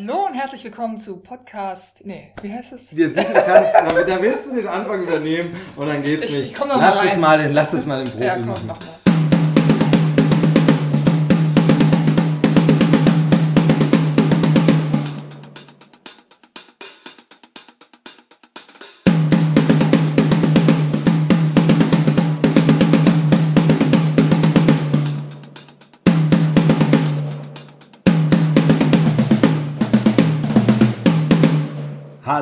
Hallo und herzlich willkommen zu Podcast. Nee, wie heißt es? Jetzt siehst du, kannst, da willst du den Anfang übernehmen und dann geht's Ich- nicht. ich komm noch lass mal es rein. mal lass es mal den Profi ja, komm, machen. mach mal.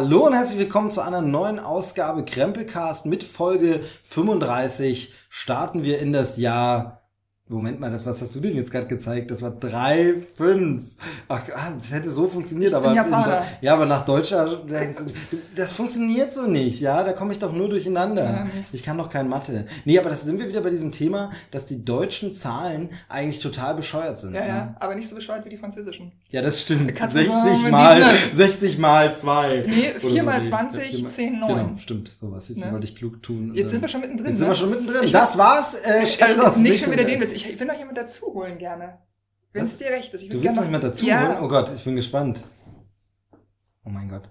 Hallo und herzlich willkommen zu einer neuen Ausgabe Krempelcast mit Folge 35. Starten wir in das Jahr. Moment mal, das, was hast du denn jetzt gerade gezeigt? Das war 3, 5. Ach, ah, das hätte so funktioniert, aber, Japaner. ja, aber nach deutscher, das funktioniert so nicht, ja, da komme ich doch nur durcheinander. Ja. Ich kann doch kein Mathe. Nee, aber das sind wir wieder bei diesem Thema, dass die deutschen Zahlen eigentlich total bescheuert sind. Ja, ne? ja, aber nicht so bescheuert wie die französischen. Ja, das stimmt. Kannst du 60 mal mit mal, diesen- 60 mal 2. Nee, Oder 4 so, mal nee, 20, vier mal- 10, 9. Genau, stimmt, sowas. Jetzt Ne? wollte ich klug tun. Jetzt sind wir schon mittendrin. Jetzt sind ne? wir schon mittendrin. Ich- das war's. Äh, Ich, nicht schon wieder den Witz. Ich, ich will noch jemand dazu holen gerne. Wenn es dir recht ist. Ich Du willst noch gerne jemand dazu ja. holen? Oh Gott, ich bin gespannt. Oh mein Gott.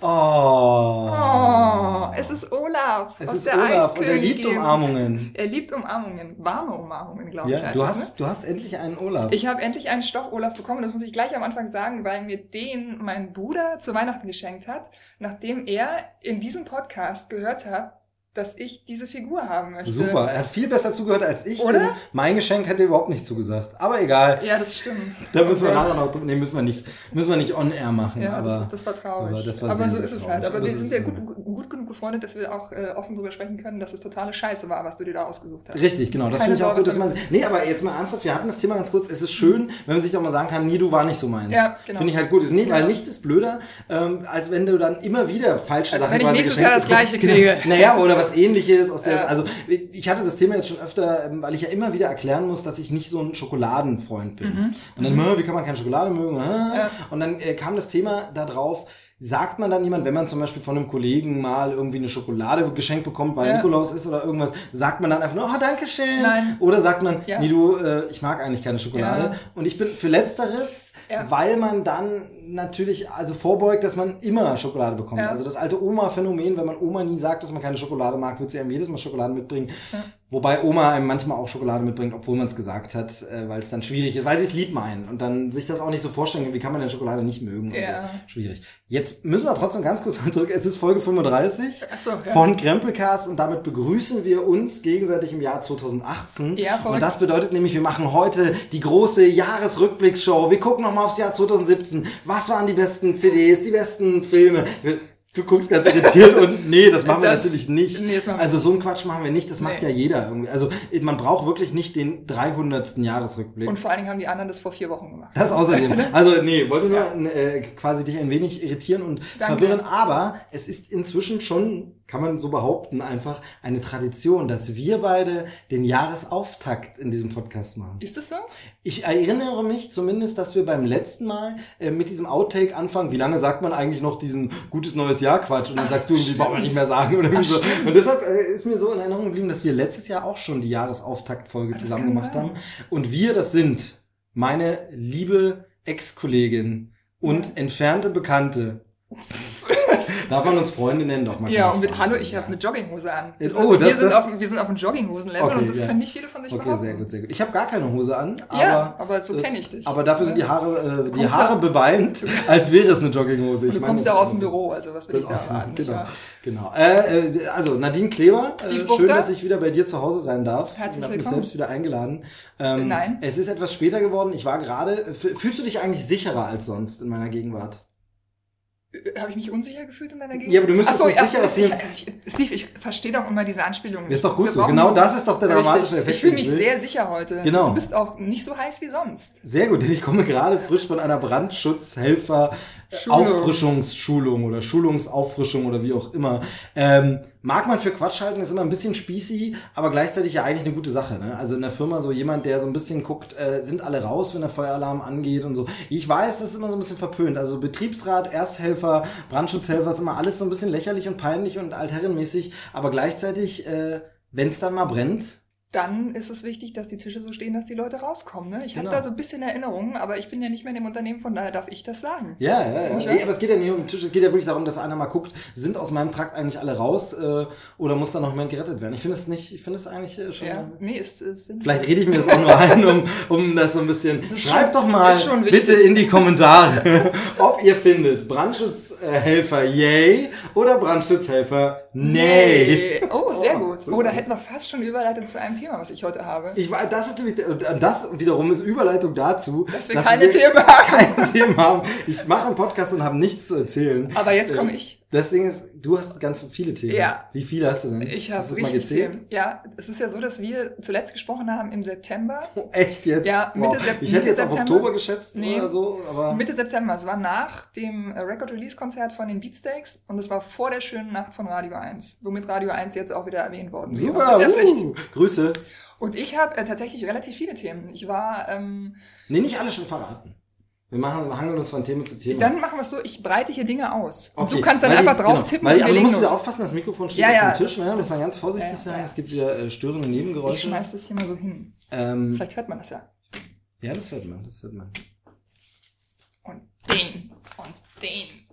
Oh. Oh, es ist Olaf es aus ist der Olaf und er liebt Umarmungen. Er liebt Umarmungen. Warme Umarmungen, glaube ich. Ja, heißt du hast, ne? du hast endlich einen Olaf. Ich habe endlich einen Stoff-Olaf bekommen, das muss ich gleich am Anfang sagen, weil mir den mein Bruder zu Weihnachten geschenkt hat, nachdem er in diesem Podcast gehört hat, dass ich diese Figur haben möchte. Super, er hat viel besser zugehört als ich. Oder? denn Mein Geschenk hätte er überhaupt nicht zugesagt. Aber egal. Ja, das stimmt. Da müssen wir nachher noch, nee, müssen wir nicht, müssen wir nicht on air machen. Ja, aber das, ist, das war traurig. aber das war aber so ist es halt. Aber Aber wir sind ja gut, gut, gut befreundet, dass wir auch äh, offen darüber sprechen können, dass es totale Scheiße war, was du dir da ausgesucht hast. Richtig, genau. Das finde ich auch gut, dass man. Nee, aber jetzt mal ernsthaft, wir hatten das Thema ganz kurz. Es ist schön, wenn man sich doch mal sagen kann, nee, du war nicht so meins. Ja, genau. Finde ich halt gut. Ist nicht, weil Ja. nichts ist blöder, ähm, als wenn du dann immer wieder falsche Als Sachen wenn ich nächstes Jahr das. Gleiche kriege. Genau. Naja, oder was ähnliches aus der. Ja. Also ich hatte das Thema jetzt schon öfter, ähm, weil ich ja immer wieder erklären muss, dass ich nicht so ein Schokoladenfreund bin. Und dann, "Hm, wie kann man keine Schokolade mögen? Mhm. Ja. Und dann äh, kam das Thema da drauf. Sagt man dann jemand, wenn man zum Beispiel von einem Kollegen mal irgendwie eine Schokolade geschenkt bekommt, weil Ja. Nikolaus ist oder irgendwas, sagt man dann einfach nur, oh, danke schön. Nein. Oder sagt man, Ja. nee, du, äh, ich mag eigentlich keine Schokolade. Ja. Und ich bin für Letzteres, weil man dann natürlich also vorbeugt, dass man immer Schokolade bekommt. Also das alte Oma-Phänomen, wenn man Oma nie sagt, dass man keine Schokolade mag, wird sie einem jedes Mal Schokolade mitbringen. Wobei Oma einem manchmal auch Schokolade mitbringt, obwohl man es gesagt hat, äh, weil es dann schwierig ist, weil sie es lieb meinen und dann sich das auch nicht so vorstellen kann, wie kann man denn Schokolade nicht mögen? Ja. So. Schwierig. Jetzt müssen wir trotzdem ganz kurz mal zurück. Es ist Folge 35 Ach so, ja. von Krempelcast und damit begrüßen wir uns gegenseitig im Jahr 2018. Ja, verrückt. und das bedeutet nämlich, wir machen heute die große Jahresrückblicksshow. Wir gucken nochmal aufs Jahr 2017. Was waren die besten CDs, die besten Filme? Wir- Du guckst ganz irritiert und nee, das machen wir Das- natürlich nicht. nee, machen wir also so einen Quatsch machen wir nicht, das macht Nee. ja jeder irgendwie. Also man braucht wirklich nicht den 300. Jahresrückblick. Und vor allen Dingen haben die anderen das vor vier Wochen gemacht. Das außerdem. Also nee, wollte nur äh, quasi dich ein wenig irritieren und Danke. verwirren, aber es ist inzwischen schon, kann man so behaupten, einfach eine Tradition, dass wir beide den Jahresauftakt in diesem Podcast machen. Ist das so? Ich erinnere mich zumindest, dass wir beim letzten Mal äh, mit diesem Outtake anfangen. Wie lange sagt man eigentlich noch diesen gutes neues Jahr Quatsch? Und dann sagst du, irgendwie braucht man nicht mehr sagen oder irgendwie so. Und deshalb äh, ist mir so in Erinnerung geblieben, dass wir letztes Jahr auch schon die Jahresauftaktfolge Das zusammen gemacht sein. haben. Und wir, das sind meine liebe Ex-Kollegin und entfernte Bekannte. Darf man uns Freunde nennen? Doch, man Ja, und mit Hallo, ich habe eine Jogginghose an. Sind, oh, das- wir, sind das- auf, wir sind auf dem Jogginghosen-Level Okay, und das ja. können nicht viele von sich Okay, behaupten. sehr gut, sehr gut. Ich habe gar keine Hose an, aber, Ja, aber so das- kenn ich dich. Aber dafür sind Ne? die Haare, äh, die Haare bebeint, als wäre es eine Jogginghose. Und Ich du meine, kommst ja das aus dem ist- Büro, also was will Das ich da erwarten? genau, genau. Äh, äh, also Nadine Kleber, äh, schön, dass ich wieder bei dir zu Hause sein darf. Herzlich ich habe mich willkommen. selbst wieder eingeladen. Ähm, Nein. Es ist etwas später geworden. Ich war gerade. Fühlst du dich eigentlich sicherer als sonst in meiner Gegenwart? Habe ich mich unsicher gefühlt in deiner Gegend? Ja, aber du müsstest Ach so, sicher, was ich, ich, Steve, ich verstehe doch immer diese Anspielungen. Ist doch gut so. Genau das ist doch der dramatische Effekt, Ich fühle ich mich sehr sicher heute. Genau. Du bist auch nicht so heiß wie sonst. Sehr gut, denn ich komme gerade frisch von einer Brandschutzhelfer Schulung. Auffrischungsschulung oder Schulungsauffrischung oder wie auch immer. Ähm, mag man für Quatsch halten, ist immer ein bisschen spießig, aber gleichzeitig ja eigentlich eine gute Sache. Ne? Also in der Firma so jemand, der so ein bisschen guckt, äh, sind alle raus, wenn der Feueralarm angeht und so. Ich weiß, das ist immer so ein bisschen verpönt. Also Betriebsrat, Ersthelfer, Brandschutzhelfer ist immer alles so ein bisschen lächerlich und peinlich und altherrenmäßig, aber gleichzeitig, äh, wenn es dann mal brennt, dann ist es wichtig, dass die Tische so stehen, dass die Leute rauskommen. Ne? Ich Genau. habe da so ein bisschen Erinnerungen, aber ich bin ja nicht mehr in dem Unternehmen, von daher darf ich das sagen. Ja, ja, ja. Nee, aber es geht ja nicht um den Tisch, es geht ja wirklich darum, dass einer mal guckt, sind aus meinem Trakt eigentlich alle raus äh, oder muss da noch jemand gerettet werden? Ich finde es nicht, ich finde es eigentlich äh, schon. Ja, nee, ist, ist sinnvoll. Vielleicht rede ich mir das auch nur ein, um, um das so ein bisschen. Schreibt schon- doch mal bitte in die Kommentare, ob ihr findet Brandschutzhelfer yay oder Brandschutzhelfer nay. Oh, sehr Oh, gut. Super. Oh, da hätten wir fast schon überleitet zu einem Thema, was ich heute habe. Ich das ist nämlich, das wiederum ist Überleitung dazu, Dass wir keine Themen haben. kein Thema haben. Ich mache einen Podcast und habe nichts zu erzählen. Aber jetzt komme Äh, ich. Das Ding ist, du hast ganz viele Themen. Ja. Wie viele hast du denn? Ich habe es mal richtig gezählt? Themen. Ja, es ist ja so, dass wir zuletzt gesprochen haben im September. Oh, echt jetzt? Ja, Mitte Sep- Ich hätte jetzt auf September. Oktober geschätzt Nee. oder so, aber. Mitte September. Es war nach dem äh, Record-Release-Konzert von den Beatsteaks und es war vor der schönen Nacht von Radio 1, womit Radio 1 jetzt auch wieder erwähnt worden wäre. Super, ist ja uh, Grüße. Und ich habe äh, tatsächlich relativ viele Themen. Ich war, ähm, Nee, nicht alle schon verraten. Wir machen, wir hangeln uns von Thema zu Thema. dann machen wir es so, ich breite hier Dinge aus. Und Okay, du kannst dann die- einfach drauf genau, tippen die, und wir du legen musst wieder los. aufpassen, das Mikrofon steht Ja, auf ja, dem Tisch, das- ne? muss man ganz vorsichtig ja, sein. ja. Es gibt wieder äh, störende Ich Nebengeräusche. schmeiß das hier mal so hin. Ähm, Vielleicht hört man das ja. ja, das hört man, das hört man. Und den. Und den.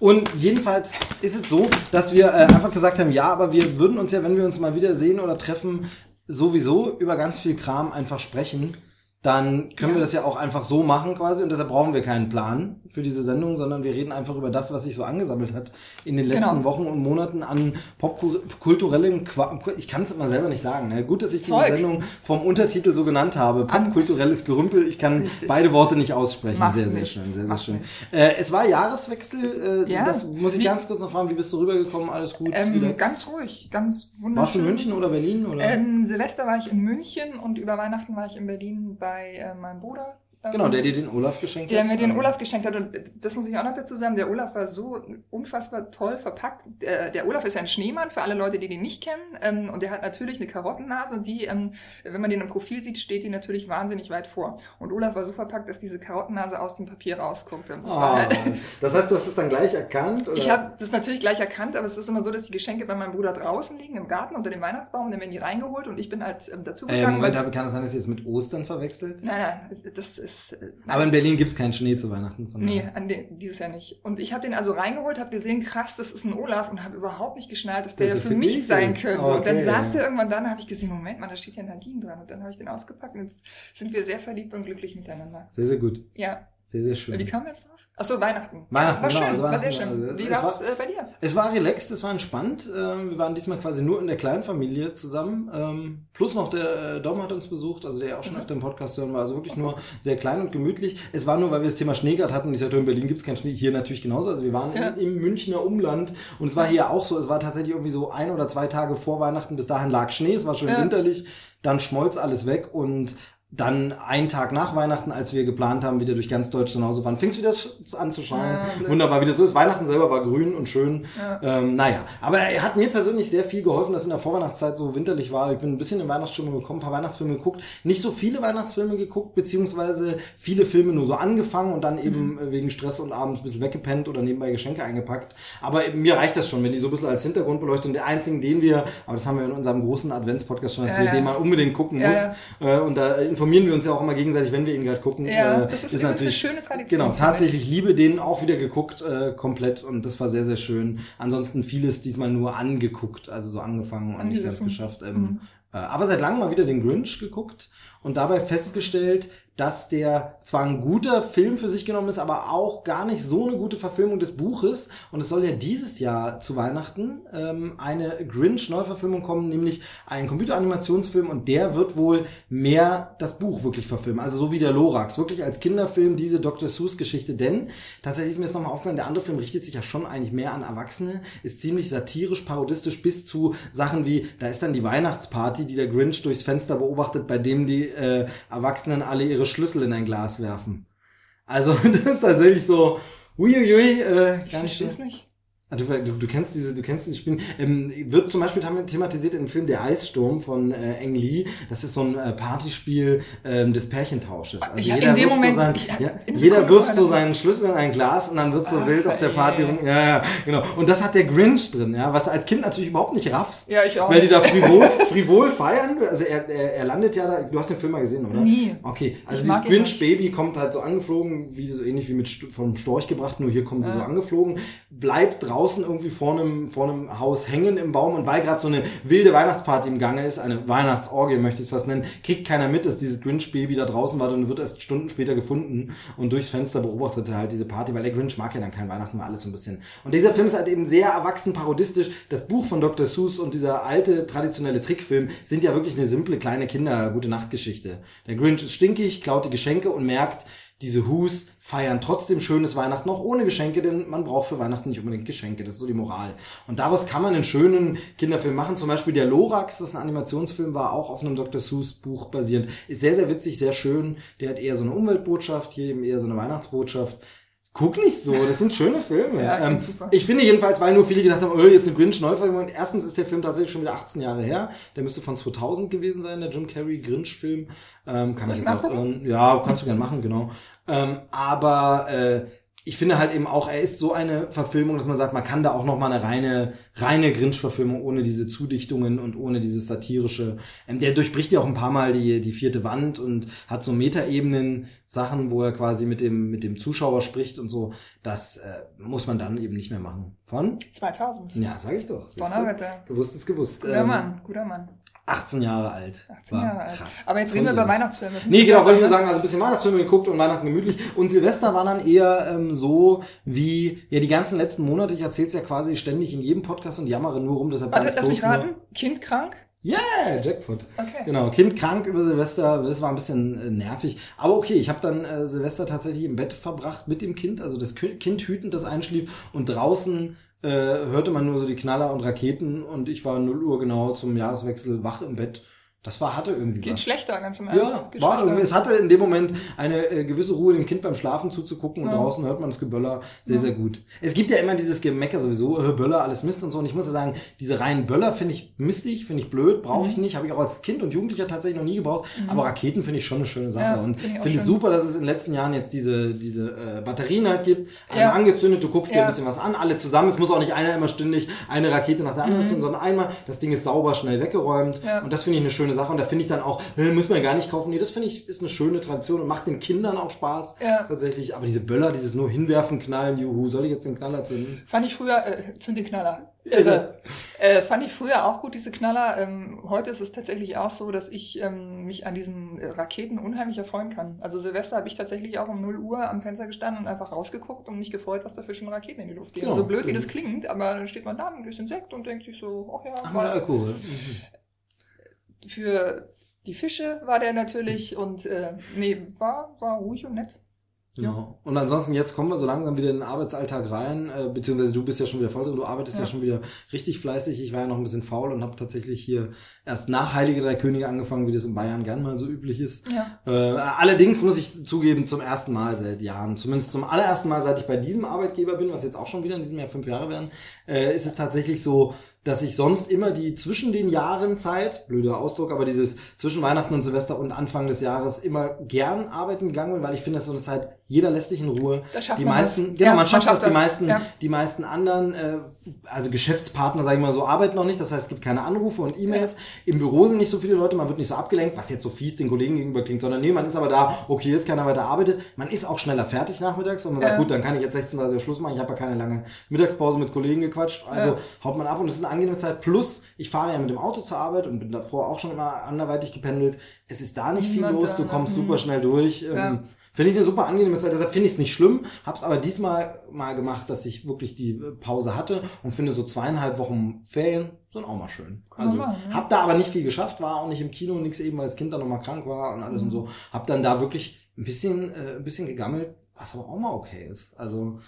Und jedenfalls ist es so, dass wir äh, einfach gesagt haben, ja, aber wir würden uns ja, wenn wir uns mal wieder sehen oder treffen, sowieso über ganz viel Kram einfach sprechen. Dann können Ja. wir das ja auch einfach so machen quasi und deshalb brauchen wir keinen Plan für diese Sendung, sondern wir reden einfach über das, was sich so angesammelt hat in den letzten Genau. Wochen und Monaten an popkulturellem Qua Ich kann es immer selber nicht sagen. Ne? Gut, dass ich diese Zeug. Sendung vom Untertitel so genannt habe. Popkulturelles Gerümpel. Ich kann Richtig. beide Worte nicht aussprechen. Macht sehr, sehr nichts. schön, sehr, sehr schön. Äh, es war Jahreswechsel. Äh, Ja. Das muss ich Wie- ganz kurz noch fragen. Wie bist du rübergekommen? Alles gut? Ähm, ganz ruhig, ganz wunderschön. Warst du in München oder Berlin? Oder? Ähm, Silvester war ich in München und über Weihnachten war ich in Berlin bei äh, meinem Bruder. Ähm, genau, der dir den Olaf geschenkt der hat. mir den Ähm, Olaf geschenkt hat. Und das muss ich auch noch dazu sagen, der Olaf war so unfassbar toll verpackt. Äh, der Olaf ist ein Schneemann, für alle Leute, die den nicht kennen. Ähm, und der hat natürlich eine Karottennase und die, ähm, wenn man den im Profil sieht, steht die natürlich wahnsinnig weit vor. Und Olaf war so verpackt, dass diese Karottennase aus dem Papier rausguckte. Das Ah, halt, das heißt, du hast es dann gleich erkannt? Oder? ich habe das natürlich gleich erkannt, aber es ist immer so, dass die Geschenke bei meinem Bruder draußen liegen, im Garten unter dem Weihnachtsbaum, und dann werden die reingeholt und ich bin halt ähm, äh, dazugegangen. Moment, weil- habe- kann das sein, dass ihr es mit Ostern verwechselt? nein, nein, das ist. äh. Aber in Berlin gibt es keinen Schnee zu Weihnachten. Von Nee, an den, dieses Jahr nicht. Und ich habe den also reingeholt, habe gesehen, krass, das ist ein Olaf und habe überhaupt nicht geschnallt, dass der Dass ja er für für mich sein ist. könnte. Okay, und dann saß ja. der irgendwann da und habe ich gesehen, Moment mal, da steht ja Nadine dran. Und dann habe ich den ausgepackt und jetzt sind wir sehr verliebt und glücklich miteinander. Sehr, sehr gut. Ja. Sehr, sehr schön. Wie kam jetzt drauf? Achso, Weihnachten. Weihnachten, war genau, schön, also war sehr schön. also Wie es war- äh, bei dir? Es war relaxed, es war entspannt. Ähm, wir waren diesmal quasi nur in der Kleinfamilie zusammen. Ähm, plus noch der äh, Dom hat uns besucht, also der auch schon Mhm. auf dem Podcast hören war. Also wirklich nur sehr klein und gemütlich. Es war nur, weil wir das Thema Schnee gerade hatten. Ich sagte, in Berlin gibt es keinen Schnee. Hier natürlich genauso. Also wir waren Ja. im, im Münchner Umland und es war hier auch so. Es war tatsächlich irgendwie so ein oder zwei Tage vor Weihnachten. Bis dahin lag Schnee. Es war schön Ja. winterlich. Dann schmolz alles weg und dann einen Tag nach Weihnachten, als wir geplant haben, wieder durch ganz Deutschland nach Hause fahren, fing es wieder an zu schneien. Ja. Wunderbar, wie das so ist. Weihnachten selber war grün und schön. Ja. Ähm, naja, aber er hat mir persönlich sehr viel geholfen, dass in der Vorweihnachtszeit so winterlich war. Ich bin ein bisschen in Weihnachtsstimmung gekommen, ein paar Weihnachtsfilme geguckt. Nicht so viele Weihnachtsfilme geguckt, beziehungsweise viele Filme nur so angefangen und dann eben Mhm. wegen Stress und abends ein bisschen weggepennt oder nebenbei Geschenke eingepackt. Aber mir reicht das schon, wenn die so ein bisschen als Hintergrundbeleuchtung, der einzigen, den wir, aber das haben wir in unserem großen Adventspodcast schon erzählt, Ja, den man unbedingt gucken muss. Äh, und da informieren wir uns ja auch immer gegenseitig, wenn wir ihn gerade gucken. Ja, Äh, das ist, übrigens eine schöne Tradition. Genau, tatsächlich Liebe, den auch wieder geguckt, äh, komplett und das war sehr, sehr schön. Ansonsten vieles diesmal nur angeguckt, also so angefangen und nicht ganz geschafft. Ähm, Mhm. äh, aber seit langem mal wieder den Grinch geguckt und dabei festgestellt, dass der zwar ein guter Film für sich genommen ist, aber auch gar nicht so eine gute Verfilmung des Buches. Und es soll ja dieses Jahr zu Weihnachten ähm, eine Grinch-Neuverfilmung kommen, nämlich ein Computeranimationsfilm und der wird wohl mehr das Buch wirklich verfilmen. Also so wie der Lorax, wirklich als Kinderfilm diese Dr. Seuss-Geschichte. Denn tatsächlich ist mir jetzt nochmal aufgefallen, der andere Film richtet sich ja schon eigentlich mehr an Erwachsene, ist ziemlich satirisch, parodistisch bis zu Sachen wie, da ist dann die Weihnachtsparty, die der Grinch durchs Fenster beobachtet, bei dem die äh, Erwachsenen alle ihre Schlüssel in ein Glas werfen. Also das ist tatsächlich so, uiuiui, äh, Ich verstehe es nicht. Ah, Du, du, du kennst diese, du kennst dieses Spiel. Ähm, wird zum Beispiel thematisiert im Film Der Eissturm von äh, Eng Lee. Das ist so ein äh, Partyspiel ähm, des Pärchentausches. Also in dem wirft Moment- so sein, ja, jeder wirft so seinen Schlüssel in ein Glas und dann wird so Ach, wild auf der Party rum. Ja, ja, genau. Und das hat der Grinch drin, ja, was als Kind natürlich überhaupt nicht raffst. Ja, ich auch Weil die nicht. da frivol, frivol feiern. Also er, er, er landet ja da. Du hast den Film mal gesehen, oder? Nie. Okay, also Ich dieses. Grinch-Baby kommt halt so angeflogen, wie so ähnlich wie mit vom Storch gebracht, nur hier kommen sie so angeflogen, bleibt draußen irgendwie vor einem, vor einem Haus hängen im Baum und weil gerade so eine wilde Weihnachtsparty im Gange ist, eine Weihnachtsorgie möchte ich es fast nennen, kriegt keiner mit, dass dieses Grinch-Baby da draußen war und wird erst Stunden später gefunden und durchs Fenster beobachtet er halt diese Party, weil der Grinch mag ja dann kein Weihnachten, war alles so ein bisschen. Und dieser Film ist halt eben sehr erwachsen parodistisch. Das Buch von Dr. Seuss und dieser alte traditionelle Trickfilm sind ja wirklich eine simple kleine Kinder gute Nachtgeschichte. Der Grinch ist stinkig, klaut die Geschenke und merkt, diese Who's feiern trotzdem schönes Weihnachten auch ohne Geschenke, denn man braucht für Weihnachten nicht unbedingt Geschenke. Das ist so die Moral. Und daraus kann man einen schönen Kinderfilm machen. Zum Beispiel der Lorax, was ein Animationsfilm war, auch auf einem Dr. Seuss Buch basierend. Ist sehr, sehr witzig, sehr schön. Der hat eher so eine Umweltbotschaft, hier eben eher so eine Weihnachtsbotschaft. Guck nicht so, das sind schöne Filme. Ja, ähm, ich finde jedenfalls, weil nur viele gedacht haben, oh, jetzt eine Grinch Neuverfilmung. Erstens ist der Film tatsächlich schon wieder 18 Jahre her. Der müsste von 2000 gewesen sein, der Jim Carrey Grinch-Film. Ähm, kann Soll ich jetzt auch, ähm, ja, kannst du gerne machen, genau. Ähm, aber äh, ich finde halt eben auch, er ist so eine Verfilmung, dass man sagt, man kann da auch noch mal eine reine, reine Grinch-Verfilmung ohne diese Zudichtungen und ohne dieses satirische. Ähm, der durchbricht ja auch ein paar Mal die, die vierte Wand und hat so Metaebenen, Sachen, wo er quasi mit dem, mit dem Zuschauer spricht und so. Das äh, muss man dann eben nicht mehr machen. Von? 2000. Ja, sag ich doch. Donnerwetter. Gewusst ist gewusst. Guter Ähm, Mann, guter Mann. 18 Jahre alt. 18 War Jahre alt. Krass. Aber jetzt reden wir über. Weihnachtsfilme. Nee, genau, wollte ich nur sagen, also ein bisschen Weihnachtsfilme geguckt und Weihnachten gemütlich. Und Silvester war dann eher ähm, so wie, ja, die ganzen letzten Monate, ich erzähl's ja quasi ständig in jedem Podcast und jammere nur rum, deshalb Warte, ganz lass mich raten. Kind krank? Ja, Jackpot. Okay. Genau, Kind krank über Silvester, das war ein bisschen äh, nervig. Aber okay, ich habe dann äh, Silvester tatsächlich im Bett verbracht mit dem Kind, also das Ki- Kind hütend, das einschlief und draußen äh, hörte man nur so die Knaller und Raketen und ich war 0 Uhr genau zum Jahreswechsel wach im Bett. Das war, hatte irgendwie Geht was. schlechter, ganz im Ernst. Ja, Geht war schlechter. irgendwie, es hatte in dem Moment eine äh, gewisse Ruhe, dem Kind beim Schlafen zuzugucken und Ja. draußen hört man das Geböller sehr, sehr gut. Es gibt ja immer dieses Gemecker sowieso, äh, Böller, alles Mist und so. Und ich muss ja sagen, diese reinen Böller finde ich mistig, finde ich blöd, brauche Mhm. ich nicht, habe ich auch als Kind und Jugendlicher tatsächlich noch nie gebraucht. Aber Raketen finde ich schon eine schöne Sache. Ja, und finde ich es schön. super, dass es in den letzten Jahren jetzt diese, diese äh, Batterien halt gibt. Einmal Ja. angezündet, du guckst dir Ja. ein bisschen was an, alle zusammen. Es muss auch nicht einer immer ständig eine Rakete nach der anderen zünden, sondern einmal, das Ding ist sauber, schnell weggeräumt. Mhm. Ja. Und das finde ich eine schöne Sache. Und da finde ich dann auch, äh, muss man gar nicht kaufen. Nee, das finde ich ist eine schöne Tradition und macht den Kindern auch Spaß. Ja. Tatsächlich. Aber diese Böller, dieses nur hinwerfen, knallen, juhu, soll ich jetzt den Knaller zünden? Fand ich früher, äh, zünd den Knaller. Irre. äh, fand ich früher auch gut, diese Knaller. Ähm, heute ist es tatsächlich auch so, dass ich ähm, mich an diesen Raketen unheimlich erfreuen kann. Also Silvester habe ich tatsächlich auch um 0 Uhr am Fenster gestanden und einfach rausgeguckt und mich gefreut, dass dafür schon Raketen in die Luft gehen. Ja, so blöd, wie stimmt. das klingt, aber dann steht man da mit ein bisschen Sekt und denkt sich so, ach ja, mal Alkohol. Mhm. Für die Fische war der natürlich und äh, nee, war, war ruhig und nett. Genau. Und ansonsten, jetzt kommen wir so langsam wieder in den Arbeitsalltag rein, äh, beziehungsweise du bist ja schon wieder voll drin, du arbeitest ja. Ja. schon wieder richtig fleißig. Ich war ja noch ein bisschen faul und habe tatsächlich hier erst nach Heilige Drei Könige angefangen, wie das in Bayern gern mal so üblich ist. Ja. Äh, allerdings muss ich zugeben, zum ersten Mal seit Jahren, zumindest zum allerersten Mal, seit ich bei diesem Arbeitgeber bin, was jetzt auch schon wieder in diesem Jahr fünf Jahre werden, äh, ist es tatsächlich so, dass ich sonst immer die zwischen den Jahren Zeit, blöder Ausdruck, aber dieses zwischen Weihnachten und Silvester und Anfang des Jahres immer gern arbeiten gegangen bin, weil ich finde, das ist so eine Zeit, jeder lässt sich in Ruhe. Da schafft die man meisten, das. genau, Ja, man schafft man das, schafft die das. meisten, Ja. die meisten anderen, äh, also Geschäftspartner, sage ich mal so, arbeiten noch nicht. Das heißt, es gibt keine Anrufe und E-Mails. Im Büro sind nicht so viele Leute, man wird nicht so abgelenkt, was jetzt so fies den Kollegen gegenüber klingt, sondern nee, man ist aber da, okay, jetzt keiner weiter arbeitet. Man ist auch schneller fertig nachmittags, weil man sagt, Ja. gut, dann kann ich jetzt 16.30 Uhr Schluss machen, ich habe ja keine lange Mittagspause mit Kollegen gequatscht. Also Ja. haut man ab und es ist eine angenehme Zeit. Plus, ich fahre ja mit dem Auto zur Arbeit und bin davor auch schon immer anderweitig gependelt. Es ist da nicht viel los, du kommst ne? super schnell durch. Ähm, Ja. Finde ich eine super angenehme Zeit, deshalb finde ich es nicht schlimm, hab's aber diesmal mal gemacht, dass ich wirklich die äh, Pause hatte und finde so zweieinhalb Wochen Ferien sind auch mal schön. Kann also machen, ne? hab da aber nicht viel geschafft, war auch nicht im Kino, nix eben, weil das Kind dann nochmal krank war und alles und Mhm. so. Hab dann da wirklich ein bisschen, äh, ein bisschen gegammelt, was aber auch mal okay ist. Also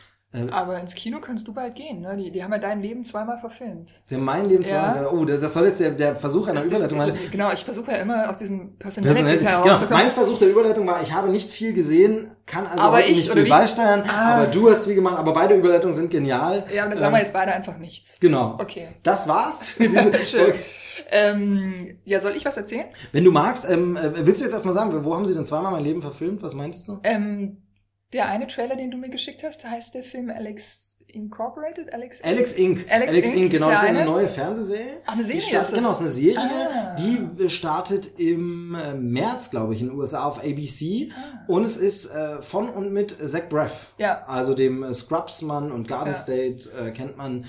Aber ins Kino kannst du bald gehen, ne? Die, die haben ja dein Leben zweimal verfilmt. Sie haben mein Leben Ja. zwar. Oh, das soll jetzt der, der Versuch einer Überleitung sein. Genau, ich versuche ja immer aus diesem Personality. Personality-Teil Genau, mein Versuch der Überleitung war, ich habe nicht viel gesehen, kann also Aber ich, nicht viel wie? beisteuern, Ah. aber du hast viel gemacht, aber beide Überleitungen sind genial. ja, und dann Ähm, sagen wir jetzt beide einfach nichts. Genau. Okay. Das war's. Schön. Ähm, ja, soll ich was erzählen? Wenn du magst, ähm, äh, willst du jetzt erstmal sagen, wo haben sie denn zweimal mein Leben verfilmt? Was meintest du? Ähm, der eine Trailer, den du mir geschickt hast, heißt der Film Alex Incorporated? Alex? Alex Inc. Alex Inc. Inc. Genau, das ist eine eine? neue Fernsehserie. Ach, eine Serie startet, ist das? genau, ist eine Serie. Ah. Die äh, startet im äh, März, glaube ich, in den USA auf ABC. Und es ist äh, von und mit Zach Braff. Ah. Ja. Also dem äh, Scrubs-Mann und Garden Ja. State äh, kennt man.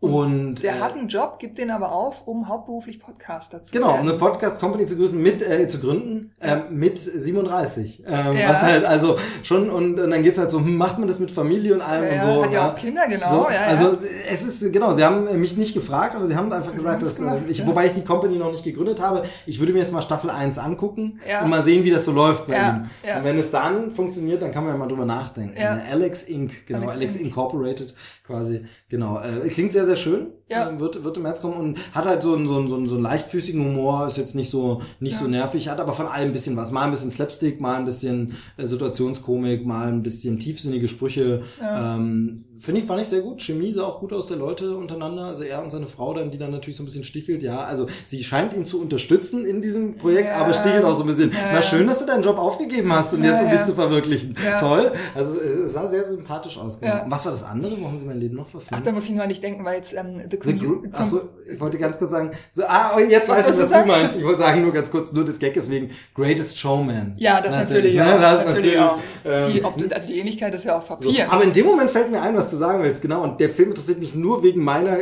Und Der äh, hat einen Job, gibt den aber auf, um hauptberuflich Podcaster zu Genau, um eine Podcast-Company zu grüßen, mit, äh, zu gründen, Ja. ähm, mit 37. Ähm, Ja. Was halt, also schon, und, und dann geht's halt so, hm, macht man das mit Familie und allem Ja, und so. hat ja ne? auch Kinder, genau. So, ja, ja. also es ist, genau, sie haben mich nicht gefragt, aber sie haben einfach gesagt, dass, gemacht, äh, ich, ja. wobei ich die Company noch nicht gegründet habe, ich würde mir jetzt mal Staffel 1 angucken Ja. und mal sehen, wie das so läuft bei Ja, ihm. ja. Und wenn es dann funktioniert, dann kann man ja mal drüber nachdenken. Ja. Alex Inc., genau, Alex, Alex Inc. Incorporated quasi, genau. Äh, klingt sehr, sehr schön, Ja. ähm, wird, wird im März kommen und hat halt so einen, so einen, so einen, so einen leichtfüßigen Humor, ist jetzt nicht so, nicht so Ja. nervig, hat aber von allem ein bisschen was. Mal ein bisschen Slapstick, mal ein bisschen äh, Situationskomik, mal ein bisschen tiefsinnige Sprüche. Ja. Ähm, Finde ich, fand ich sehr gut. Chemie sah auch gut aus der Leute untereinander. Also er und seine Frau dann, die dann natürlich so ein bisschen stichelt. Ja, also sie scheint ihn zu unterstützen in diesem Projekt, Ja. aber stichelt auch so ein bisschen. Ja, Na ja. schön, dass du deinen Job aufgegeben hast und Ja, jetzt um ja. dich zu verwirklichen. Ja. Toll. Also äh, es sah sehr sympathisch aus. Genau. Ja. Was war das andere? Wo haben sie mein Leben noch Ach, verfilmt? da muss ich nur an dich denken, weil jetzt ähm, The, The Group, achso, ich wollte ganz kurz sagen, so, ah, oh, jetzt Was weiß ich, wolltest was du du meinst. Ich wollte sagen, nur ganz kurz, nur des Gagges wegen Greatest Showman. Ja, das natürlich ne? auch. Das natürlich natürlich, auch. ähm, die, ob, also die Ähnlichkeit ist ja so. Papier. Aber in dem Moment fällt mir ein, was du sagen willst, genau. Und der Film interessiert mich nur wegen meiner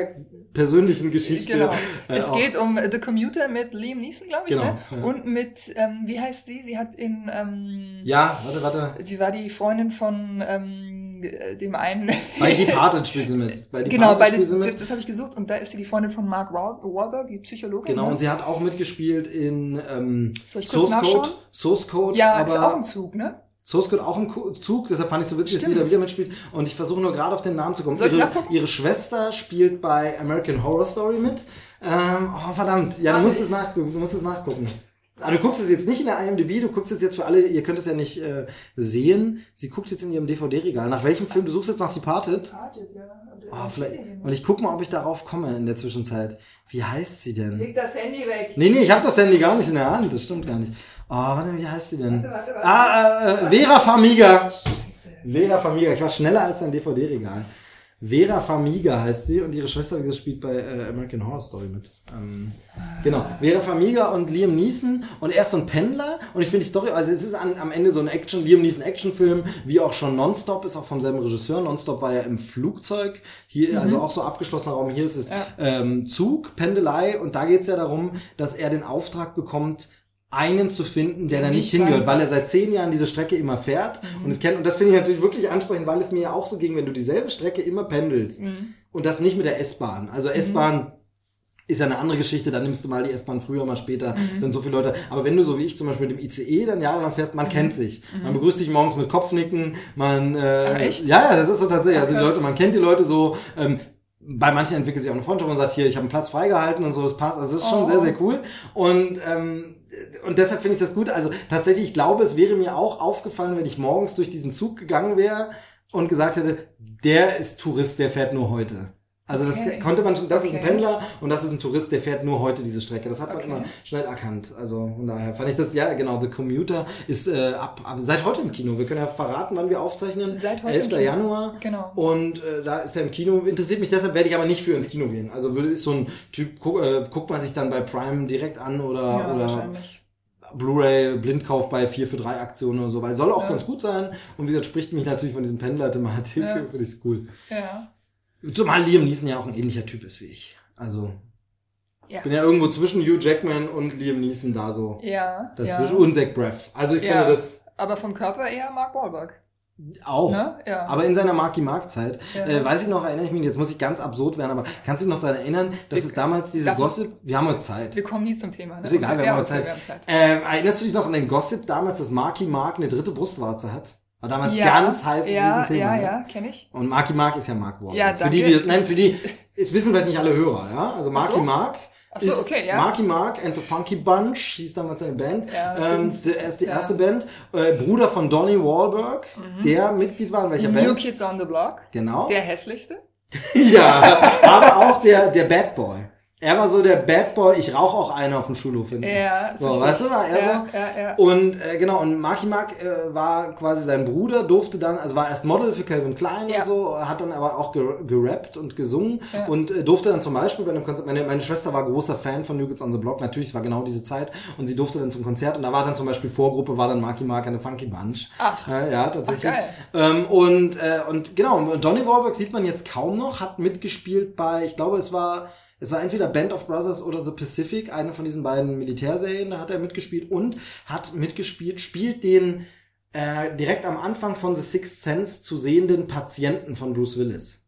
persönlichen Geschichte. Genau. Äh, es geht um äh, The Commuter mit Liam Neeson, glaube ich, Genau, ne? ja. Und mit, ähm, wie heißt sie? Sie hat in, ähm, Ja, warte, warte. sie war die Freundin von ähm, äh, dem einen. Bei Departed spielt sie mit. Bei genau, bei spielt den, das, habe ich gesucht und da ist sie die Freundin von Mark Wahl- Wahlberg, die Psychologin. Genau, ne? und sie hat auch mitgespielt in ähm, Source Code. Source Code, ja, aber ist auch im Zug, ne? Source Code auch im Zug, deshalb fand ich so witzig, dass sie Stimmt. da wieder mitspielt. Und ich versuche nur gerade auf den Namen zu kommen. Soll ich's ihre, ihre Schwester spielt bei American Horror Story mit. Ähm, oh, verdammt. Ja, du Ah, musst, ich- es nach, du, musst es nachgucken. Aber du guckst es jetzt nicht in der IMDb, du guckst es jetzt für alle, ihr könnt es ja nicht äh, sehen. Sie guckt jetzt in ihrem DVD-Regal. Nach welchem Film? Du suchst jetzt nach Departed? Oh, vielleicht, und ich guck mal, ob ich darauf komme in der Zwischenzeit. Wie heißt sie denn? Leg das Handy weg. Nee, nee, ich habe das Handy gar nicht in der Hand. Das stimmt gar nicht. Oh, warte, wie heißt sie denn? Warte, warte, warte. Ah, äh, Vera Famiga. Vera Famiga. Ich war schneller als dein DVD-Regal. Vera Famiga heißt sie und ihre Schwester, wie gesagt, spielt bei äh, American Horror Story mit. Ähm, genau. Vera Famiga und Liam Neeson und er ist so ein Pendler und ich finde die Story, also es ist an, am Ende so ein Action, Liam Neeson Actionfilm, wie auch schon Nonstop, ist auch vom selben Regisseur. Nonstop war ja im Flugzeug, hier, also auch so abgeschlossener Raum. Hier ist es Ja. ähm, Zug, Pendelei und da geht es ja darum, dass er den Auftrag bekommt, einen zu finden, der da nicht hingehört, weil er seit zehn Jahren diese Strecke immer fährt und es kennt und das finde ich natürlich wirklich ansprechend, weil es mir ja auch so ging, wenn du dieselbe Strecke immer pendelst und das nicht mit der S-Bahn. Also S-Bahn ist ja eine andere Geschichte, dann nimmst du mal die S-Bahn früher, mal später, sind so viele Leute. Aber wenn du so wie ich zum Beispiel mit dem ICE dann jahrelang fährst, man kennt sich. Man begrüßt sich morgens mit Kopfnicken, man äh, Ach, echt? ja, ja, das ist so tatsächlich. Ach, Also die. Leute, man kennt die Leute so, ähm, bei manchen entwickelt sich auch eine Freundschaft und sagt, hier, ich habe einen Platz freigehalten und so, das passt. Also das ist schon Oh. sehr, sehr cool. Und, ähm, und deshalb finde ich das gut. Also tatsächlich, ich glaube, es wäre mir auch aufgefallen, wenn ich morgens durch diesen Zug gegangen wäre und gesagt hätte, der ist Tourist, der fährt nur heute. Also das Okay. konnte man schon, das ist ein Okay. Pendler und das ist ein Tourist, der fährt nur heute diese Strecke. Das hat man Okay. immer schnell erkannt. Also von daher fand ich das, ja genau, The Commuter ist äh, ab, ab seit heute im Kino. Wir können ja verraten, wann wir aufzeichnen. Seit heute im 11. Kino. Januar. Genau. Und äh, da ist er im Kino. Interessiert mich deshalb, werde ich aber nicht für ins Kino gehen. Also würde ist so ein Typ, guck, äh, guckt man sich dann bei Prime direkt an oder, Ja, oder wahrscheinlich. Blu-ray Blindkauf bei 4 für 3 Aktionen oder so, weil soll auch Ja. ganz gut sein. Und wie gesagt, spricht mich natürlich von diesem Pendler-Thematik. Ja. Finde ich cool. Ja. Zumal Liam Neeson ja auch ein ähnlicher Typ ist wie ich. Also, Ja. bin ja irgendwo zwischen Hugh Jackman und Liam Neeson da so. Ja. Dazwischen. Ja. Und Zach Braff. Also ich Ja. finde das Aber vom Körper eher Mark Wahlberg. auch. Ne? Ja. Aber in seiner Marky Mark Zeit, Ja. äh, weiß ich noch, erinnere ich mich, jetzt muss ich ganz absurd werden, aber kannst du dich noch daran erinnern, dass Wir- es damals diese Gossip, wir haben heute Zeit. wir kommen nie zum Thema. Ne? Ist egal, wir haben okay, Zeit. wir haben Zeit. Ähm, erinnerst du dich noch an den Gossip damals, dass Marky Mark eine dritte Brustwarze hat? War damals ja, ganz heiß in ja, diesem Thema. Ja, ne? ja, kenne ich. Und Marky Mark ist ja Mark Wahlberg. Ja, Für die, danke. die, nein, für die, es wissen vielleicht nicht alle Hörer, ja? Also Marky so. Mark Ach so, ist okay, ja. Marky Mark and the Funky Bunch, hieß damals seine Band. Ja, ähm, zuerst die ja. erste Band. Äh, Bruder von Donny Wahlberg, der Mitglied war in welcher New Band? Kids on the Block. Genau. Der hässlichste. ja, aber auch der, der Bad Boy. Er war so der Bad Boy, ich rauche auch einen auf dem Schulhof hinten. Ja, So, weißt du, war er ja, so? Ja, ja. Und äh, genau, und Marky Mark äh, war quasi sein Bruder, durfte dann, also war erst Model für Calvin Klein Ja. und so, hat dann aber auch ger gerappt und gesungen und äh, durfte dann zum Beispiel bei einem Konzert, meine, meine Schwester war großer Fan von New Kids on the Block, natürlich, es war genau diese Zeit und sie durfte dann zum Konzert und da war dann zum Beispiel Vorgruppe, war dann Marky Mark eine Funky Bunch. Ach. Äh, ja, tatsächlich. Ach, geil. Ähm, und, äh, und genau, und Donny Wahlberg sieht man jetzt kaum noch, hat mitgespielt bei, ich glaube, es war, es war entweder Band of Brothers oder The Pacific, eine von diesen beiden Militärserien, da hat er mitgespielt und hat mitgespielt, spielt den äh, direkt am Anfang von The Sixth Sense zu sehenden Patienten von Bruce Willis.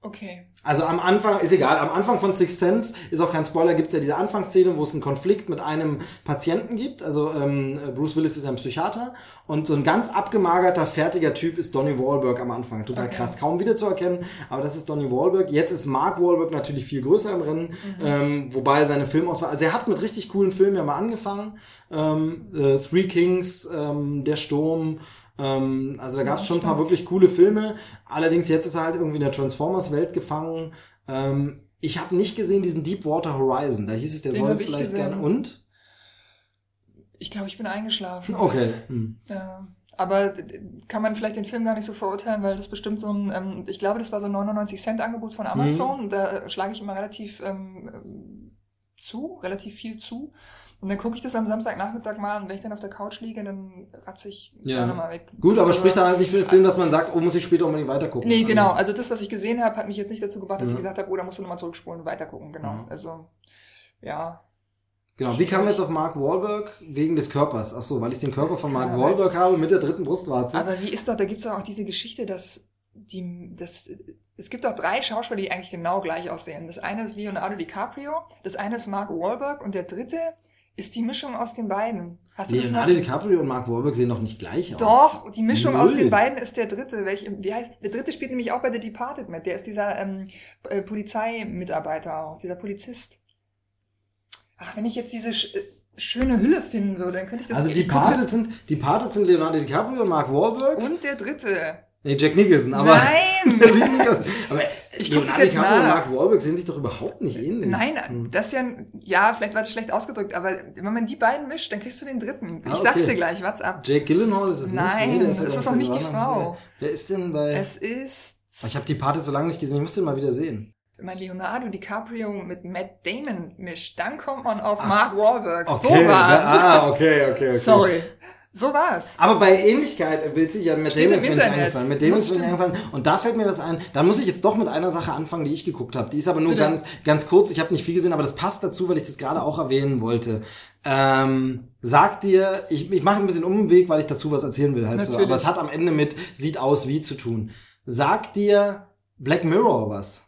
Okay. Also am Anfang, ist egal, am Anfang von Sixth Sense ist auch kein Spoiler, gibt es ja diese Anfangsszene, wo es einen Konflikt mit einem Patienten gibt. Also ähm, Bruce Willis ist ein Psychiater und so ein ganz abgemagerter, fertiger Typ ist Donny Wahlberg am Anfang. Total Okay. krass, kaum wiederzuerkennen, aber das ist Donny Wahlberg. Jetzt ist Mark Wahlberg natürlich viel größer im Rennen, ähm, wobei seine Filmauswahl, also er hat mit richtig coolen Filmen ja mal angefangen. Ähm, äh, Three Kings, ähm, Der Sturm, ähm, also da gab es schon ein paar wirklich coole Filme. Allerdings jetzt ist er halt irgendwie in der Transformers-Welt gefangen. Ähm, ich habe nicht gesehen diesen Deepwater Horizon. Da hieß es, der Den soll vielleicht gerne. Und? Ich glaube, ich bin eingeschlafen. Okay. Hm. Ja. Aber äh, kann man vielleicht den Film gar nicht so verurteilen, weil das bestimmt so ein, ähm, ich glaube, das war so ein 99 Cent Angebot von Amazon. Da äh, schlage ich immer relativ ähm, zu, relativ viel zu. Und dann gucke ich das am Samstagnachmittag mal und wenn ich dann auf der Couch liege, dann ratze ich Ja. gerne mal weg. Gut, aber Also- spricht dann halt nicht für den Film, dass man sagt, oh, muss ich später unbedingt weitergucken. Nee, genau. Also, Also das, was ich gesehen habe, hat mich jetzt nicht dazu gebracht, dass Ja. ich gesagt habe, oh, da musst du nochmal zurückspulen und weitergucken. Genau. Ja. Also, ja. genau. Wie kamen wir jetzt auf Mark Wahlberg? Wegen des Körpers. Ach so, weil ich den Körper von Mark Ja, Wahlberg habe mit der dritten Brustwarze. Aber wie ist doch, da gibt's doch auch diese Geschichte, dass die, das, es gibt doch drei Schauspieler, die eigentlich genau gleich aussehen. Das eine ist Leonardo DiCaprio, das eine ist Mark Wahlberg und der dritte ist die Mischung aus den beiden. Hast du Leonardo das mal? DiCaprio und Mark Wahlberg sehen doch nicht gleich aus. Doch, die Mischung Null. aus den beiden ist der dritte. Welch, wie heißt, der dritte spielt nämlich auch bei The Departed mit. Der ist dieser ähm, äh, Polizeimitarbeiter auch, dieser Polizist. Ach, wenn ich jetzt diese sch äh, schöne Hülle finden würde, dann könnte ich das Also jetzt- sind, die Patet sind Leonardo DiCaprio und Mark Wahlberg. Und der dritte. Nee, Jack Nicholson, aber. Nein! Der sieht nicht aus. Aber Ich Leonardo DiCaprio und nach. Mark Wahlberg sehen sich doch überhaupt nicht ähnlich. Nein, Hm. das ist ja, ja, vielleicht war das schlecht ausgedrückt, aber wenn man die beiden mischt, dann kriegst du den dritten. Ich Ah, sag's okay. dir gleich, what's up? Jake Gyllenhaal ist es Nein, nicht. Ja, das ist glaub auch ich, nicht die Frau. Wer ist denn bei. Es ist Oh, ich habe die Patet so lange nicht gesehen, ich muss den mal wieder sehen. wenn man Leonardo DiCaprio mit Matt Damon mischt, dann kommt man auf Ach, Mark Wahlberg. Okay, So war's. Ah, okay, okay, okay. Sorry. So war's. Aber bei Ähnlichkeit will sich ja mit Steht dem ist mir nicht eingefallen. Mit dem ist mir nicht eingefallen. Und da fällt mir was ein. Da muss ich jetzt doch mit einer Sache anfangen, die ich geguckt habe. Die ist aber nur Bitte. ganz, ganz kurz. Ich habe nicht viel gesehen, aber das passt dazu, weil ich das gerade auch erwähnen wollte. Ähm, sag dir, ich, ich mache ein bisschen Umweg, weil ich dazu was erzählen will. Halt so. Aber es hat am Ende mit sieht aus wie zu tun. Sag dir Black Mirror was.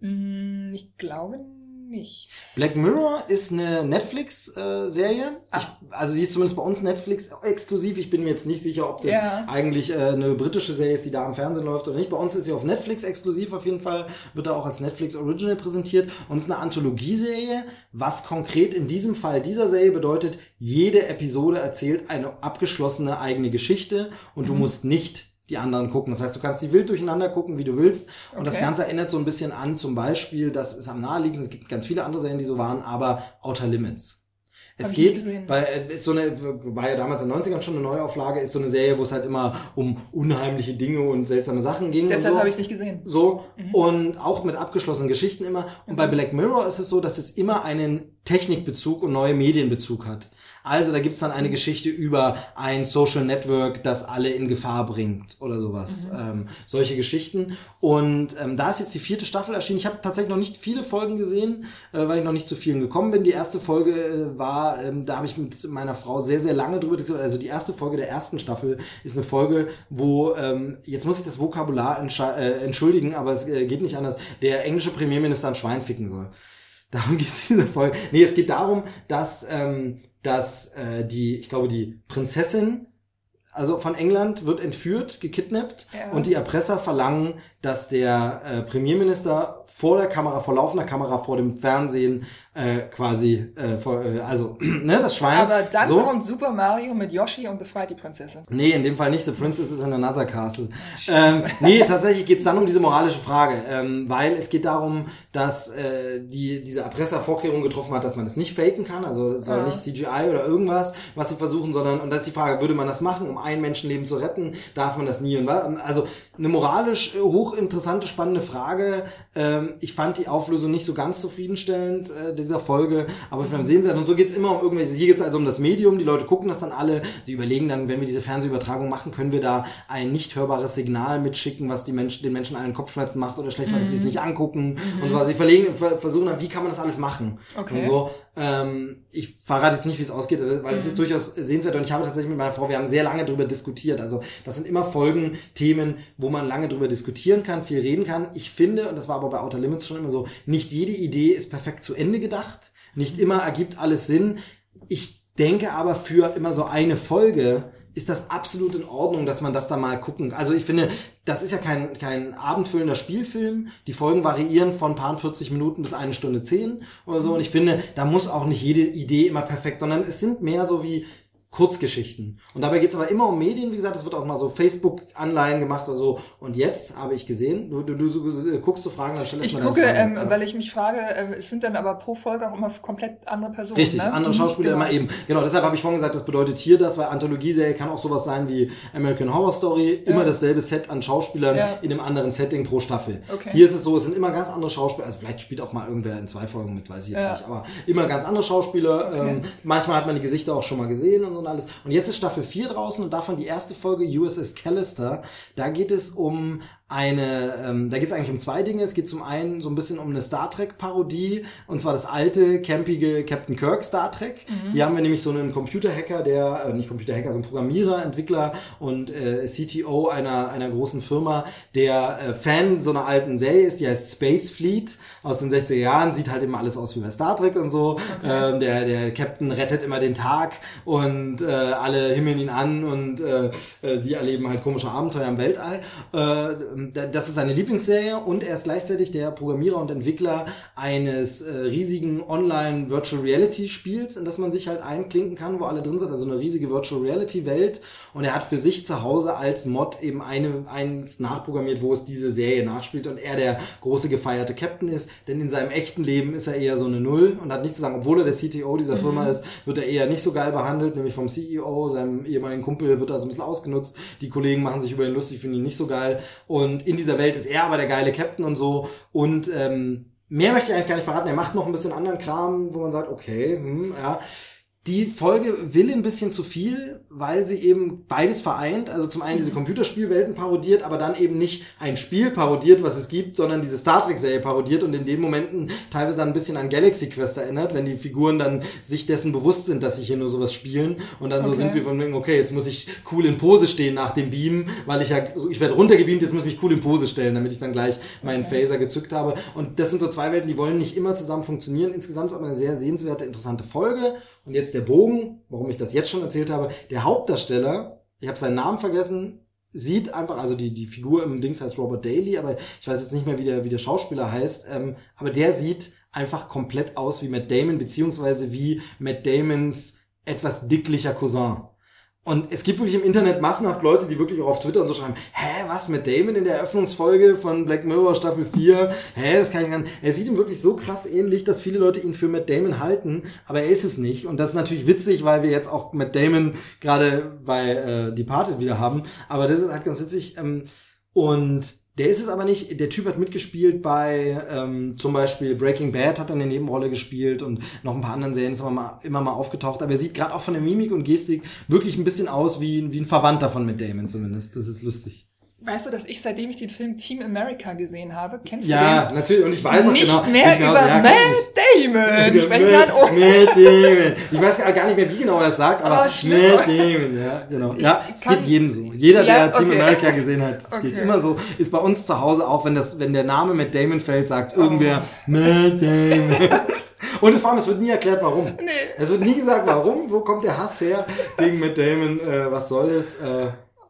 Hm, Ich glaube nicht. Black Mirror ist eine Netflix-Serie. Ah. also sie ist zumindest bei uns Netflix exklusiv. Ich bin mir jetzt nicht sicher, ob das Ja. eigentlich äh, eine britische Serie ist, die da am Fernsehen läuft oder nicht. Bei uns ist sie auf Netflix exklusiv auf jeden Fall. Wird da auch als Netflix Original präsentiert. Und es ist eine Anthologieserie, was konkret in diesem Fall dieser Serie bedeutet, jede Episode erzählt eine abgeschlossene eigene Geschichte und Mhm. du musst nicht die anderen gucken. Das heißt, du kannst die wild durcheinander gucken, wie du willst. Und das Okay. Ganze erinnert so ein bisschen an zum Beispiel, das ist am naheliegendsten, es gibt ganz viele andere Serien, die so waren, aber Outer Limits. Es Hab geht, weil äh, ist so eine, war ja damals in den 90ern schon eine Neuauflage, ist so eine Serie, wo es halt immer um unheimliche Dinge und seltsame Sachen ging. Deshalb so. habe ich nicht gesehen. So, Mhm. und auch mit abgeschlossenen Geschichten immer. Und bei Black Mirror ist es so, dass es immer einen Technikbezug und neue Medienbezug hat. Also da gibt's dann eine Geschichte über ein Social Network, das alle in Gefahr bringt oder sowas. Ähm, solche Geschichten. Und ähm, da ist jetzt die vierte Staffel erschienen. Ich habe tatsächlich noch nicht viele Folgen gesehen, äh, weil ich noch nicht zu vielen gekommen bin. Die erste Folge äh, war, ähm, da habe ich mit meiner Frau sehr, sehr lange drüber diskutiert. Also die erste Folge der ersten Staffel ist eine Folge, wo, ähm, jetzt muss ich das Vokabular äh, entschuldigen, aber es äh, geht nicht anders, der englische Premierminister ein Schwein ficken soll. Darum geht es in dieser Folge. Nee, es geht darum, dass, ähm, dass äh, die, ich glaube, die Prinzessin Also von England wird entführt, gekidnappt Ja. und die Erpresser verlangen, dass der äh, Premierminister vor der Kamera, vor laufender Kamera, vor dem Fernsehen äh, quasi, äh, vor, äh, also ne, das Schwein. Aber dann so. kommt Super Mario mit Yoshi und befreit die Prinzessin. Nee, in dem Fall nicht. The Princess is in another castle. Ähm, nee, tatsächlich geht's dann um diese moralische Frage, ähm, weil es geht darum, dass äh, die, diese Erpresser Vorkehrungen getroffen hat, dass man das nicht faken kann, also es soll Ja. nicht CGI oder irgendwas, was sie versuchen, sondern, und das ist die Frage, würde man das machen, um ein Menschenleben zu retten, darf man das nie? Und wa- also eine moralisch äh, hochinteressante, spannende Frage. Ähm, ich fand die Auflösung nicht so ganz zufriedenstellend äh, dieser Folge, aber wir sehen werden. Und so geht's immer um irgendwelche, hier geht's also um das Medium, die Leute gucken das dann alle, sie überlegen dann, wenn wir diese Fernsehübertragung machen, können wir da ein nicht hörbares Signal mitschicken, was die Menschen, den Menschen allen Kopfschmerzen macht oder schlecht macht, dass sie es nicht angucken und so. Also sie verlegen, ver versuchen dann, wie kann man das alles machen? Okay. Und so. Ähm, ich verrate jetzt nicht, wie es ausgeht, weil es ist durchaus sehenswert und ich habe tatsächlich mit meiner Frau, wir haben sehr lange darüber diskutiert. Also das sind immer Folgen, Themen, wo man lange drüber diskutieren kann, viel reden kann. Ich finde, und das war aber bei Outer Limits schon immer so, nicht jede Idee ist perfekt zu Ende gedacht. Nicht immer ergibt alles Sinn. Ich denke aber für immer so eine Folge ist das absolut in Ordnung, dass man das da mal gucken. Also ich finde, das ist ja kein, kein abendfüllender Spielfilm. Die Folgen variieren von paar 40 Minuten bis eine Stunde zehn oder so. Und ich finde, da muss auch nicht jede Idee immer perfekt, sondern es sind mehr so wie Kurzgeschichten. Und dabei geht's aber immer um Medien, wie gesagt, es wird auch mal so Facebook-Anleihen gemacht oder so. Und jetzt habe ich gesehen, du, du, du, du guckst zu Fragen, dann stell erst Ich gucke, Fragen. ähm, Ja. weil ich mich frage, äh, es sind dann aber pro Folge auch immer komplett andere Personen. Richtig, ne? andere Mhm, Schauspieler genau. immer eben. Genau, deshalb habe ich vorhin gesagt, das bedeutet hier das, weil Anthologieserie kann auch sowas sein wie American Horror Story, immer dasselbe Set an Schauspielern Ja. in einem anderen Setting pro Staffel. Okay. Hier ist es so, es sind immer ganz andere Schauspieler, also vielleicht spielt auch mal irgendwer in zwei Folgen mit, weiß ich jetzt Ja. nicht, aber immer ganz andere Schauspieler. Okay. Ähm, manchmal hat man die Gesichter auch schon mal gesehen und, und alles. Und jetzt ist Staffel 4 draußen und davon die erste Folge USS Callister. Da geht es um eine, ähm, da geht es eigentlich um zwei Dinge. Es geht zum einen so ein bisschen um eine Star Trek Parodie und zwar das alte, campige Captain Kirk Star Trek. Hier haben wir nämlich so einen Computerhacker, der, äh, nicht Computerhacker, so ein Programmierer, Entwickler und äh, CTO einer, einer großen Firma, der äh, Fan so einer alten Serie ist, die heißt Space Fleet aus den 60er Jahren, sieht halt immer alles aus wie bei Star Trek und so. Ähm, der, der Captain rettet immer den Tag und äh, alle himmeln ihn an und äh, äh, sie erleben halt komische Abenteuer im Weltall. Äh, das ist seine Lieblingsserie und er ist gleichzeitig der Programmierer und Entwickler eines äh, riesigen Online Virtual Reality Spiels, in das man sich halt einklinken kann, wo alle drin sind, also eine riesige Virtual Reality Welt. Und er hat für sich zu Hause als Mod eben eine, eins nachprogrammiert, wo es diese Serie nachspielt und er der große gefeierte Captain ist, denn in seinem echten Leben ist er eher so eine Null und hat nichts zu sagen, obwohl er der CTO dieser Firma ist, wird er eher nicht so geil behandelt, nämlich vom CEO, seinem ehemaligen Kumpel wird er so ein bisschen ausgenutzt, die Kollegen machen sich über ihn lustig, finden ihn nicht so geil. Und in dieser Welt ist er aber der geile Captain und so. Und ähm, mehr möchte ich eigentlich gar nicht verraten, er macht noch ein bisschen anderen Kram, wo man sagt, okay, hm, ja, die Folge will ein bisschen zu viel, weil sie eben beides vereint. Also zum einen diese Computerspielwelten parodiert, aber dann eben nicht ein Spiel parodiert, was es gibt, sondern diese Star Trek-Serie parodiert und in den Momenten teilweise ein bisschen an Galaxy Quest erinnert, wenn die Figuren dann sich dessen bewusst sind, dass sie hier nur sowas spielen und dann so Okay. sind wir von wegen, okay, jetzt muss ich cool in Pose stehen nach dem Beamen, weil ich ja, ich werde runtergebeamt, jetzt muss ich mich cool in Pose stellen, damit ich dann gleich meinen Phaser gezückt habe. Und das sind so zwei Welten, die wollen nicht immer zusammen funktionieren. Insgesamt ist aber eine sehr sehenswerte, interessante Folge. Und jetzt der Bogen, warum ich das jetzt schon erzählt habe. Der Hauptdarsteller, ich habe seinen Namen vergessen, sieht einfach, also die, die Figur im Dings heißt Robert Daly, aber ich weiß jetzt nicht mehr, wie der, wie der Schauspieler heißt, ähm, aber der sieht einfach komplett aus wie Matt Damon, beziehungsweise wie Matt Damons etwas dicklicher Cousin. Und es gibt wirklich im Internet massenhaft Leute, die wirklich auch auf Twitter und so schreiben, hä, was mit Damon in der Eröffnungsfolge von Black Mirror Staffel 4? Hä, das kann ich gar nicht. Er sieht ihm wirklich so krass ähnlich, dass viele Leute ihn für Matt Damon halten, aber er ist es nicht. Und das ist natürlich witzig, weil wir jetzt auch Matt Damon gerade bei äh, Departed wieder haben. Aber das ist halt ganz witzig. Ähm, und der ist es aber nicht. Der Typ hat mitgespielt bei ähm, zum Beispiel Breaking Bad hat er eine Nebenrolle gespielt und noch ein paar anderen Serien ist aber mal, immer mal aufgetaucht. Aber er sieht gerade auch von der Mimik und Gestik wirklich ein bisschen aus wie, wie ein Verwandter von Matt Damon zumindest. Das ist lustig. Weißt du, dass ich, seitdem ich den Film Team America gesehen habe, kennst Ja, du natürlich. Und ich weiß den? auch Nicht genau. mehr genau, über ja, Matt Damon ich. Matt. Oh, Matt Damon. Ich weiß gar nicht mehr, wie genau er es sagt, aber Oh. Matt Damon, ja, genau. Ja, es geht jedem so. Jeder, Ja, der Team okay. America gesehen hat, es geht Okay. immer so. Ist bei uns zu Hause auch, wenn das, wenn der Name Matt Damon fällt, sagt Oh. irgendwer Matt Damon. Und vor allem, es wird nie erklärt, warum. Nee. Es wird nie gesagt, warum, wo kommt der Hass her gegen Matt Damon, äh, was soll das? Äh,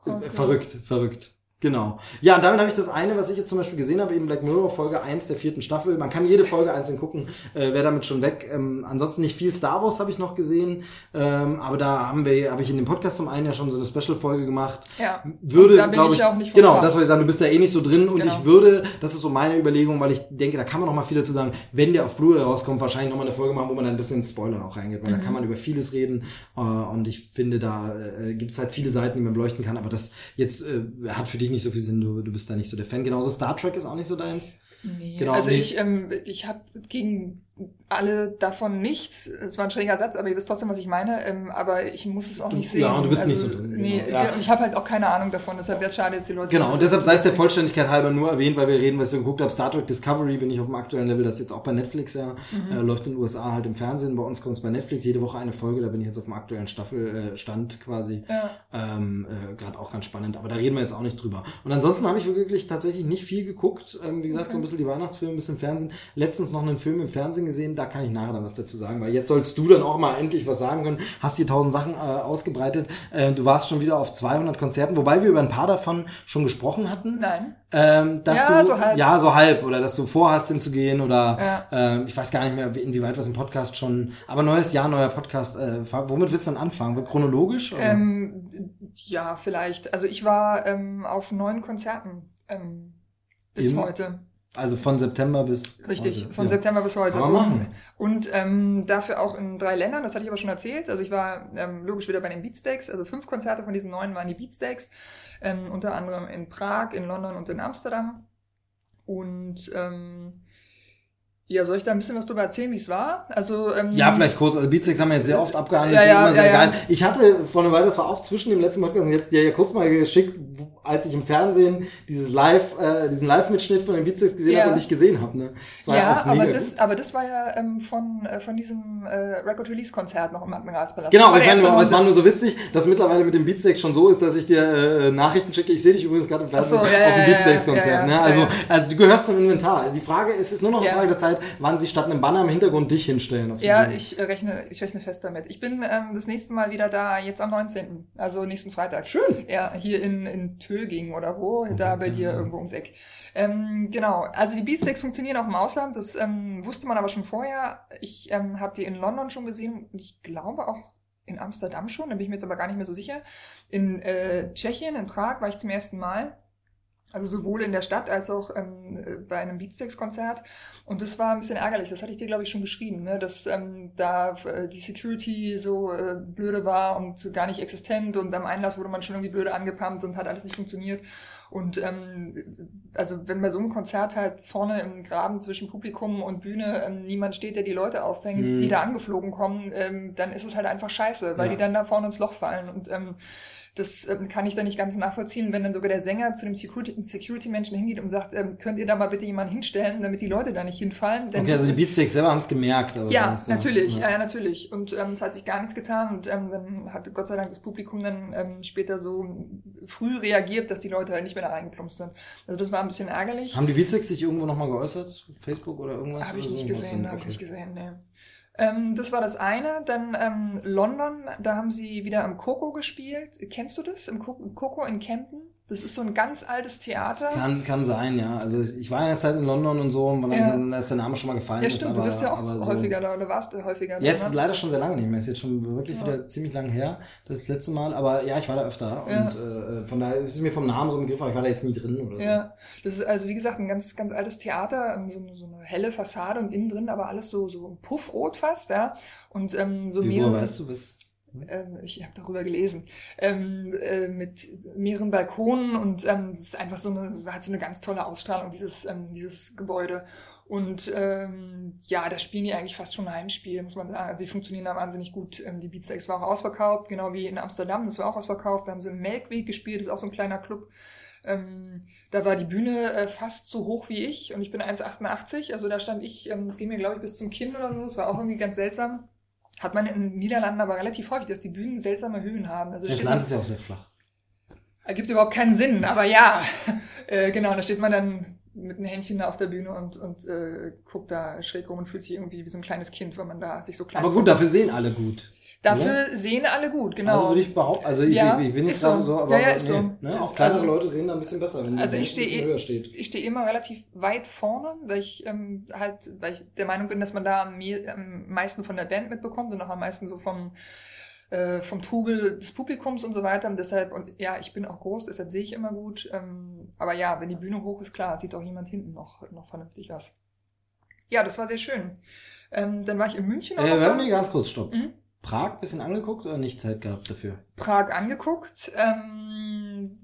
Okay. Verrückt, verrückt. Genau. Ja, und damit habe ich das eine, was ich jetzt zum Beispiel gesehen habe, eben Black Mirror, Folge 1 der vierten Staffel. Man kann jede Folge einzeln gucken, äh, wäre damit schon weg. Ähm, ansonsten nicht viel Star Wars habe ich noch gesehen, ähm, aber da haben wir, habe ich in dem Podcast zum einen ja schon so eine Special-Folge gemacht. Ja. Würde, da bin ich ich, ja auch nicht Genau, das wollte ich sagen, du bist da eh nicht so drin und Genau. ich würde, das ist so meine Überlegung, weil ich denke, da kann man noch mal viel dazu sagen, wenn der auf Blu-ray rauskommt, wahrscheinlich noch mal eine Folge machen, wo man dann ein bisschen ins Spoilern auch reingeht, weil da Mhm. kann man über vieles reden äh, und ich finde, da äh, gibt es halt viele Seiten, die man beleuchten kann, aber das jetzt äh, hat für dich nicht so viel Sinn, du, du bist da nicht so der Fan. Genauso Star Trek ist auch nicht so deins. Nee. Genau, also nee. ich, ähm, ich habe gegen alle davon nichts. Es war ein schräger Satz, aber ihr wisst trotzdem, was ich meine. Ähm, aber ich muss es auch Du- nicht sehen. ja, und du bist also, nicht so drin, Nee, genau, ja. ich habe halt auch keine Ahnung davon. Deshalb wäre es schade, jetzt die Leute. Genau, und deshalb sei es der Vollständigkeit halber nur erwähnt, weil wir reden, was ich geguckt habe, Star Trek Discovery bin ich auf dem aktuellen Level, das ist jetzt auch bei Netflix ja, Mhm. äh, läuft in den USA halt im Fernsehen, bei uns kommt es bei Netflix, jede Woche eine Folge, da bin ich jetzt auf dem aktuellen Staffelstand quasi. Ja. Ähm, äh, Gerade auch ganz spannend, aber da reden wir jetzt auch nicht drüber. Und ansonsten habe ich wirklich tatsächlich nicht viel geguckt. Ähm, wie gesagt, so ein bisschen die Weihnachtsfilme, ein bisschen Fernsehen. Letztens noch einen Film im Fernsehen gesehen, da kann ich nachher dann was dazu sagen, weil jetzt sollst du dann auch mal endlich was sagen können. Hast hier tausend Sachen äh, ausgebreitet. Äh, du warst schon wieder auf 200 Konzerten, wobei wir über ein paar davon schon gesprochen hatten. Nein. Ähm, dass Ja, du, so halb. Ja, so halb. Oder dass du vorhast hinzugehen oder Ja. ähm, ich weiß gar nicht mehr, inwieweit was im Podcast schon. Aber neues Jahr, neuer Podcast. Äh, womit willst du dann anfangen? Chronologisch? Ähm, ja, vielleicht. Also ich war ähm, auf neun Konzerten ähm, bis Im- heute. Also von September bis. Richtig, heute. von Ja. September bis heute. Und und ähm, dafür auch in drei Ländern, das hatte ich aber schon erzählt. Also ich war ähm, logisch wieder bei den Beatsteaks, also fünf Konzerte von diesen neun waren die Beatsteaks. Ähm, unter anderem in Prag, in London und in Amsterdam. Und ähm, ja, soll ich da ein bisschen was drüber erzählen, wie es war? Also ähm, Ja, vielleicht kurz. Also Beatsteaks haben wir jetzt sehr oft abgehandelt, Ja, ja, immer sehr ja, ja. geil. Ich hatte vor einer Weile, das war auch zwischen dem letzten Podcast und jetzt dir ja kurz mal geschickt, als ich im Fernsehen dieses Live, äh, diesen Live-Mitschnitt von den Beatsteaks gesehen Ja. habe und dich gesehen habe. Ne? Ja, mega aber das, aber das war ja ähm, von, äh, von diesem äh, Record-Release-Konzert noch im Admiralspalast. Genau, aber ich es war nur so witzig, dass mittlerweile mit dem Beatsteaks schon so ist, dass ich dir äh, Nachrichten schicke. Ich sehe dich übrigens gerade im Fernsehen so, ja, auf dem ja, ja, Beatsteaks-Konzert. ja, ja, ne? ja, also, ja. also du gehörst zum Inventar. Die Frage ist, es ist nur noch eine Ja. Frage der Zeit, wann sie statt einem Banner im Hintergrund dich hinstellen. Auf Ja, ich rechne, ich rechne fest damit. Ich bin ähm, das nächste Mal wieder da, jetzt am 19., also nächsten Freitag. Schön. Ja, hier in, in Töging oder wo, da bei dir irgendwo ums Eck. Ähm, genau, also die Beatsteaks funktionieren auch im Ausland, das ähm, wusste man aber schon vorher. Ich ähm, habe die in London schon gesehen und ich glaube auch in Amsterdam schon, da bin ich mir jetzt aber gar nicht mehr so sicher. In äh, Tschechien, in Prag war ich zum ersten Mal. Also sowohl in der Stadt als auch ähm, äh, bei einem Beatsteaks-Konzert. Und das war ein bisschen ärgerlich. Das hatte ich dir, glaube ich, schon geschrieben, ne? dass ähm, da äh, die Security so äh, blöde war und gar nicht existent. Und am Einlass wurde man schon irgendwie blöde angepumpt und hat alles nicht funktioniert. Und ähm, also wenn bei so einem Konzert halt vorne im Graben zwischen Publikum und Bühne ähm, niemand steht, der die Leute auffängt, Mhm. die da angeflogen kommen, ähm, dann ist es halt einfach scheiße, weil Ja. die dann da vorne ins Loch fallen. Und ähm, das ähm, kann ich dann nicht ganz nachvollziehen, wenn dann sogar der Sänger zu dem Security- Security-Menschen hingeht und sagt, ähm, könnt ihr da mal bitte jemanden hinstellen, damit die Leute da nicht hinfallen. Denn Okay, also die Beatsteaks selber haben es gemerkt. aber ja, das, natürlich, ja. Ja. natürlich. Und ähm, es hat sich gar nichts getan und ähm, dann hat Gott sei Dank das Publikum dann ähm, später so früh reagiert, dass die Leute halt nicht mehr da reingeplumpst sind. Also das war ein bisschen ärgerlich. Haben die Beatsteaks sich irgendwo nochmal geäußert? Facebook oder irgendwas? Habe ich nicht gesehen, habe ich nicht gesehen, nee. Ähm, das war das eine. Dann ähm, London, da haben sie wieder im Coco gespielt. Kennst du das? Im Co- Coco in Camden? Das ist so ein ganz altes Theater. Kann, kann sein, ja. Also ich war in der Zeit in London und so, und dann, Ja. dann ist der Name schon mal gefallen. ja, ist, stimmt, aber, du bist ja auch so häufiger da oder warst du häufiger da. Jetzt ne? leider schon sehr lange nicht mehr. Ist jetzt schon wirklich Ja. wieder ziemlich lang her, das letzte Mal. Aber ja, ich war da öfter. Ja. Und äh, von daher ist es mir vom Namen so ein Begriff, aber ich war da jetzt nie drin oder so. Ja, das ist also wie gesagt ein ganz, ganz altes Theater, ähm, so, eine- so eine helle Fassade und innen drin aber alles so, so puffrot fast, ja. Und ähm, so Wie, mehrere. weißt du was? Ähm, ich habe darüber gelesen, ähm, äh, mit mehreren Balkonen und ähm, es ist einfach so eine, hat so eine ganz tolle Ausstrahlung, dieses, ähm, dieses Gebäude. Und ähm, ja, da spielen die eigentlich fast schon ein Heimspiel, muss man sagen. Also die funktionieren da wahnsinnig gut. Ähm, die Beatsteaks war auch ausverkauft, genau wie in Amsterdam, das war auch ausverkauft. Da haben sie im Melkweg gespielt, das ist auch so ein kleiner Club. Ähm, da war die Bühne äh, fast so hoch wie ich und ich bin 1,88, also da stand ich, ähm, das ging mir glaube ich bis zum Kinn oder so, das war auch irgendwie ganz seltsam. Hat man in den Niederlanden aber relativ häufig, dass die Bühnen seltsame Höhen haben. Also da Das Land ist ja auch sehr flach. ergibt überhaupt keinen Sinn, aber ja, äh, genau, da steht man dann mit einem Händchen da auf der Bühne und, und äh, guckt da schräg rum und fühlt sich irgendwie wie so ein kleines Kind, wenn man da sich so klein Aber gut, dafür sehen alle gut. Dafür oder? sehen alle gut, genau. Also würde ich behaupten, also ich, ja, ich, ich bin nicht so. so, aber ja, ja, nee, so. Ne? Auch kleinere also, Leute sehen da ein bisschen besser, wenn also die ich stehe, ein bisschen höher steht. Ich stehe immer relativ weit vorne, weil ich ähm, halt, weil ich der Meinung bin, dass man da am, am meisten von der Band mitbekommt und auch am meisten so vom äh, vom Trubel des Publikums und so weiter. Und deshalb, und ja, ich bin auch groß, deshalb sehe ich immer gut. Ähm, aber ja, wenn die Bühne hoch ist, klar, sieht auch jemand hinten noch, noch vernünftig aus. Ja, das war sehr schön. Ähm, dann war ich in München. Äh, wir haben die ganz kurz stopp. Mhm. Prag bisschen angeguckt oder nicht Zeit gehabt dafür? Prag angeguckt, ähm,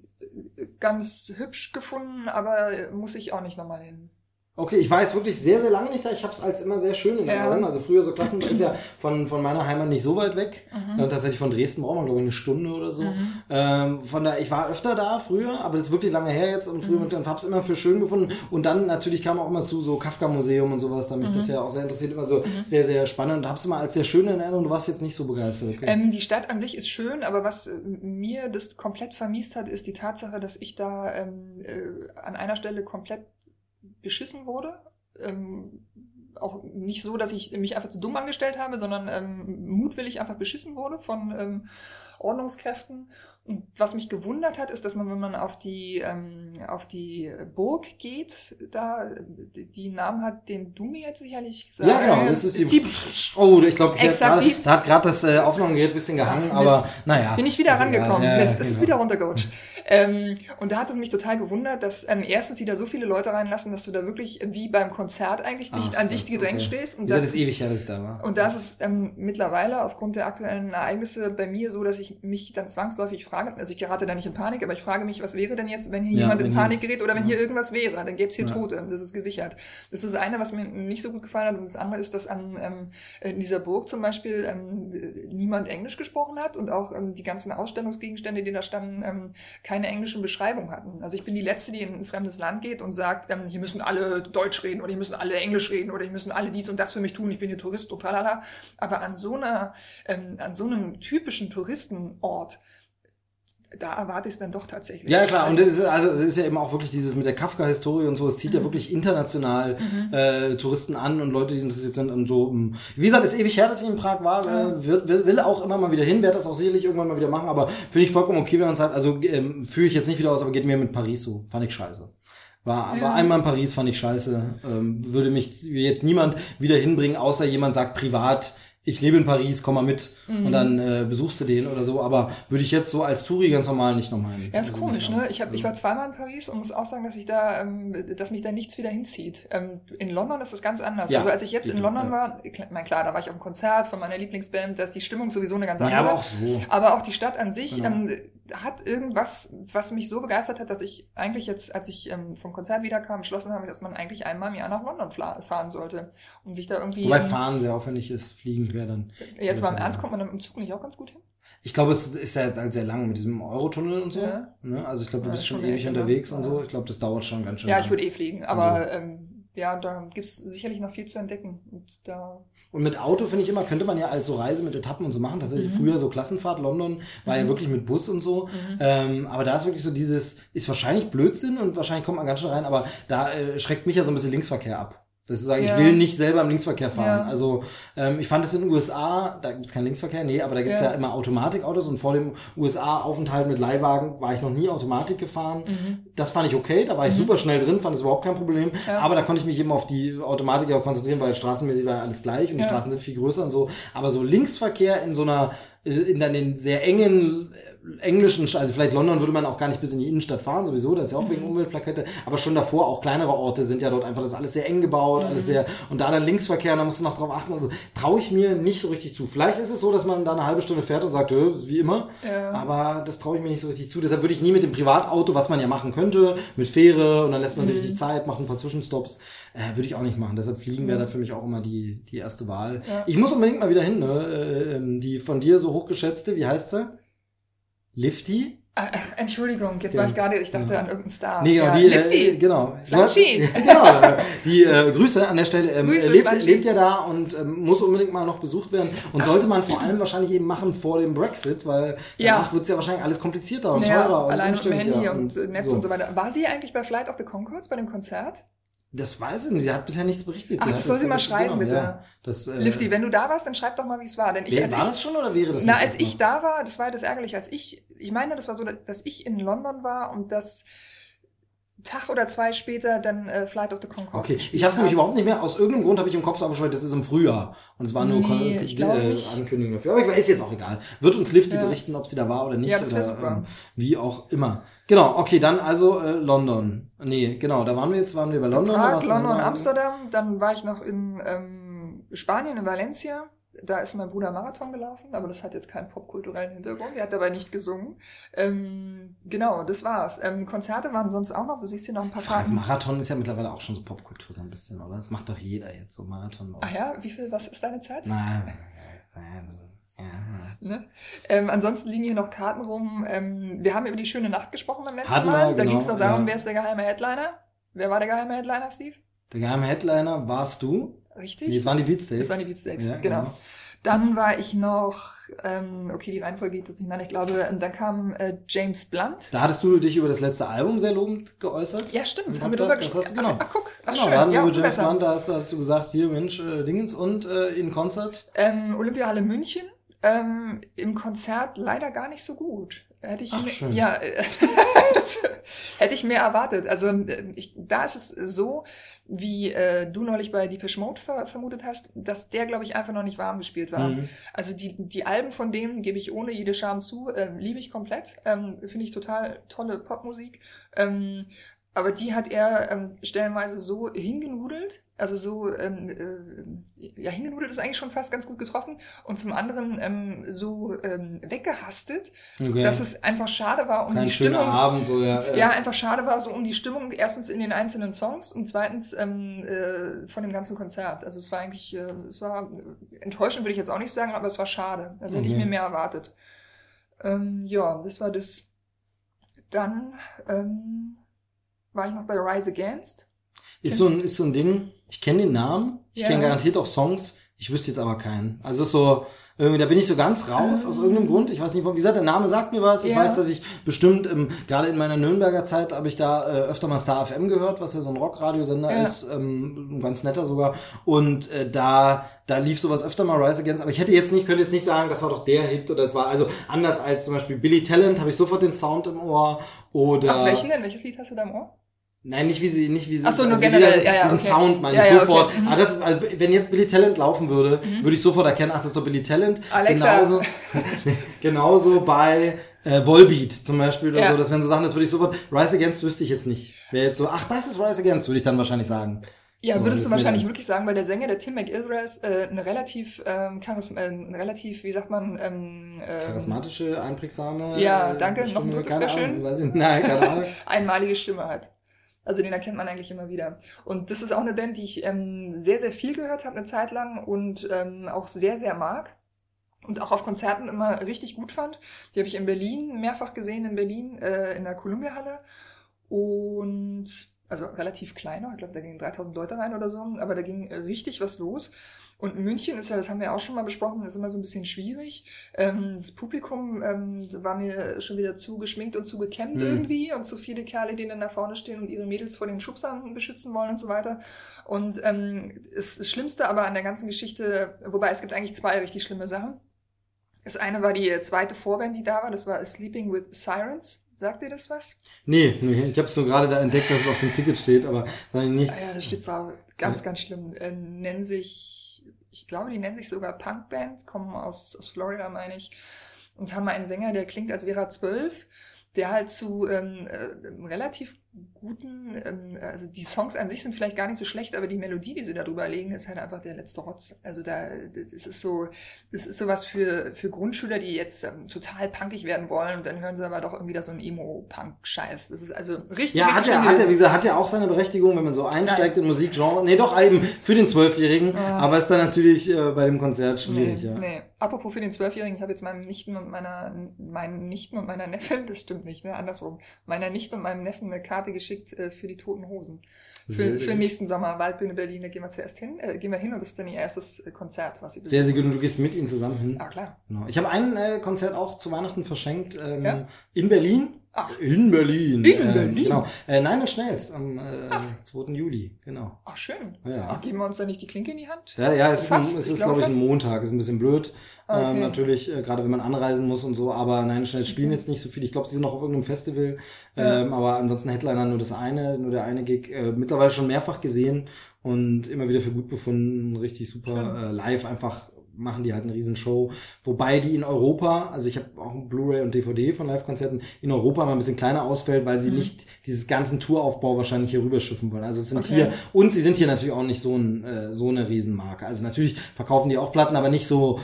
ganz hübsch gefunden, aber muss ich auch nicht nochmal hin. Okay, ich war jetzt wirklich sehr, sehr lange nicht da. Ich habe es als immer sehr schön in Ja. Erinnerung. Also früher so Klassen ist ja von, von meiner Heimat nicht so weit weg. Mhm. Tatsächlich von Dresden braucht man, glaube ich, eine Stunde oder so. Mhm. Ähm, von da, ich war öfter da früher, aber das ist wirklich lange her jetzt und früher Mhm. habe es immer für schön gefunden. Und dann natürlich kam auch immer zu so Kafka-Museum und sowas, da mich Mhm. das ja auch sehr interessiert, immer so sehr, sehr spannend und habe es immer als sehr schön in Erinnerung. Du warst jetzt nicht so begeistert, okay? Ähm, die Stadt an sich ist schön, aber was äh, mir das komplett vermiest hat, ist die Tatsache, dass ich da ähm, äh, an einer Stelle komplett beschissen wurde. Ähm, auch nicht so, dass ich mich einfach zu dumm angestellt habe, sondern ähm, mutwillig einfach beschissen wurde von ähm, Ordnungskräften. Und was mich gewundert hat, ist, dass man, wenn man auf die, ähm, auf die Burg geht, da die Namen hat, den du mir jetzt sicherlich gesagt ja, genau, das ist die. die oh, ich glaube, da hat gerade das äh, Aufnahmegerät ein bisschen gehangen, Ach, aber naja. bin ich wieder ist rangekommen. Ja, Mist, es ist genau. wieder runtergerutscht. ähm, und da hat es mich total gewundert, dass ähm, erstens die da so viele Leute reinlassen, dass du da wirklich wie beim Konzert eigentlich dicht Ach, an dicht das- gedrängt okay. stehst. Und das, das ist ewig her, dass da war. und da ist es ähm, mittlerweile aufgrund der aktuellen Ereignisse bei mir so, dass ich mich dann zwangsläufig frage, also ich gerate da nicht in Panik, aber ich frage mich, was wäre denn jetzt, wenn hier Ja, jemand in Panik gerät oder wenn ja. hier irgendwas wäre, dann gäbe es hier Ja. Tote, das ist gesichert. Das ist das eine, was mir nicht so gut gefallen hat und das andere ist, dass an ähm, in dieser Burg zum Beispiel ähm, niemand Englisch gesprochen hat und auch ähm, die ganzen Ausstellungsgegenstände, die da standen, ähm, keine englischen Beschreibungen hatten. Also ich bin die Letzte, die in ein fremdes Land geht und sagt, ähm, hier müssen alle Deutsch reden oder hier müssen alle Englisch reden oder hier müssen alle dies und das für mich tun, ich bin hier Tourist und tralala. Aber an so einer, ähm, an so einem typischen Touristenort, da erwarte ich es dann doch tatsächlich. Ja, klar, und Also, das ist, also, das ist ja eben auch wirklich dieses mit der Kafka-Historie und so, es zieht ja Mhm. wirklich international Mhm. äh, Touristen an und Leute, die interessiert sind und so. Wie gesagt, ist ewig her, dass ich in Prag war, Ja. äh, wird, will, will auch immer mal wieder hin, werde das auch sicherlich irgendwann mal wieder machen, aber finde ich vollkommen okay, wenn man es halt, also ähm, führe ich jetzt nicht wieder aus, aber geht mir mit Paris so, fand ich scheiße. War, Ja. war einmal in Paris, fand ich scheiße. Ähm, würde mich jetzt niemand wieder hinbringen, außer jemand sagt privat, ich lebe in Paris, komm mal mit Mhm. und dann äh, besuchst du den oder so. Aber würde ich jetzt so als Touri ganz normal nicht nochmal. Ja, ist Also komisch, ne? Ich, hab, ich war zweimal in Paris und muss auch sagen, dass ich da, ähm, dass mich da nichts wieder hinzieht. Ähm, in London ist das ganz anders. Ja, also als ich jetzt in London ja. war, mein, klar, da war ich auf einem Konzert von meiner Lieblingsband, da ist die Stimmung sowieso eine ganz Ja, andere. aber auch so. Aber auch die Stadt an sich Genau. ähm, hat irgendwas, was mich so begeistert hat, dass ich eigentlich jetzt, als ich ähm, vom Konzert wiederkam, beschlossen habe, dass man eigentlich einmal im Jahr nach London fahren sollte, um sich da irgendwie. Wobei Fahren sehr aufwendig ist, Fliegen wäre dann. jetzt mal im. Ernst kommt man dann im Zug nicht auch ganz gut hin? Ich glaube, es ist ja halt sehr lang mit diesem Eurotunnel und so. Ja. Ne? Also ich glaube, du bist ist schon schon ewig unterwegs und so. Ich glaube, das dauert schon ganz schön. Ja, lang. ich würde eh fliegen, aber ähm, ja, da gibt's sicherlich noch viel zu entdecken. Und da Und mit Auto finde ich immer, könnte man ja als so Reise mit Etappen und so machen. Tatsächlich Mhm. früher so Klassenfahrt London war ja Mhm. wirklich mit Bus und so. Mhm. Ähm, aber da ist wirklich so dieses, ist wahrscheinlich Blödsinn und wahrscheinlich kommt man ganz schön rein, aber da äh, schreckt mich ja so ein bisschen Linksverkehr ab. Das ist sagen, Ja. ich will nicht selber im Linksverkehr fahren. Ja. Also ähm, ich fand es in den USA, da gibt's keinen Linksverkehr, nee, aber da gibt's ja. Ja. immer Automatikautos und vor dem USA-Aufenthalt mit Leihwagen war ich noch nie Automatik gefahren. Mhm. Das fand ich okay, da war ich super schnell drin, fand es überhaupt kein Problem. Aber da konnte ich mich eben auf die Automatik auch konzentrieren, weil straßenmäßig war ja alles gleich und die. Straßen sind viel größer und so. Aber so Linksverkehr in so einer, äh, in dann den sehr engen englischen, also vielleicht London würde man auch gar nicht bis in die Innenstadt fahren, sowieso, das ist ja auch Mhm. wegen Umweltplakette, aber schon davor auch kleinere Orte sind ja dort einfach, das ist alles sehr eng gebaut, Mhm. alles sehr, und da dann Linksverkehr, da musst du noch drauf achten, also traue ich mir nicht so richtig zu. Vielleicht ist es so, dass man da eine halbe Stunde fährt und sagt, "Hö, ist wie immer, Ja. aber das traue ich mir nicht so richtig zu. Deshalb würde ich nie mit dem Privatauto, was man ja machen könnte, mit Fähre und dann lässt man sich Mhm. richtig Zeit, macht ein paar Zwischenstops, äh, würde ich auch nicht machen. Deshalb fliegen wäre da für mich auch immer die, die erste Wahl. Ja. Ich muss unbedingt mal wieder hin, ne? Äh, ähm, die von dir so hochgeschätzte, wie heißt sie? Lifty? Ah, Entschuldigung, jetzt war ich gerade, ich dachte an irgendeinen Star. Nee, genau, ja, die, Lifty. äh, genau. Hast- genau, äh, die äh, Grüße an der Stelle. Ähm, Grüße, er lebt, lebt ja da und ähm, muss unbedingt mal noch besucht werden. Und sollte man vor allem wahrscheinlich eben machen vor dem Brexit, weil Ja. danach wird es ja wahrscheinlich alles komplizierter und Ja, teurer und allein mit dem Handy und, äh, Netz so. und so weiter. War sie eigentlich bei Flight of the Concords bei dem Konzert? Das weiß ich nicht. Sie hat bisher nichts berichtet. Ach, das soll sie mal schreiben, bitte. Ja, das, äh, Lifty, wenn du da warst, dann schreib doch mal, wie es war. Denn ich, als war ich, das schon oder wäre das Na, als ich noch? da war, das war ja das ärgerlich, als ich, ich meine, das war so, dass ich in London war und das Tag oder zwei später dann äh, Flight of the Concords Okay, ich habe es nämlich überhaupt nicht mehr. Aus irgendeinem Grund habe ich im Kopf so abgeschaltet, das ist im Frühjahr. Und es war nur Nee, äh. Ankündigung dafür. Aber ist jetzt auch egal. Wird uns Lifty Ja. berichten, ob sie da war oder nicht. Ja, das oder, super. Ähm, wie auch immer. Genau, okay, dann also äh, London. Nee, genau, da waren wir jetzt, waren wir bei London. Prag, London, Amsterdam, dann war ich noch in ähm, Spanien, in Valencia. Da ist mein Bruder Marathon gelaufen, aber das hat jetzt keinen popkulturellen Hintergrund. Er hat dabei nicht gesungen. Ähm, genau, das war's. Ähm, Konzerte waren sonst auch noch. Du siehst hier noch ein paar Frage, Karten. Marathon ist ja mittlerweile auch schon so Popkultur so ein bisschen, oder? Das macht doch jeder jetzt so Marathon. Ach ja, wie viel, was ist deine Zeit? Nein, nein, ja. Ne? Ähm, ansonsten liegen hier noch Karten rum. Ähm, wir haben über die schöne Nacht gesprochen beim letzten Hatten wir, Mal. Da genau, ging es noch darum, ja. wer ist der geheime Headliner? Wer war der geheime Headliner, Steve? Der geheime Headliner warst du. Richtig? Nee, es waren die Beatsteaks. Das waren die Beatsteaks, Ja, genau. Dann war ich noch, ähm, okay, die Reihenfolge geht jetzt nicht nach, ich glaube, ähm, dann kam äh, James Blunt. Da hattest du dich über das letzte Album sehr lobend geäußert. Ja, stimmt, haben wir das- drüber das gesprochen. hast du- genau. Ach, ach, guck, ach, Genau, schön. da hatten wir ja, über James besser. Blunt, da hast, hast du gesagt, hier Mensch, äh, Dingens und äh, in Konzert. Ähm, Olympiahalle München. Ähm, Im Konzert leider gar nicht so gut. Hätte ich Ach, mir, schön. ja, hätte ich mehr erwartet. Also äh, ich, da ist es so, wie äh, du neulich bei Depeche Mode ver vermutet hast, dass der, glaube ich, einfach noch nicht warm gespielt war. Mhm. Also die, die Alben von denen gebe ich ohne jede Scham zu, ähm, liebe ich komplett. Ähm, Finde ich total tolle Popmusik. Ähm, aber die hat er ähm, stellenweise so hingenudelt, also so, ähm, äh, ja, hingenudelt ist eigentlich schon fast ganz gut getroffen und zum anderen ähm, so ähm, weggehastet, Okay. dass es einfach schade war um Kein die Stimmung. Abend, so ja. äh, Ja, einfach schade war so um die Stimmung, erstens in den einzelnen Songs und zweitens ähm, äh, von dem ganzen Konzert. Also es war eigentlich, äh, es war äh, enttäuschend, würde ich jetzt auch nicht sagen, aber es war schade. Also hätte ich Okay. mir mehr erwartet. Ähm, ja, das war das. Dann ähm, war ich noch bei Rise Against. Ist so ein, ist so ein Ding, ich kenne den Namen, ich Ja. kenne garantiert auch Songs, ich wüsste jetzt aber keinen. Also ist so, irgendwie, da bin ich so ganz raus aus irgendeinem Grund. Ich weiß nicht, wie gesagt, der Name sagt mir was. Ich Ja. weiß, dass ich bestimmt, ähm, gerade in meiner Nürnberger Zeit, habe ich da äh, öfter mal Star FM gehört, was ja so ein Rockradiosender Ja. ist, ähm, ganz netter sogar. Und äh, da, da lief sowas öfter mal Rise Against. Aber ich hätte jetzt nicht, könnte jetzt nicht sagen, das war doch der Hit oder das war, also anders als zum Beispiel Billy Talent, habe ich sofort den Sound im Ohr. Oder Ach, welchen denn? Welches Lied hast du da im Ohr? Nein, nicht wie sie, nicht wie sie. Ach so, nur wie generell, die- ja, ja, Diesen okay. Sound meine ich ja, sofort. okay, mhm. Ah, das also, wenn jetzt Billy Talent laufen würde, würde ich sofort erkennen, ach, das ist doch Billy Talent. Alexa. Genauso, genauso bei äh, Volbeat zum Beispiel oder Ja. so. Das wären so Sachen, das würde ich sofort. Rise Against wüsste ich jetzt nicht. Wäre jetzt so, ach, das ist Rise Against, würde ich dann wahrscheinlich sagen. Ja, So, würdest du wahrscheinlich wirklich sagen, weil der Sänger, der Tim McIlrath, äh, eine relativ, ähm, charism äh, eine relativ, wie sagt man, ähm, ähm, Charismatische, einprägsame. Ja, danke. Noch ein Stimme, drittes keine wär schön. Ahnung, nein, keine Ahnung. einmalige Stimme hat. Also den erkennt man eigentlich immer wieder. Und das ist auch eine Band, die ich ähm, sehr, sehr viel gehört habe eine Zeit lang und ähm, auch sehr, sehr mag. Und auch auf Konzerten immer richtig gut fand. Die habe ich in Berlin mehrfach gesehen, in Berlin, äh, in der Columbia-Halle. Und also relativ kleiner, ich glaube, da gingen 3000 Leute rein oder so, aber da ging richtig was los. Und München ist ja, das haben wir auch schon mal besprochen, ist immer so ein bisschen schwierig. Ähm, das Publikum ähm, war mir schon wieder zu geschminkt und zu gekämmt Mhm. irgendwie und zu viele Kerle, die dann da vorne stehen und ihre Mädels vor den Schubsern beschützen wollen und so weiter. Und ähm, das, Schlimmste aber an der ganzen Geschichte, wobei es gibt eigentlich zwei richtig schlimme Sachen. Das eine war die zweite Vorband, die da war, das war Sleeping with Sirens. Sagt ihr das was? Nee, nee, ich habe es nur gerade da entdeckt, dass es auf dem Ticket steht, aber ich nichts. Ah ja, da steht drauf. Ganz, ganz schlimm. Äh, nennen sich, ich glaube, die nennen sich sogar Punkband, kommen aus, aus Florida, meine ich, und haben einen Sänger, der klingt, als wäre er zwölf, der halt zu ähm, äh, relativ guten, ähm, also die Songs an sich sind vielleicht gar nicht so schlecht, aber die Melodie, die sie darüber legen, ist halt einfach der letzte Rotz. Also da, das ist so, das ist sowas für, für Grundschüler, die jetzt ähm, total punkig werden wollen und dann hören sie aber doch irgendwie da so einen Emo-Punk-Scheiß. Das ist also richtig. Ja, hat ja, hat ja, wie gesagt, hat ja auch seine Berechtigung, wenn man so einsteigt Nein. in Musikgenre. Nee, doch eben für den Zwölfjährigen, ah. aber ist dann natürlich äh, bei dem Konzert schwierig, nee, ja. Nee. Apropos für den Zwölfjährigen, ich habe jetzt meinem Nichten und meiner, meinen Nichten und meiner Neffen, das stimmt nicht, ne, andersrum, meiner Nichte und meinem Neffen eine Karte geschickt äh, für die Toten Hosen. Für, für nächsten Sommer, Waldbühne Berlin, da gehen wir zuerst hin, äh, gehen wir hin und das ist dann ihr erstes äh, Konzert, was sie besuchen. Sehr, sehr gut und du gehst mit ihnen zusammen hin. Ah, klar. Genau. Ich habe ein äh, Konzert auch zu Weihnachten verschenkt ähm, ja? in Berlin. Ach. In Berlin. In äh, Berlin? Genau. Äh, Nein, Schnells am äh, 2. Juli, genau. Ach, schön. Ja. Ach, geben wir uns da nicht die Klinke in die Hand? Ja, ja, es fast, ist, es ist, glaube ich, ein Montag. Ist ein bisschen blöd. Ähm, okay. Ähm, natürlich, äh, gerade wenn man anreisen muss und so, aber Nein, Schnells spielen okay. jetzt nicht so viel. Ich glaube, sie sind noch auf irgendeinem Festival. Ähm, aber ansonsten Headliner nur das eine, nur der eine Gig. Äh, mittlerweile schon mehrfach gesehen und immer wieder für gut befunden. Richtig super äh, live einfach machen die halt eine riesen Show. Wobei die in Europa, also ich habe auch ein Blu-ray und DVD von Live-Konzerten, in Europa mal ein bisschen kleiner ausfällt, weil sie mhm. nicht dieses ganzen Touraufbau wahrscheinlich hier rüberschiffen wollen. Also es sind okay. hier, und sie sind hier natürlich auch nicht so, ein, äh, so eine Riesenmarke. Also natürlich verkaufen die auch Platten, aber nicht so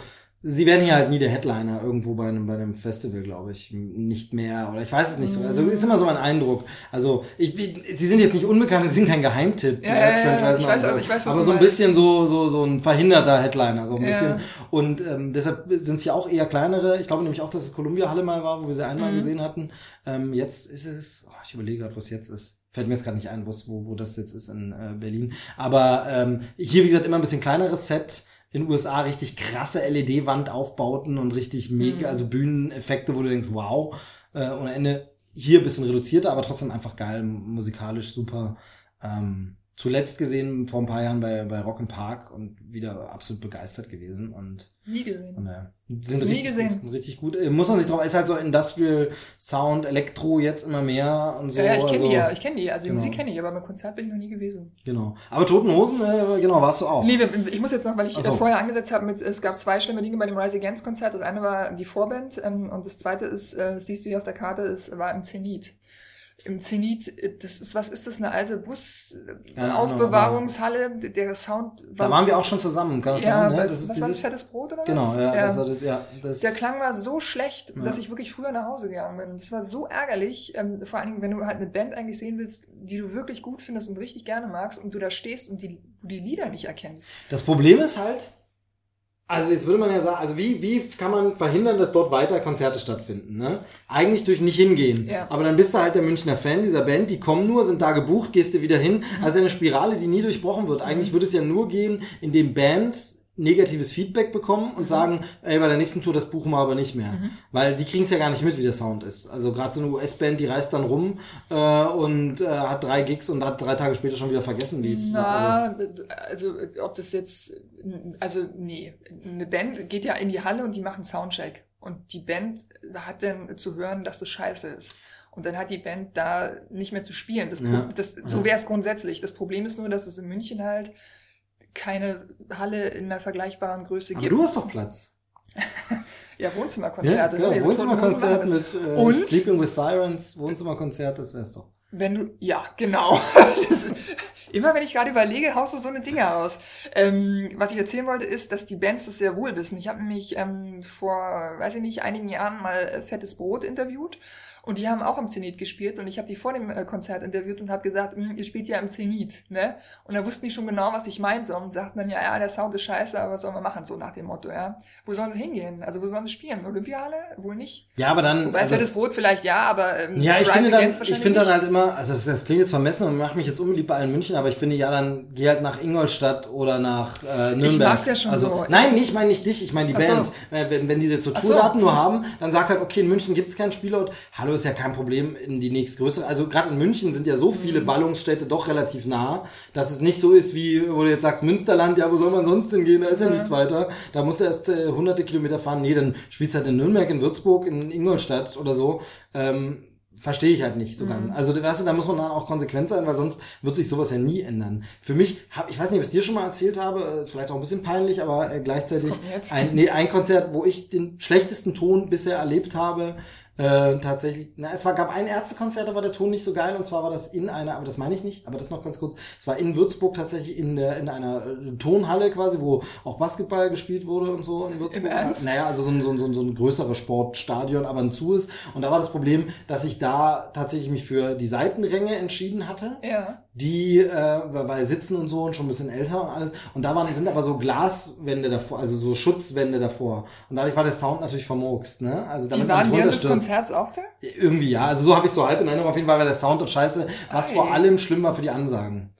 Sie werden hier halt nie der Headliner irgendwo bei einem, bei einem Festival, glaube ich. Nicht mehr. Oder ich weiß es nicht so. Also ist immer so mein Eindruck. Also ich, sie sind jetzt nicht unbekannt, sie sind kein Geheimtipp. Ja, ja, ja, ich weiß, so. ich weiß, aber so ein bisschen so, so, so ein verhinderter Headliner. So ein bisschen. Und ähm, deshalb sind es hier auch eher kleinere. Ich glaube nämlich auch, dass es Columbia Halle mal war, wo wir sie einmal mhm. gesehen hatten. Ähm, jetzt ist es, oh, ich überlege gerade, wo es jetzt ist fällt mir jetzt gerade nicht ein, wo, wo das jetzt ist in äh, Berlin. Aber ähm, hier, wie gesagt, immer ein bisschen kleineres Set in den USA richtig krasse LED-Wand aufbauten und richtig mega, mhm. also Bühneneffekte, wo du denkst, wow, äh, und am Ende hier ein bisschen reduzierter, aber trotzdem einfach geil, musikalisch super. Ähm, zuletzt gesehen vor ein paar Jahren bei, bei Rock Park und wieder absolut begeistert gewesen und nie gesehen. Und, äh, sind nie richtig gesehen. Gut, richtig gut. Äh, muss man sich drauf, ist halt so Industrial Sound, Elektro jetzt immer mehr und so. Ja, ja ich kenne also, die ja, ich kenne die, also die genau. Musik kenne ich, aber beim Konzert bin ich noch nie gewesen. Genau. Aber Toten Hosen, äh, genau, warst du auch. Nee, ich muss jetzt noch, weil ich so. vorher angesetzt habe mit, es gab zwei schlimme Dinge bei dem Rise Against Konzert. Das eine war die Vorband ähm, und das zweite ist, äh, siehst du hier auf der Karte, es war im Zenit im Zenit, äh, das ist, was ist das, eine alte Busaufbewahrungshalle, ja, der Sound war. Da waren wir auch schon zusammen, kann das ja, sein, ne? Das ist was dieses, fettes Brot oder was? Genau, ja. Das war das, ja das, der Klang war so schlecht, ja. dass ich wirklich früher nach Hause gegangen bin. Das war so ärgerlich, ähm, vor allen Dingen, wenn du halt eine Band eigentlich sehen willst, die du wirklich gut findest und richtig gerne magst und du da stehst und die, du die Lieder nicht erkennst. Das Problem ist halt, also jetzt würde man ja sagen, also wie, wie kann man verhindern, dass dort weiter Konzerte stattfinden? Ne? Eigentlich durch nicht hingehen. Ja. Aber dann bist du halt der Münchner Fan dieser Band, die kommen nur, sind da gebucht, gehst du wieder hin. Mhm. Also eine Spirale, die nie durchbrochen wird. Eigentlich mhm. würde es ja nur gehen, indem Bands negatives Feedback bekommen und mhm. sagen, ey, bei der nächsten Tour, das buchen wir aber nicht mehr. Mhm. Weil die kriegen es ja gar nicht mit, wie der Sound ist. Also gerade so eine US-Band, die reist dann rum äh, und äh, hat drei Gigs und hat drei Tage später schon wieder vergessen, wie es Na, also, also ob das jetzt, also nee, eine Band geht ja in die Halle und die machen Soundcheck. Und die Band hat dann zu hören, dass das scheiße ist. Und dann hat die Band da nicht mehr zu spielen. Das, ja. das, so wäre es grundsätzlich. Das Problem ist nur, dass es in München halt keine Halle in einer vergleichbaren Größe gibt. Aber du hast doch Platz. ja, Wohnzimmerkonzerte. Ja, ja, Wohnzimmerkonzert mit äh, Und? Sleeping with Sirens, Wohnzimmerkonzert, das wär's doch. Wenn du, ja, genau. das, immer wenn ich gerade überlege, haust du so eine Dinge aus. Ähm, was ich erzählen wollte, ist, dass die Bands das sehr wohl wissen. Ich habe nämlich ähm, vor, weiß ich nicht, einigen Jahren mal äh, Fettes Brot interviewt und die haben auch im Zenit gespielt und ich habe die vor dem äh, Konzert interviewt und habe gesagt, hm, ihr spielt ja im Zenit, ne? Und da wussten die schon genau, was ich meinte und sagten dann, ja, ja, der Sound ist scheiße, aber was sollen wir machen, so nach dem Motto, ja? Wo sollen sie hingehen? Also wo sollen sie spielen? Olympiahalle? Wohl nicht. Ja, aber dann... Wobei also, das Brot vielleicht ja, aber ähm, Ja, ich finde dann, ich finde dann halt immer, also das, das klingt jetzt vermessen und macht mich jetzt unbeliebt bei allen München, aber ich finde, ja, dann geh halt nach Ingolstadt oder nach äh, Nürnberg. Ich mag's ja schon also, so. Nein, nee, ich meine nicht dich, ich meine die Ach Band. So. Wenn, wenn diese jetzt so Tourdaten so. nur haben, dann sag halt, okay, in München gibt's keinen Spielort. Hallo, ist ja kein Problem in die nächstgrößere. Also gerade in München sind ja so viele mhm. Ballungsstädte doch relativ nah, dass es nicht so ist, wie wo du jetzt sagst, Münsterland, ja, wo soll man sonst hingehen? Da ist ja, ja nichts weiter. Da musst du erst äh, hunderte Kilometer fahren. Nee, dann spielst du halt in Nürnberg, in Würzburg, in Ingolstadt oder so. Ähm, verstehe ich halt nicht so ganz. Mhm. Also, weißt du, da muss man dann auch konsequent sein, weil sonst wird sich sowas ja nie ändern. Für mich, hab, ich weiß nicht, ob ich es dir schon mal erzählt habe, äh, vielleicht auch ein bisschen peinlich, aber äh, gleichzeitig ein, nee, ein Konzert, wo ich den schlechtesten Ton bisher erlebt habe, Äh, tatsächlich, na, es war, gab ein Ärztekonzert, da war der Ton nicht so geil und zwar war das in einer, aber das meine ich nicht, aber das noch ganz kurz, es war in Würzburg tatsächlich in, der, in einer äh, Tonhalle quasi, wo auch Basketball gespielt wurde und so in Würzburg. Im Ernst? Naja, also so ein, so, ein, so, ein, so ein größeres Sportstadion, aber ein zu ist. Und da war das Problem, dass ich da tatsächlich mich für die Seitenränge entschieden hatte Ja. Die, äh, weil sitzen und so und schon ein bisschen älter und alles. Und da waren, sind aber so Glaswände davor, also so Schutzwände davor. Und dadurch war der Sound natürlich vermurkst, ne? Also damit Die waren während des. Konzerts auch da? Irgendwie, ja. Also so habe ich so halb in Erinnerung. Auf jeden Fall war der Sound dort scheiße, was Ei. vor allem schlimm war für die Ansagen.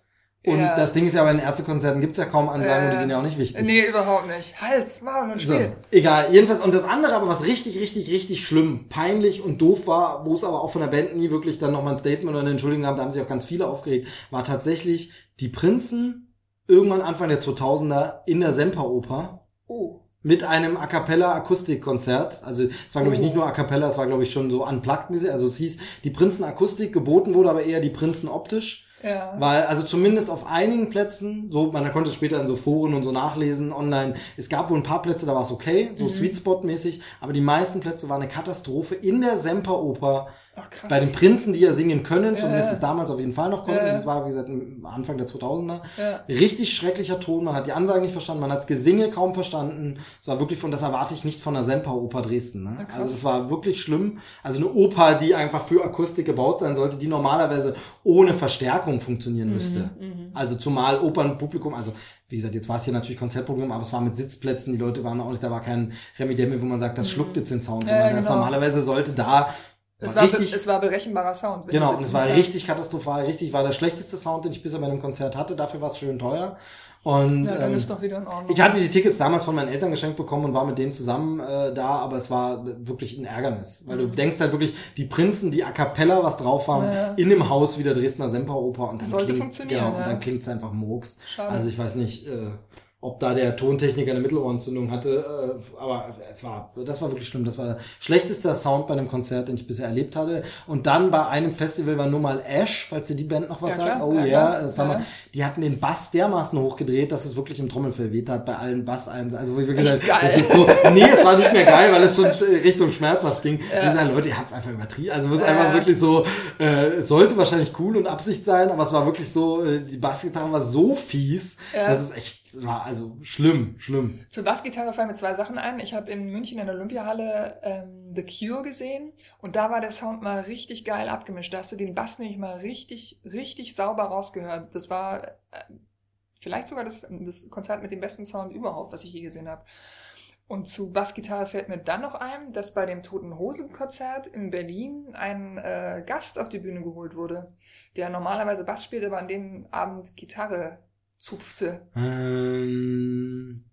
Und Ja. das Ding ist ja, bei den Ärztekonzerten gibt's ja kaum Ansagen und die Äh, sind ja auch nicht wichtig. Nee, überhaupt nicht. Hals, Maul und So, Spiel. egal. Jedenfalls, und das andere aber, was richtig, richtig, richtig schlimm, peinlich und doof war, wo es aber auch von der Band nie wirklich dann nochmal ein Statement oder eine Entschuldigung gab, da haben sich auch ganz viele aufgeregt, war tatsächlich die Prinzen irgendwann Anfang der 2000er in der Semperoper Oh. mit einem A Cappella Akustikkonzert. Also es war glaube ich Oh. nicht nur A Cappella, es war glaube ich schon so unplugged mäßig. Also es hieß die Prinzen Akustik, geboten wurde aber eher die Prinzen optisch. Ja. Weil, also zumindest auf einigen Plätzen, so, man konnte es später in so Foren und so nachlesen, online, es gab wohl ein paar Plätze, da war es okay, so Sweet Spot mäßig, aber die meisten Plätze waren eine Katastrophe in der Semperoper. Ach, krass. Bei den Prinzen, die ja singen können, zumindest ja. es damals auf jeden Fall noch konnten, Ja, das war, wie gesagt, Anfang der 2000er. Ja. Richtig schrecklicher Ton, man hat die Ansagen nicht verstanden, man hat das Gesinge kaum verstanden. Es war wirklich von, das erwarte ich nicht von der Semperoper Dresden. Ne? Ja, krass. also das war wirklich schlimm. Also eine Oper, die einfach für Akustik gebaut sein sollte, die normalerweise ohne Verstärkung funktionieren müsste. Mhm, Also zumal Opernpublikum, also wie gesagt, jetzt war es hier natürlich Konzertprogramm, aber es war mit Sitzplätzen, die Leute waren auch nicht, da war kein Remi Demi, wo man sagt, das schluckt jetzt den Sound, Mhm. Sondern das genau. normalerweise sollte da Es war richtig, es war berechenbarer Sound. Genau, und es war richtig katastrophal, richtig, war der schlechteste Sound, den ich bisher bei einem Konzert hatte. Dafür war es schön teuer. Und Ja, dann ähm, ist doch wieder in Ordnung. ich hatte die Tickets damals von meinen Eltern geschenkt bekommen und war mit denen zusammen äh, da, aber es war wirklich ein Ärgernis. Weil du denkst halt wirklich, die Prinzen, die a cappella was drauf haben, Mhm. Ja. in dem Haus wie der Dresdner Semperoper und dann Sollte klingt, funktionieren, Genau, und ja. dann klingt's einfach Murks. Schade. Also ich weiß nicht, äh, ob da der Tontechniker eine Mittelohrentzündung hatte, äh, aber es war, das war wirklich schlimm. Das war der schlechteste Sound bei einem Konzert, den ich bisher erlebt hatte. Und dann bei einem Festival war nur mal Ash, falls dir die Band noch was Ja, sagt. klar. Oh Ja, ja, Ja. wir, die hatten den Bass dermaßen hochgedreht, dass es wirklich im Trommelfell weht hat bei allen Bass eins. Also wo ich wirklich gesagt, das ist so, nee, es war nicht mehr geil, weil es schon Richtung schmerzhaft ging. Ja. Ich sage, Leute, ihr habt's einfach übertrieben. Also es ist einfach wirklich so, äh, es sollte wahrscheinlich cool und Absicht sein, aber es war wirklich so, äh, die Bassgitarre war so fies, Ja. das ist echt, es war also schlimm, schlimm. Zur Bassgitarre fallen mir zwei Sachen ein. Ich habe in München in der Olympiahalle ähm, The Cure gesehen und da war der Sound mal richtig geil abgemischt. Da hast du den Bass nämlich mal richtig, richtig sauber rausgehört. Das war äh, vielleicht sogar das, das Konzert mit dem besten Sound überhaupt, was ich je gesehen habe. Und zu Bassgitarre fällt mir dann noch ein, dass bei dem Toten Hosen Konzert in Berlin ein äh, Gast auf die Bühne geholt wurde, der normalerweise Bass spielt, aber an dem Abend Gitarre zupfte. Ähm,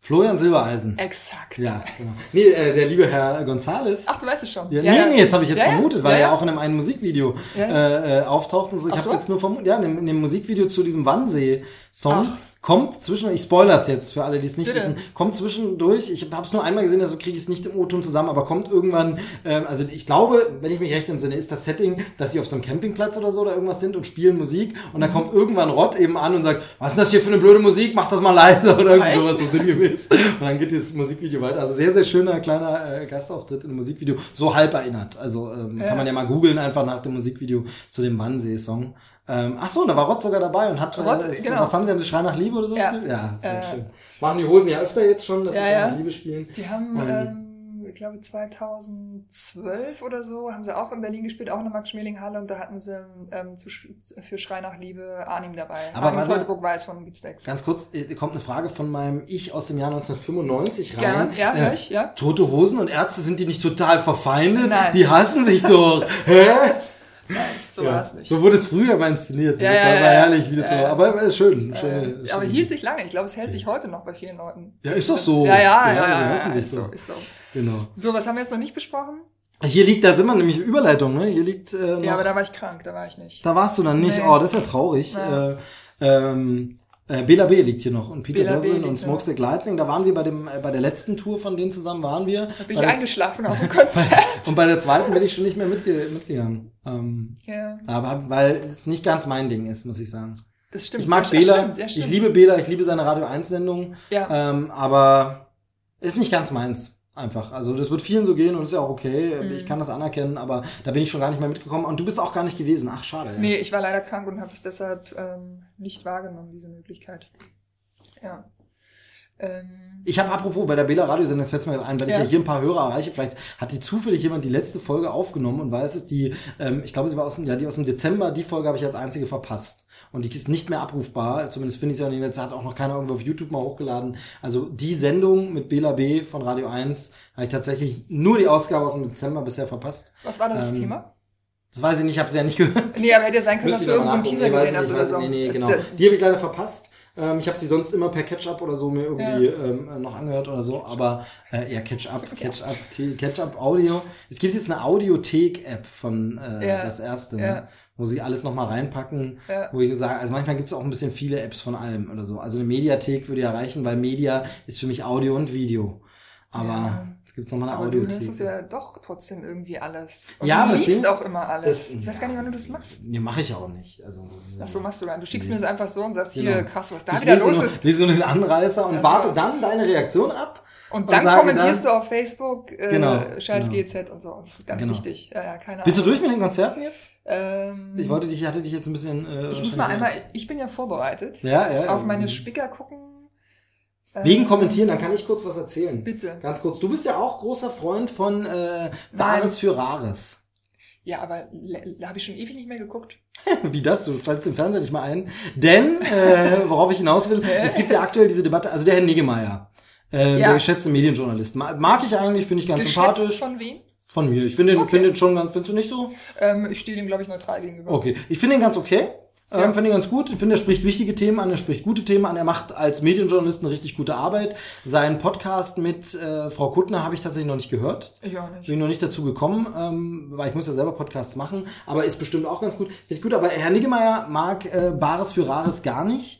Florian Silbereisen. Exakt. Ja, genau. Nee, äh, der liebe Herr Gonzales. Ach, du weißt es schon. Ja, nee, nee, das habe ich jetzt Ja, ja. vermutet, weil Ja, er ja ja. auch in einem einen Musikvideo Ja. äh, äh, auftaucht und so. Ich habe so? jetzt nur vermutet, ja, in dem, in dem Musikvideo zu diesem Wannsee-Song. Kommt zwischen, ich spoilere jetzt für alle, die es nicht Bitte. wissen, kommt zwischendurch, ich habe es nur einmal gesehen, also kriege ich es nicht im O-Ton zusammen, aber kommt irgendwann, ähm, also ich glaube, wenn ich mich recht entsinne, ist das Setting, dass sie auf so einem Campingplatz oder so oder irgendwas sind und spielen Musik und Mhm. dann kommt irgendwann Rott eben an und sagt, was ist das hier für eine blöde Musik, mach das mal leiser oder Echt? sowas so sinngemäß. Und dann geht dieses Musikvideo weiter. Also sehr, sehr schöner kleiner äh, Gastauftritt in einem Musikvideo, so halb erinnert. Also ähm, Ja. kann man ja mal googeln, einfach nach dem Musikvideo zu dem Wannsee-Song. Ähm, ach so, da war Rott sogar dabei und hat, Rott, äh, genau. was haben sie, haben sie Schrei nach Liebe oder so Ja. gespielt? Ja, sehr Äh, schön. Das machen die Hosen ja öfter jetzt schon, dass Ja, sie Schrei ja. nach Liebe spielen. Die haben, Und- ähm, ich glaube 2012 oder so, haben sie auch in Berlin gespielt, auch in der Max-Schmeling-Halle und da hatten sie ähm, zu, für Schrei nach Liebe Arnim dabei. Aber Arnim warte- Teutoburg-Weiß von Beatsteaks. Ganz kurz, äh, kommt eine Frage von meinem Ich aus dem Jahr 1995 rein. Gern, ja, Äh, ich, ja. Tote Hosen und Ärzte, sind die nicht total verfeindet? Nein. Die hassen sich doch. Hä? So ja. war es nicht. So wurde es früher mal inszeniert. Ja, das ja, war, ja, war herrlich, wie das Ja, so. ja. Aber äh, schön. Äh, schöne, aber hielt sich lange. Ich glaube, es hält sich heute noch bei vielen Leuten. Ja, ist doch so. Ja, ja, ja, Ja, ja, ist so, doch. ist so. Genau. So, was haben wir jetzt noch nicht besprochen? Hier liegt, da sind wir nämlich Überleitung, ne? Hier liegt äh, noch, Ja, aber da war ich krank, da war ich nicht. da warst du dann nicht. Nee. Oh, das ist ja traurig. Ja. Äh, ähm, äh, Bela B liegt hier noch und Peter Bela Devlin und hier Smokestick Lightning. Da waren wir bei dem äh, bei der letzten Tour von denen zusammen waren wir. Da bin ich eingeschlafen auf dem Konzert. Und bei der zweiten bin ich schon nicht mehr mitge mitgegangen. Ähm, ja, aber weil es nicht ganz mein Ding ist, muss ich sagen. das stimmt. Ich mag ja, Bela, Stimmt, ja, stimmt. ich liebe Bela, ich liebe seine Radio 1 Sendung, Ja. ähm, aber ist nicht ganz meins. Einfach. Also das wird vielen so gehen und ist ja auch okay. Ich kann das anerkennen, aber da bin ich schon gar nicht mehr mitgekommen. Und du bist auch gar nicht gewesen. Ach, schade. Ja. Nee, ich war leider krank und habe das deshalb ähm, nicht wahrgenommen, diese Möglichkeit. Ja. Ähm, Ich habe apropos bei der Bela Radiosendung, das fällt mir ein, wenn Ja. ich ja hier ein paar Hörer erreiche, vielleicht hat die zufällig jemand die letzte Folge aufgenommen und weiß es, die, ähm, ich glaube, sie war aus dem, ja, die aus dem Dezember, die Folge habe ich als einzige verpasst. Und die ist nicht mehr abrufbar, zumindest finde ich sie auch nicht, jetzt hat auch noch keiner irgendwo auf YouTube mal hochgeladen. Also die Sendung mit Bela B von Radio 1 habe ich tatsächlich nur die Ausgabe aus dem Dezember bisher verpasst. was war das Ähm, Thema? Das weiß ich nicht, ich habe sie ja nicht gehört. Nee, aber hätte ja sein können, dass du irgendwo einen. Teaser gesehen hast oder so. Nee, nee, genau. Die habe ich leider verpasst. Ähm, ich habe sie sonst immer per Catch-up oder so mir irgendwie ähm, noch angehört oder so, aber äh, ja, Catch-up, Catch-up, T- Catch-up Audio. Es gibt jetzt eine Audiothek-App von äh, Ja. das erste, ne? Ja. wo sie alles nochmal reinpacken, Ja. wo ich sage, also manchmal gibt es auch ein bisschen viele Apps von allem oder so. Also eine Mediathek würde ja reichen, weil Media ist für mich Audio und Video. Aber Ja. es gibt nochmal eine Aber du hörst Audiothek. es ja doch trotzdem irgendwie alles. Und Ja, du das liest Ding- auch immer alles. das- ich weiß gar nicht, wann du das machst. Nee, mache ich auch nicht. Also, Ach so, machst du gar nicht. Du schickst mir das einfach so und sagst, Genau. hier, krass, was da ich wieder los nur, ist. lese nur den Anreißer und Also- warte dann deine Reaktion ab. Und dann sage kommentierst dann- du auf Facebook, äh, Genau, scheiß genau. GZ und so. Das ist ganz Genau. wichtig. Ja, ja, keine Bist du Ahnung. durch mit den Konzerten jetzt? Ähm, Ich wollte dich, hatte dich jetzt ein bisschen. Äh, ich muss mal einmal, ich bin ja vorbereitet, Ja, ja. auf meine Spicker gucken. Wegen Ähm, kommentieren, dann kann ich kurz was erzählen. Bitte. Ganz kurz. Du bist ja auch großer Freund von äh, Bares für Rares. Ja, aber habe ich schon ewig nicht mehr geguckt. Wie das? Du schaltest den Fernseher nicht mal ein. Denn, äh, worauf ich hinaus will, es gibt ja aktuell diese Debatte, also der Herr Niggemeier, äh, Ja. der geschätzte Medienjournalist. Ma- Mag ich eigentlich, finde ich ganz sympathisch. Geschätzt von wem? Von mir. Ich finde den, Okay. finde den schon ganz, findest du nicht so? Ähm, ich stehe dem, glaube ich, neutral gegenüber. Okay, ich finde ihn ganz okay. Ähm, Ja. Finde ihn ganz gut. Ich finde, er spricht wichtige Themen an, er spricht gute Themen an. Er macht als Medienjournalist eine richtig gute Arbeit. Seinen Podcast mit äh, Frau Kuttner habe ich tatsächlich noch nicht gehört. Ich auch nicht. Bin noch nicht dazu gekommen, ähm, weil ich muss ja selber Podcasts machen. Aber ist bestimmt auch ganz gut. Finde ich gut. Aber Herr Niggemeier mag äh, Bares für Rares gar nicht.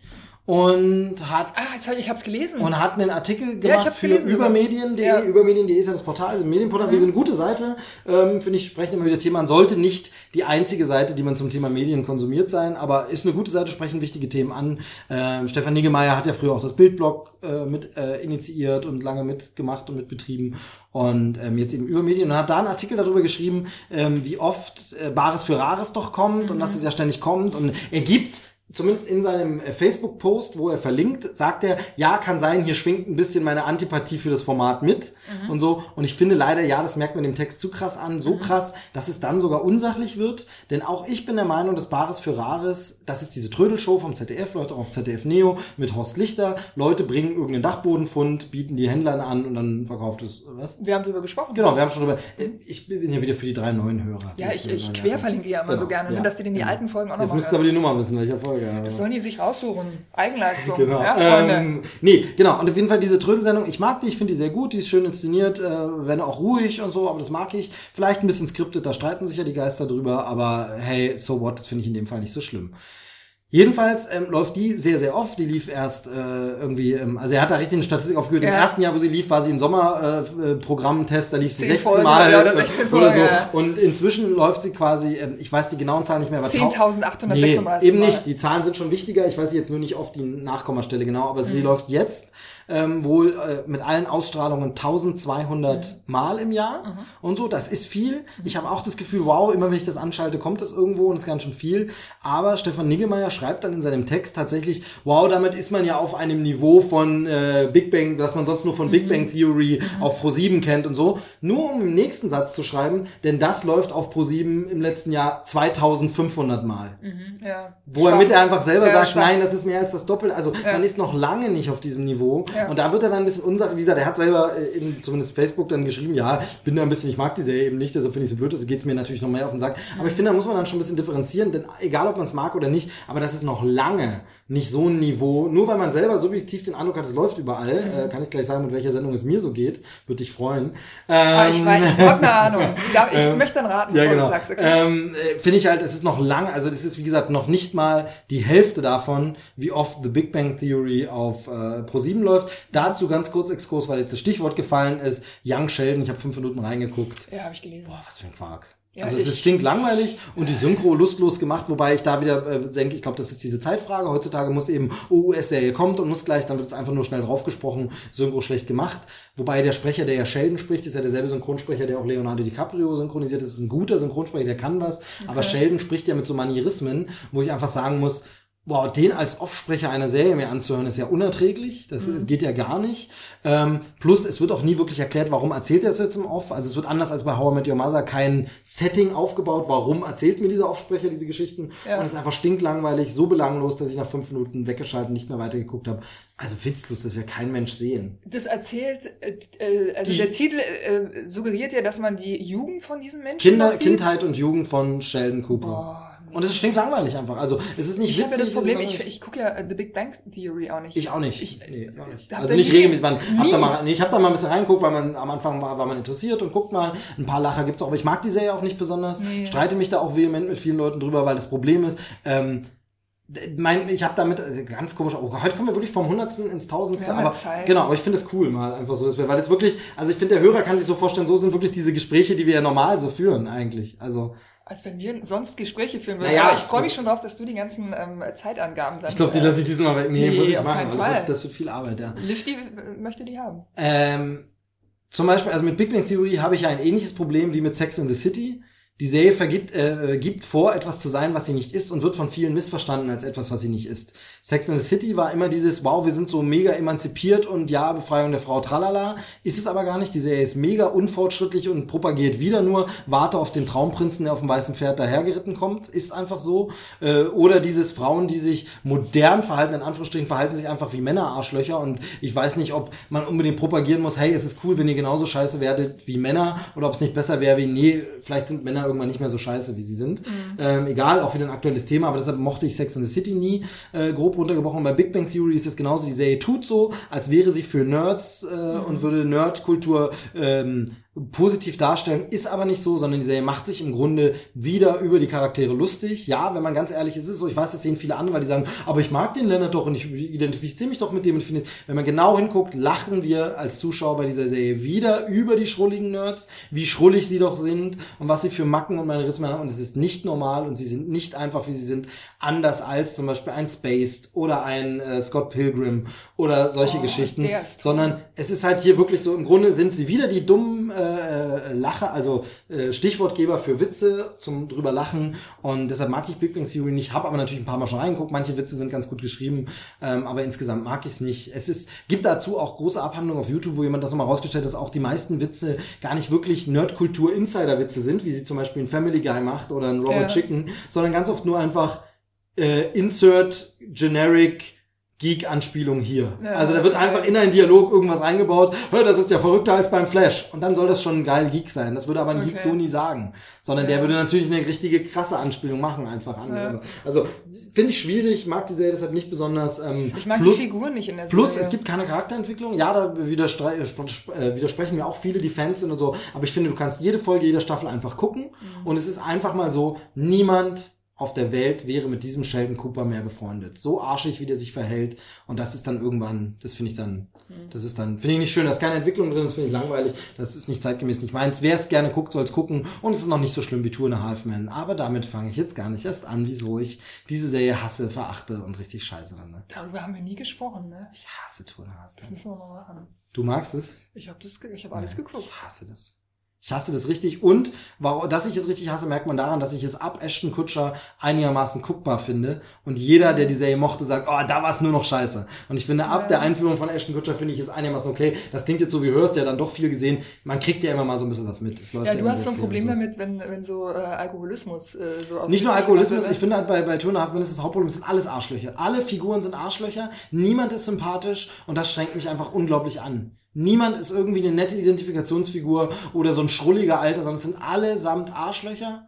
Und hat... Ah, ich, es gelesen. Und hat einen Artikel gemacht hab's für gelesen sogar. übermedien.de. Ja. Übermedien.de ist ja das Portal, also Medienportal. Wir sind eine gute Seite. Ähm, Finde ich, sprechen immer wieder Themen. Man sollte nicht die einzige Seite, die man zum Thema Medien konsumiert sein, aber ist eine gute Seite, sprechen wichtige Themen an. Ähm, Stefan Niggemeier hat ja früher auch das Bildblog äh, mit äh, initiiert und lange mitgemacht und mitbetrieben. Und ähm, jetzt eben Übermedien und hat da einen Artikel darüber geschrieben, ähm, wie oft äh, Bares für Rares doch kommt und dass es ja ständig kommt. Und er gibt zumindest in seinem äh, Facebook-Post, wo er verlinkt, sagt er, ja, kann sein, hier schwingt ein bisschen meine Antipathie für das Format mit und so. Und ich finde leider, ja, das merkt man dem Text zu krass an, so krass, dass es dann sogar unsachlich wird. Denn auch ich bin der Meinung, dass Bares für Rares, das ist diese Trödelshow vom ZDF, läuft auch auf ZDF Neo mit Horst Lichter. Leute bringen irgendeinen Dachbodenfund, bieten die Händlern an und dann verkauft es, was? Wir haben drüber gesprochen. Genau, wir haben schon drüber. äh, Ich bin ja wieder für die drei neuen Hörer. Ja, ich, jetzt ich querverlinke ja immer Genau, so gerne, ja, nur dass die denn die genau. alten Folgen auch Jetzt nochmal müsst ihr aber die Nummer wissen, welcher Folge. Das sollen die sich raussuchen. Eigenleistung. Genau. Ja, Freunde. ähm, nee, genau. Und auf jeden Fall diese Trödelsendung, ich mag die, ich finde die sehr gut, die ist schön inszeniert, äh, wenn auch ruhig und so, aber das mag ich. Vielleicht ein bisschen skriptet, da streiten sich ja die Geister drüber, aber hey, so what, das finde ich in dem Fall nicht so schlimm. Jedenfalls ähm, läuft die sehr, sehr oft. Die lief erst äh, irgendwie, ähm, also er hat da richtig eine Statistik aufgeführt. Im Ja. ersten Jahr, wo sie lief, war sie ein Sommerprogrammtest, äh, Programmtest, da lief sie Zehn 16 Folgen, Mal ja, oder äh, 16 oder so. Folgen, ja. Und inzwischen läuft sie quasi, ähm, ich weiß die genauen Zahlen nicht mehr, aber tau- 10.836 Nee, eben Mal. nicht. Die Zahlen sind schon wichtiger. Ich weiß jetzt nur nicht auf die Nachkommastelle genau, aber Mhm. sie läuft jetzt ähm, wohl äh, mit allen Ausstrahlungen 1200 Mhm. Mal im Jahr und so. Das ist viel. Ich habe auch das Gefühl, wow, immer wenn ich das anschalte, kommt das irgendwo und ist ganz schön viel. Aber Stefan Niggemeier schreibt dann in seinem Text tatsächlich, wow, damit ist man ja auf einem Niveau von äh, Big Bang, das man sonst nur von Mhm. Big Bang Theory auf Pro7 kennt und so. Nur um im nächsten Satz zu schreiben, denn das läuft auf Pro7 im letzten Jahr 2500 Mal. Ja. Wo er mit einfach selber Ja, sagt, schwach. nein, das ist mehr als das Doppelte. Also Ja. man ist noch lange nicht auf diesem Niveau. Ja. Und da wird er dann ein bisschen unsachlich. Wie gesagt, er hat selber äh, in zumindest Facebook dann geschrieben, ja, ich bin da ein bisschen, ich mag die Serie eben nicht, deshalb finde ich so blöd, das geht es mir natürlich noch mehr auf den Sack. Aber ich finde, da muss man dann schon ein bisschen differenzieren, denn egal ob man es mag oder nicht, aber das ist noch lange nicht so ein Niveau. Nur weil man selber subjektiv den Eindruck hat, es läuft überall, äh, kann ich gleich sagen, mit welcher Sendung es mir so geht, würde dich freuen. Ah, ich Ähm, weiß, ich habe eine Ahnung. Darf- Ich möchte dann raten, ja, genau. du sagst. Okay. Ähm, äh, Finde ich halt, es ist noch lang, also das ist wie gesagt noch nicht mal die Hälfte davon, wie oft The Big Bang Theory auf äh, Pro7 läuft. Dazu ganz kurz Exkurs, weil jetzt das Stichwort gefallen ist. Young Sheldon, ich habe fünf Minuten reingeguckt. ja, habe ich gelesen. Boah, was für ein Quark. Ja, also es klingt langweilig und die Synchro lustlos gemacht, wobei ich da wieder äh, denke, ich glaube, das ist diese Zeitfrage. Heutzutage muss eben, oh, US-Serie kommt und muss gleich, dann wird es einfach nur schnell draufgesprochen, Synchro schlecht gemacht. Wobei der Sprecher, der ja Sheldon spricht, ist ja derselbe Synchronsprecher, der auch Leonardo DiCaprio synchronisiert. Das ist ein guter Synchronsprecher, der kann was. Aber Sheldon spricht ja mit so Manierismen, wo ich einfach sagen muss, Boah, den als Offsprecher einer Serie mir anzuhören, ist ja unerträglich. Das, das geht ja gar nicht. Ähm, plus, es wird auch nie wirklich erklärt, warum erzählt er es jetzt im Off. Also es wird anders als bei How I Met Your Mother kein Setting aufgebaut. Warum erzählt mir dieser Offsprecher diese Geschichten? Ja. Und es ist einfach stinklangweilig, so belanglos, dass ich nach fünf Minuten weggeschaltet nicht mehr weitergeguckt habe. Also witzlos, das will kein Mensch sehen. Das erzählt, äh, äh, also Die- der Titel äh, suggeriert ja, dass man die Jugend von diesen Menschen Kinder, sieht. Kindheit und Jugend von Sheldon Cooper. Boah, Und es ist stinklangweilig einfach. Also es ist nicht Ich habe ja das Problem, ich, ich gucke ja äh, The Big Bang Theory auch nicht. Ich auch nicht. Ich, nee, auch nicht. hab Also nicht regelmäßig. Man, hab da mal, nee, ich habe da mal ein bisschen reingeguckt, weil man am Anfang war, war man interessiert und guckt mal. Ein paar Lacher gibt's auch, aber ich mag die Serie auch nicht besonders. Nee. Streite mich da auch vehement mit vielen Leuten drüber, weil das Problem ist, ähm, mein, ich habe damit also ganz komisch. Oh, heute kommen wir wirklich vom Hundertsten ins Tausendste. Ja aber Zeit. genau, aber ich finde es cool mal einfach so, dass wir, weil es wirklich, also ich finde der Hörer kann sich so vorstellen, so sind wirklich diese Gespräche, die wir ja normal so führen eigentlich. Also Als wenn wir sonst Gespräche führen würden. Naja, Aber ich freue mich schon drauf, dass du die ganzen ähm, Zeitangaben dann. ich glaube, die äh, lasse ich diesmal weg. Nee, nee, muss ich machen. Das wird, das wird viel Arbeit, ja. Lifty äh, möchte die haben. Ähm, zum Beispiel, also mit Big Bang Theory habe ich ja ein ähnliches Problem wie mit Sex in the City. Die Serie vergibt, äh, gibt vor, etwas zu sein, was sie nicht ist und wird von vielen missverstanden als etwas, was sie nicht ist. Sex in the City war immer dieses, wow, wir sind so mega emanzipiert und ja, Befreiung der Frau, tralala. Ist es aber gar nicht. Die Serie ist mega unfortschrittlich und propagiert wieder nur, warte auf den Traumprinzen, der auf dem weißen Pferd dahergeritten kommt. Ist einfach so. Äh, oder dieses Frauen, die sich modern verhalten, in Anführungsstrichen, verhalten sich einfach wie Männer-Arschlöcher und ich weiß nicht, ob man unbedingt propagieren muss, hey, es ist cool, wenn ihr genauso scheiße werdet wie Männer oder ob es nicht besser wäre wie, nee, vielleicht sind Männer irgendwann nicht mehr so scheiße, wie sie sind. Ähm, egal, auch wieder ein aktuelles Thema, aber deshalb mochte ich Sex in the City nie äh, grob runtergebrochen. Bei Big Bang Theory ist es genauso, die Serie tut so, als wäre sie für Nerds äh, und würde Nerdkultur ähm, positiv darstellen, ist aber nicht so, sondern die Serie macht sich im Grunde wieder über die Charaktere lustig. Ja, wenn man ganz ehrlich ist, ist es so. Ich weiß, das sehen viele andere, weil die sagen, aber ich mag den Leonard doch und ich identifiziere mich doch mit dem und finde es, wenn man genau hinguckt, lachen wir als Zuschauer bei dieser Serie wieder über die schrulligen Nerds, wie schrullig sie doch sind und was sie für Macken und Manierismen haben und es ist nicht normal und sie sind nicht einfach, wie sie sind, anders als zum Beispiel ein Spaced oder ein äh, Scott Pilgrim oder solche Oh, Geschichten, sondern es ist halt hier wirklich so, im Grunde sind sie wieder die dummen äh, Lacher, also äh, Stichwortgeber für Witze zum drüber lachen und deshalb mag ich Big Bang Theory nicht, habe aber natürlich ein paar Mal schon reingeguckt, manche Witze sind ganz gut geschrieben, ähm, aber insgesamt mag ich es nicht. Es ist, gibt dazu auch große Abhandlungen auf YouTube, wo jemand das nochmal rausgestellt hat, dass auch die meisten Witze gar nicht wirklich Nerdkultur-Insider-Witze sind, wie sie zum Beispiel in Family Guy macht oder in Robot Ja. Chicken, sondern ganz oft nur einfach äh, Insert Generic Geek-Anspielung hier. Ja, also da wird einfach in einen Dialog irgendwas eingebaut, hör, das ist ja verrückter als beim Flash. Und dann soll das schon ein geil Geek sein. Das würde aber ein Geek Okay. so nie sagen. Sondern der Ja. würde natürlich eine richtige krasse Anspielung machen, einfach an. Ja. Also finde ich schwierig, mag die Serie deshalb nicht besonders. Ähm, Ich mag plus, die Figuren nicht in der Plus, Serie. es gibt keine Charakterentwicklung. Ja, da äh, äh, widersprechen mir auch viele, die Fans sind und so. Aber ich finde, du kannst jede Folge jeder Staffel einfach gucken. Mhm. Und es ist einfach mal so, niemand auf der Welt wäre mit diesem Sheldon Cooper mehr befreundet. So arschig, wie der sich verhält. Und das ist dann irgendwann, das finde ich dann, Mhm. das ist dann, finde ich nicht schön, da ist keine Entwicklung drin, das finde ich langweilig. Das ist nicht zeitgemäß, nicht meins. Wer es gerne guckt, soll es gucken. Und es ist noch nicht so schlimm wie Two and a Half Men. Aber damit fange ich jetzt gar nicht erst an, wieso ich diese Serie hasse, verachte und richtig scheiße finde. Darüber haben wir nie gesprochen, ne? Ich hasse Two and a Half Das Men. müssen wir mal machen. Du magst es? Ich habe das, ich habe alles geguckt. Ich hasse das. Ich hasse das richtig. Und warum, dass ich es richtig hasse, merkt man daran, dass ich es ab Ashton Kutscher einigermaßen guckbar finde. Und jeder, der die Serie mochte, sagt, oh, da war es nur noch scheiße. Und ich finde, ab der Einführung von Ashton Kutscher finde ich es einigermaßen okay. Das klingt jetzt so, wie hörst ja dann doch viel gesehen. Man kriegt ja immer mal so ein bisschen was mit. Ja, du hast so ein Problem so. damit, wenn, wenn so äh, Alkoholismus äh, so auf Nicht nur Alkoholismus, ich finde halt bei, bei a Half ist das Hauptproblem, es sind alles Arschlöcher. Alle Figuren sind Arschlöcher, niemand ist sympathisch und das strengt mich einfach unglaublich an. Niemand ist irgendwie eine nette Identifikationsfigur oder so ein schrulliger Alter, sondern es sind allesamt Arschlöcher,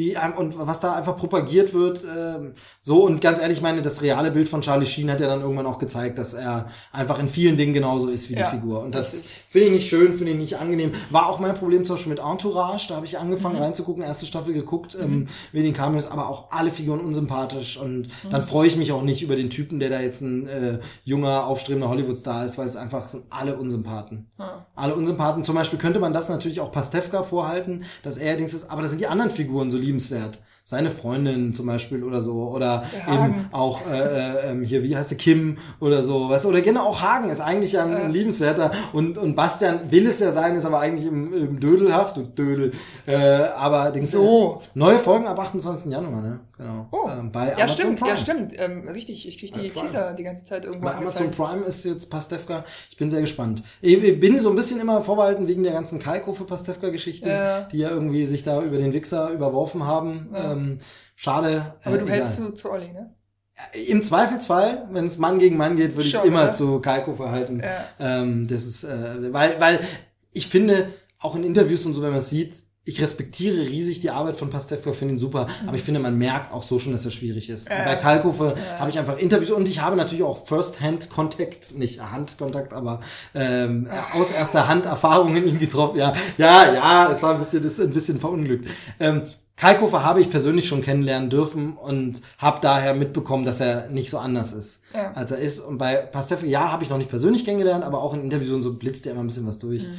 die und was da einfach propagiert wird, äh, so und ganz ehrlich, ich meine, das reale Bild von Charlie Sheen hat ja dann irgendwann auch gezeigt, dass er einfach in vielen Dingen genauso ist wie Ja, die Figur. Und das finde ich nicht schön, finde ich nicht angenehm. War auch mein Problem zum Beispiel mit Entourage, da habe ich angefangen Mhm. reinzugucken, erste Staffel geguckt, ähm, wegen den Cameos, aber auch alle Figuren unsympathisch und Mhm. dann freue ich mich auch nicht über den Typen, der da jetzt ein äh, junger, aufstrebender Hollywood-Star ist, weil es einfach sind alle Unsympathen. Hm. Alle Unsympathen. Zum Beispiel könnte man das natürlich auch Pastewka vorhalten, dass er allerdings ist, aber da sind die anderen Figuren so liebenswert. Seine Freundin zum Beispiel oder so. Oder Der eben auch äh, äh, ähm, hier, wie heißt sie, Kim oder so. Weißt? Oder genau auch Hagen ist eigentlich ja ein, ein liebenswerter. Und, und Bastian will es ja sein, ist aber eigentlich im, im Dödelhaft. Und Dödel. Äh, aber Dings, So. Äh, neue Folgen ab 28. Januar, ne? Genau. Oh, Ähm, bei ja Amazon stimmt, Prime. ja stimmt. Ähm, richtig, ich krieg Bei die. Teaser die ganze Zeit irgendwo Bei Amazon angezeigt. Prime ist jetzt Pastewka. Ich bin sehr gespannt. Ich bin so ein bisschen immer vorbehalten wegen der ganzen Kalko für Pastewka-Geschichte, Ja. die ja irgendwie sich da über den Wichser überworfen haben. Ja. Ähm, schade. Aber äh, du hältst zu, zu Olli, ne? Im Zweifelsfall, wenn es Mann gegen Mann geht, würde ich immer oder? zu Kalko verhalten. Ja. Ähm, das ist, äh, weil, weil ich finde, auch in Interviews und so, wenn man es sieht, ich respektiere riesig die Arbeit von Pastewka, finde ihn super, aber ich finde, man merkt auch so schon, dass er schwierig ist. Ja. bei Kalkofe habe ich einfach Interviews und ich habe natürlich auch First-Hand-Kontakt, nicht Handkontakt, aber ähm, aus erster Hand Erfahrungen ihn getroffen. Ja, ja, ja, es war ein bisschen, ist ein bisschen verunglückt. Ähm, Kalkofer habe ich persönlich schon kennenlernen dürfen und habe daher mitbekommen, dass er nicht so anders ist, Ja. als er ist. Und bei Pastewka, ja, habe ich noch nicht persönlich kennengelernt, aber auch in Interviews und so blitzt er immer ein bisschen was durch. Mhm.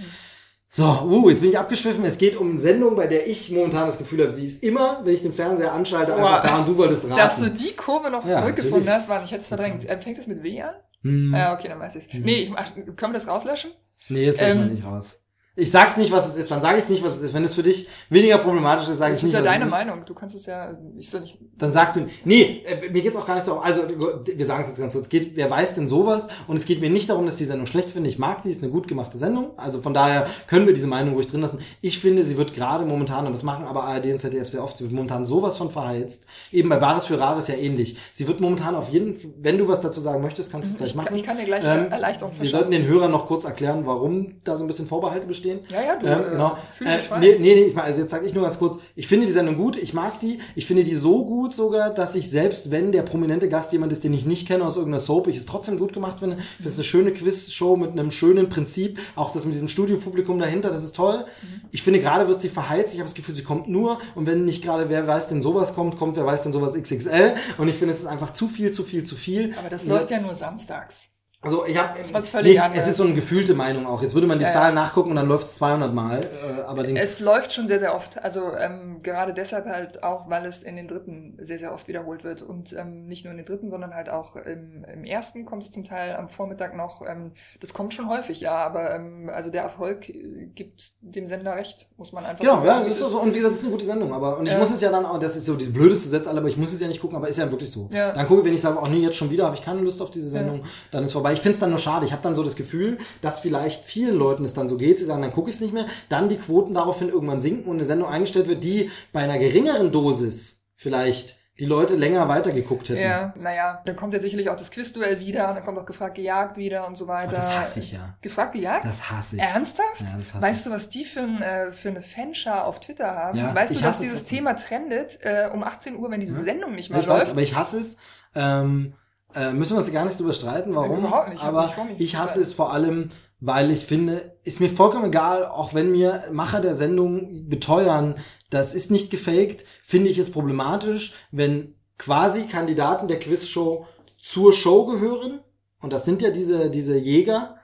So, uh, jetzt bin ich abgeschwiffen. Es geht um eine Sendung, bei der ich momentan das Gefühl habe, sie ist immer, wenn ich den Fernseher anschalte, einfach Boah. da und du wolltest raten. Dass du die Kurve noch Ja, zurückgefunden natürlich. hast, war ich hätte es verdrängt. Ähm, fängt es mit W an? hm, Ja, okay, dann weiß ich es. Nee, ich, ach, können wir das rauslöschen? nee, das wir ähm, nicht raus. Ich sag's nicht, was es ist, dann sage ich nicht, was es ist. Wenn es für dich weniger problematisch ist, sage ich Das nicht, ist ja deine. Meinung. Du kannst es ja, ich soll nicht. Dann sag du, nee, äh, mir geht's auch gar nicht darum, also wir sagen es jetzt ganz kurz, es geht, wer weiß denn sowas? Und es geht mir nicht darum, dass die Sendung schlecht finde. Ich mag die, ist eine gut gemachte Sendung. Also von daher können wir diese Meinung ruhig drin lassen. Ich finde, sie wird gerade momentan, und das machen aber ARD und ZDF sehr oft, sie wird momentan sowas von verheizt. Eben bei Bares für Rares ja ähnlich. Sie wird momentan auf jeden, wenn du was dazu sagen möchtest, kannst du es gleich Ich kann- machen. ich kann dir gleich ähm, Erleichterung Wir sollten den Hörern noch kurz erklären, warum da so ein bisschen Vorbehalte bestehen. Ja, ja, du, Ähm, äh, genau. Äh, nee, nee, nee, ich meine, also jetzt sage ich nur ganz kurz, ich finde die Sendung gut, ich mag die, ich finde die so gut sogar, dass ich selbst, wenn der prominente Gast jemand ist, den ich nicht kenne aus irgendeiner Soap, ich es trotzdem gut gemacht finde. Ich finde es eine schöne Quiz-Show mit einem schönen Prinzip, auch das mit diesem Studiopublikum dahinter, das ist toll. Ich finde, gerade wird sie verheizt, ich habe das Gefühl, sie kommt nur und wenn nicht gerade wer weiß denn sowas kommt, kommt wer weiß denn sowas XXL und ich finde, es ist einfach zu viel, zu viel, zu viel. Aber das Und läuft ja nur samstags. Also ich habe was völlig nee, anderes. es ist so eine gefühlte Meinung auch. Jetzt würde man die Ja, ja. Zahlen nachgucken und dann läuft es 200 Mal, äh, aber den Es läuft schon sehr, sehr oft. Also ähm, gerade deshalb halt auch, weil es in den dritten sehr, sehr oft wiederholt wird. Und ähm, nicht nur in den dritten, sondern halt auch im, im ersten kommt es zum Teil am Vormittag noch. Ähm, das kommt schon häufig, ja. Aber ähm, also der Erfolg äh, gibt dem Sender recht, muss man einfach Genau, so ja, sagen. das ist Es so. Und wie gesagt, das ist eine gute Sendung. Aber, und ich Ja. muss es ja dann auch, das ist so die blödeste Sätze aber ich muss es ja nicht gucken, aber ist ja wirklich so. Ja. Dann gucke ich, wenn ich sage, oh nee, jetzt schon wieder, habe ich keine Lust auf diese Sendung, dann ist vorbei. Ich finde es dann nur schade. Ich habe dann so das Gefühl, dass vielleicht vielen Leuten es dann so geht, sie sagen, dann gucke ich es nicht mehr, dann die Quoten daraufhin irgendwann sinken und eine Sendung eingestellt wird, die bei einer geringeren Dosis vielleicht die Leute länger weitergeguckt hätten. Ja, naja, dann kommt ja sicherlich auch das Quizduell wieder, und dann kommt auch gefragt gejagt wieder und so weiter. Aber das hasse ich ja. Gefragt gejagt? Das hasse ich. Ernsthaft? Ja, das hasse weißt du, was die für, ein, äh, für eine Fanschar auf Twitter haben? Ja, weißt du, ich dass dieses trotzdem. Thema trendet äh, um 18 Uhr, wenn diese Sendung nicht mehr Ich weiß, läuft? aber ich hasse es. Ähm, äh, müssen wir uns gar nicht drüber streiten, warum. Nicht, ich aber ich hasse es vor allem, weil ich finde, ist mir vollkommen egal, auch wenn mir Macher der Sendung beteuern, das ist nicht gefaked, finde ich es problematisch, wenn quasi Kandidaten der Quizshow zur Show gehören. Und das sind ja diese, diese Jäger.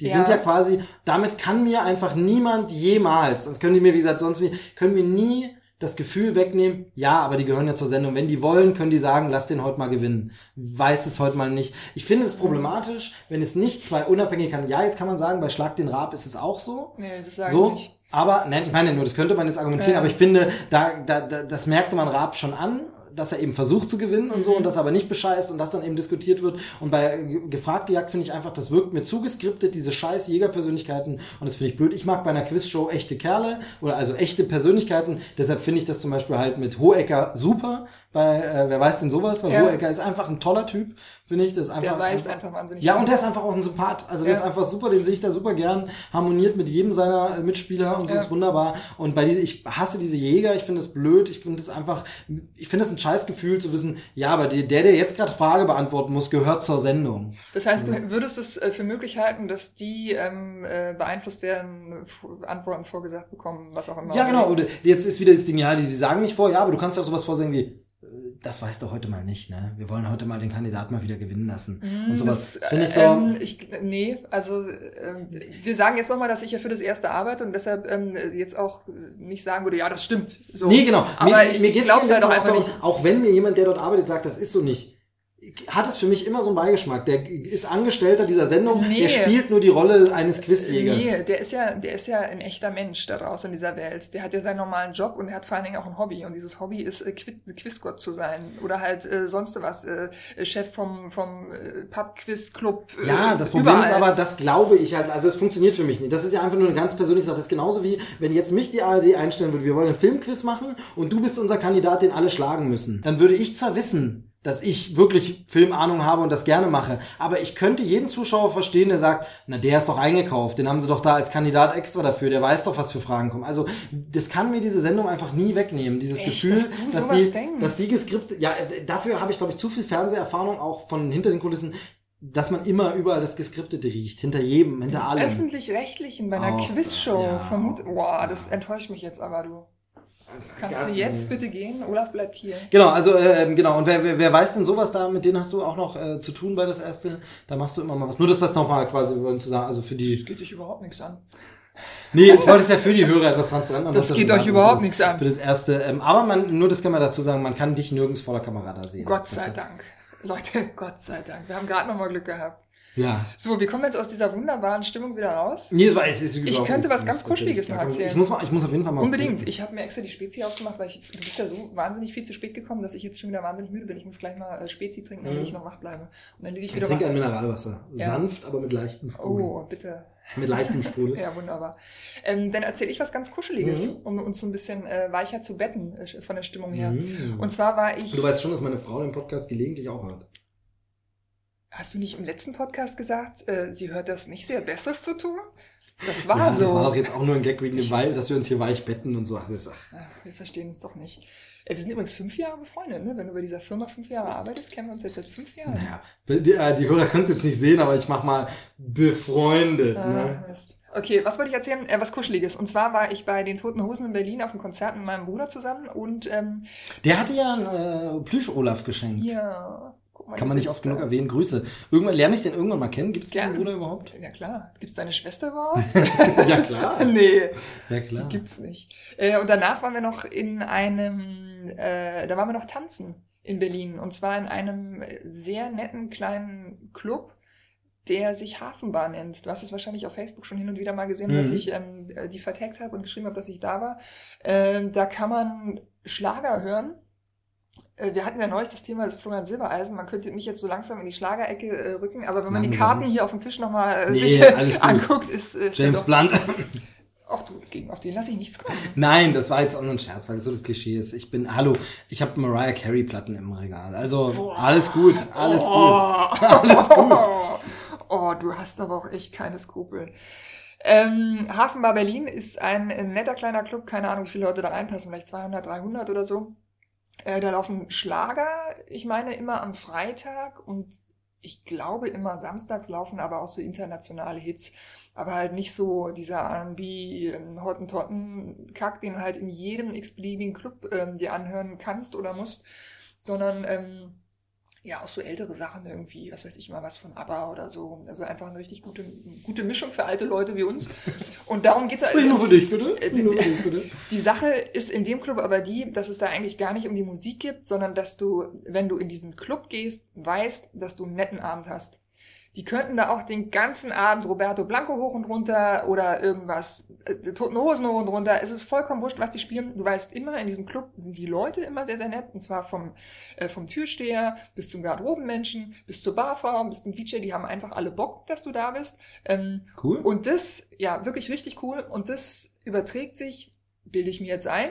Die Ja. sind ja quasi, damit kann mir einfach niemand jemals, das können die mir, wie gesagt, sonst wie, können mir nie das Gefühl wegnehmen, ja, aber die gehören ja zur Sendung. Wenn die wollen, können die sagen, lass den heute mal gewinnen. Weiß es heute mal nicht. Ich finde es problematisch, wenn es nicht zwei unabhängige kann. Ja, jetzt kann man sagen, bei Schlag den Rab ist es auch so. Nee, das sage So, ich nicht. aber, nein, ich meine nur, das könnte man jetzt argumentieren, Ja. aber ich finde, da, da, da, das merkte man Raab schon an. Dass er eben versucht zu gewinnen und so Mhm. und das aber nicht bescheißt und das dann eben diskutiert wird. Und bei Ge- gefragt gejagt finde ich einfach, das wirkt mir zugeskriptet, diese scheiß Jägerpersönlichkeiten und das finde ich blöd. Ich mag bei einer Quizshow echte Kerle oder also echte Persönlichkeiten. Deshalb finde ich das zum Beispiel halt mit Hohecker super. Bei äh, wer weiß denn sowas? Weil Ja. Hohecker ist einfach ein toller Typ, finde ich. Das ist einfach, Der weiß einfach wahnsinnig Ja, und der ist einfach auch ein Sympath. Also der Ja. ist einfach super, den sehe ich da super gern. Harmoniert mit jedem seiner äh, Mitspieler und so Ja. ist wunderbar. Und bei diese, ich hasse diese Jäger, ich finde es blöd, ich finde es einfach, ich finde es ein scheiß Gefühl zu wissen, ja, aber der, der der jetzt gerade Frage beantworten muss, gehört zur Sendung. Das heißt, du würdest es äh, für möglich halten, dass die ähm, äh, beeinflusst werden, Antworten vorgesagt bekommen, was auch immer. Ja, genau. Und jetzt ist wieder das Ding, ja, die, die sagen nicht vor, ja, aber du kannst ja auch sowas vorsehen wie, das weißt du heute mal nicht, ne? Wir wollen heute mal den Kandidaten mal wieder gewinnen lassen. und sowas. Das, Das finde ich so. ähm, ich, nee, also ähm, wir sagen jetzt nochmal, dass ich ja für das erste arbeite und deshalb ähm, jetzt auch nicht sagen würde, ja, das stimmt. So. Nee, genau. Aber ich, ich glaube es hier halt auch einfach darum, nicht. Auch wenn mir jemand, der dort arbeitet, sagt, das ist so nicht, hat es für mich immer so einen Beigeschmack. Der ist Angestellter dieser Sendung, Nee. der spielt nur die Rolle eines Quizjägers. Nee, der ist ja, der ist ja ein echter Mensch da draußen in dieser Welt. Der hat ja seinen normalen Job und er hat vor allen Dingen auch ein Hobby. Und dieses Hobby ist, äh, Quiz Quizgott zu sein. Oder halt äh, sonst was, äh, Chef vom, vom äh, Pub-Quiz-Club. Äh, Ja, das Problem überall. ist aber, das glaube ich halt, also es funktioniert für mich nicht. Das ist ja einfach nur eine ganz persönliche Sache. Das ist genauso wie, wenn jetzt mich die ARD einstellen würde, wir wollen einen Filmquiz machen und du bist unser Kandidat, den alle schlagen müssen. Dann würde ich zwar wissen, dass ich wirklich Filmahnung habe und das gerne mache, aber ich könnte jeden Zuschauer verstehen, der sagt, na, der ist doch eingekauft, den haben sie doch da als Kandidat extra dafür, der weiß doch, was für Fragen kommen. Also, das kann mir diese Sendung einfach nie wegnehmen, dieses Echt, Gefühl, dass dass die, denkst? dass die geskriptet, ja, dafür habe ich, glaube ich, zu viel Fernseherfahrung auch von hinter den Kulissen, dass man immer überall das Geskriptete riecht. Hinter jedem, hinter allem. Öffentlich-rechtlichen bei einer Quizshow. ja. Vermut, boah, das enttäuscht mich jetzt aber, du. Kannst du jetzt bitte gehen? Olaf bleibt hier. Genau, also äh, genau. Und wer, wer, wer weiß denn sowas da, mit denen hast du auch noch äh, zu tun bei das erste? Da machst du immer mal was. Nur das, was nochmal quasi wir wollen zu sagen, also für Das die. geht dich überhaupt nichts an. Nee, ich wollte es ja für die Hörer etwas transparent machen. Das geht euch gesagt, überhaupt das nichts an. Für das erste. Ähm, aber man, nur das kann man dazu sagen, man kann dich nirgends vor der Kamera da sehen. Gott Das sei Dank. Leute, Gott sei Dank. Wir haben gerade noch mal Glück gehabt. Ja. So, wir kommen jetzt aus dieser wunderbaren Stimmung wieder raus. Nee, es war, es ist überhaupt könnte was ganz Kuscheliges noch erzählen. Ich muss, mal, ich muss auf jeden Fall mal Unbedingt. Ich habe mir extra die Spezi aufgemacht, weil ich, du bist ja so wahnsinnig viel zu spät gekommen, dass ich jetzt schon wieder wahnsinnig müde bin. Ich muss gleich mal äh, Spezi trinken, damit Mhm. ich noch wach bleibe. Und dann liege ich Ich wieder trinke wach. ein Mineralwasser. Ja. Sanft, aber mit leichtem Sprudel. Oh, bitte. Mit leichtem Sprudel. Ja, wunderbar. Ähm, dann erzähle ich was ganz Kuscheliges, Mhm. um uns so ein bisschen äh, weicher zu betten äh, von der Stimmung her. Mhm. Und zwar war ich. Du weißt schon, dass meine Frau den Podcast gelegentlich auch hört. Hast du nicht im letzten Podcast gesagt, äh, sie hört das nicht, sie hat Besseres zu tun? Das war ja, so. Das war doch jetzt auch nur ein Gag wegen dem Weil, dass wir uns hier weich betten und so. Ach, das ach. Ach, wir verstehen uns doch nicht. Ey, wir sind übrigens fünf Jahre befreundet, ne? Wenn du bei dieser Firma fünf Jahre arbeitest, kennen wir uns jetzt seit fünf Jahren. Naja, die, äh, die Hörer können es jetzt nicht sehen, aber ich mach mal befreundet. Ah, Ne? Mist. Okay, was wollte ich erzählen? Äh, was Kuscheliges. Und zwar war ich bei den Toten Hosen in Berlin auf einem Konzert mit meinem Bruder zusammen und ähm, Der hatte ja einen äh, Plüsch-Olaf geschenkt. ja, mal. Kann man nicht oft genug er. erwähnen. Grüße. Irgendwann lerne ich den irgendwann mal kennen. Gibt es diesen Gern. Bruder überhaupt? Ja klar. Gibt's deine Schwester überhaupt? ja, klar. nee. Ja, Die klar. gibt's nicht. Äh, und danach waren wir noch in einem, äh, da waren wir noch tanzen in Berlin. Und zwar in einem sehr netten kleinen Club, der sich Hafenbar nennt. Du hast es wahrscheinlich auf Facebook schon hin und wieder mal gesehen, Mhm. dass ich ähm, die vertagt habe und geschrieben habe, dass ich da war. Äh, da kann man Schlager hören. Äh, Wir hatten ja neulich das Thema des Florian Silbereisen. Man könnte mich jetzt so langsam in die Schlagerecke äh, rücken, aber wenn man die Langsam. Karten hier auf dem Tisch nochmal äh, Nee, sich gut. anguckt, ist, äh, der James doch Blunt. Ach du, gegen, auf den lasse ich nichts kommen. Nein, das war jetzt auch nur ein Scherz, weil das so das Klischee ist. Ich bin, hallo, ich habe Mariah Carey Platten im Regal. Also, alles gut, alles gut. Alles gut. Oh, du hast aber auch echt keine Skrupel. Ähm, Hafenbar Berlin ist ein netter kleiner Club, keine Ahnung, wie viele Leute da reinpassen, vielleicht 200, 300 oder so. Äh, da laufen Schlager, ich meine immer am Freitag und ich glaube immer samstags laufen aber auch so internationale Hits, aber halt nicht so dieser R&B ähm, Hottentotten Kack, den halt in jedem x-beliebigen Club ähm, dir anhören kannst oder musst, sondern ähm, ja auch so ältere Sachen irgendwie, was weiß ich mal was von ABBA oder so, also einfach eine richtig gute gute Mischung für alte Leute wie uns und darum geht's Sprich nur für dich, bitte. Äh, Sprich nur für dich, bitte. die Sache ist in dem Club aber die, dass es da eigentlich gar nicht um die Musik geht, sondern dass du, wenn du in diesen Club gehst, weißt, dass du einen netten Abend hast. Die könnten da auch den ganzen Abend Roberto Blanco hoch und runter oder irgendwas, äh, Toten Hosen hoch und runter. Es ist vollkommen wurscht, was die spielen. Du weißt immer, in diesem Club sind die Leute immer sehr, sehr nett. Und zwar vom, äh, vom Türsteher bis zum Garderobenmenschen, bis zur Barfrau, bis zum DJ. Die haben einfach alle Bock, dass du da bist. Ähm, Cool. und das, ja, wirklich richtig cool. Und das überträgt sich, bilde ich mir jetzt ein,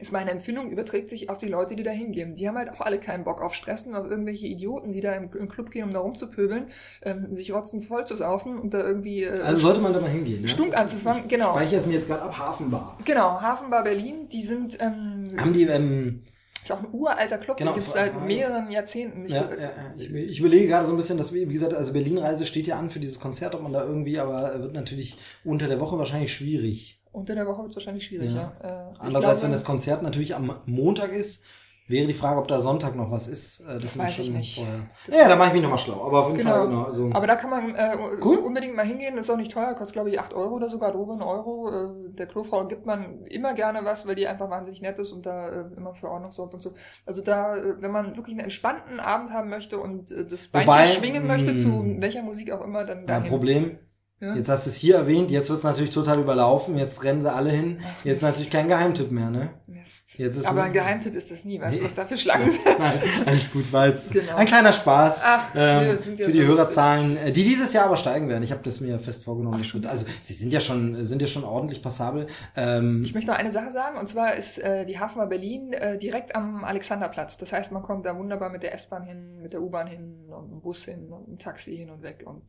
ist meine Empfindung, überträgt sich auf die Leute, die da hingehen. Die haben halt auch alle keinen Bock auf Stressen, auf irgendwelche Idioten, die da im, im Club gehen, um da rumzupöbeln, ähm, sich rotzen voll zu saufen und da irgendwie äh, Also sollte man da mal hingehen. stunk anzufangen. Genau. Ich speichere es mir jetzt gerade ab, Hafenbar. Genau, Hafenbar Berlin, die sind, ähm, Haben die, ähm, ist auch ein uralter Club, Genau, den gibt es seit mehreren Jahrzehnten. Ich, ja, ja, ja. Ich, ich überlege gerade so ein bisschen, dass wir, wie gesagt, also Berlin-Reise steht ja an für dieses Konzert, ob man da irgendwie, aber wird natürlich unter der Woche wahrscheinlich schwierig. Unter der Woche wird es wahrscheinlich schwierig, Ja. ja. Äh, Andererseits, glaube, wenn das Konzert natürlich am Montag ist, wäre die Frage, ob da Sonntag noch was ist. Äh, Das muss weiß ich nicht. Das Ja, da mache ich mich nochmal schlau. Aber auf jeden Genau. Fall, genau. Also, Aber da kann man äh, Cool. unbedingt mal hingehen, ist auch nicht teuer, kostet glaube ich 8 Euro oder sogar drüber ein Euro. Äh, der Klofrau gibt man immer gerne was, weil die einfach wahnsinnig nett ist und da äh, immer für Ordnung sorgt und so. Also da, äh, wenn man wirklich einen entspannten Abend haben möchte und äh, das Beinchen Wobei, schwingen möchte, zu mh. welcher Musik auch immer, dann dahin. Problem. Ja? Jetzt hast du es hier erwähnt, jetzt wird es natürlich total überlaufen, jetzt rennen sie alle hin. Ach, Jetzt natürlich kein Geheimtipp mehr, ne? Mist. Jetzt ist Aber ein Geheimtipp ist das nie, weißt du, Nee. was da für Schlangen sind? Nein, alles gut, war jetzt Genau. ein kleiner Spaß Ach, ähm, ja für die so Hörerzahlen, äh, die dieses Jahr aber steigen werden. Ich habe das mir fest vorgenommen. Ach, also sie sind ja schon, sind ja schon ordentlich passabel. Ähm, Ich möchte noch eine Sache sagen, und zwar ist äh, die Hafenbar Berlin äh, direkt am Alexanderplatz. Das heißt, man kommt da wunderbar mit der S-Bahn hin, mit der U-Bahn hin, und dem Bus hin, und dem Taxi hin und weg und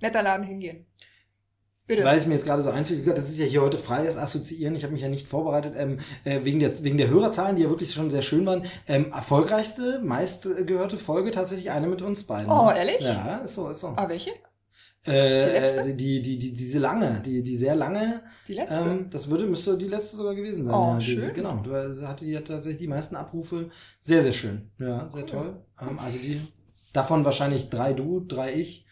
netter Laden hingehen. Bitte. Weil es mir jetzt gerade so einfällt, wie gesagt, das ist ja hier heute freies Assoziieren. Ich habe mich ja nicht vorbereitet, ähm, äh, wegen, der, wegen der Hörerzahlen, die ja wirklich schon sehr schön waren. Ähm, erfolgreichste, meistgehörte Folge tatsächlich eine mit uns beiden. Oh, ehrlich? Ja, ist so, ist so. ah, welche? Äh, äh, die, die, die, diese lange, die, die sehr lange, Die letzte? ähm, das würde, müsste die letzte sogar gewesen sein. Oh, ja, diese, schön. genau, du äh, hat die hat tatsächlich die meisten Abrufe. Sehr, sehr schön. Ja, sehr Cool. toll. Ähm, also die, davon wahrscheinlich drei du, drei ich.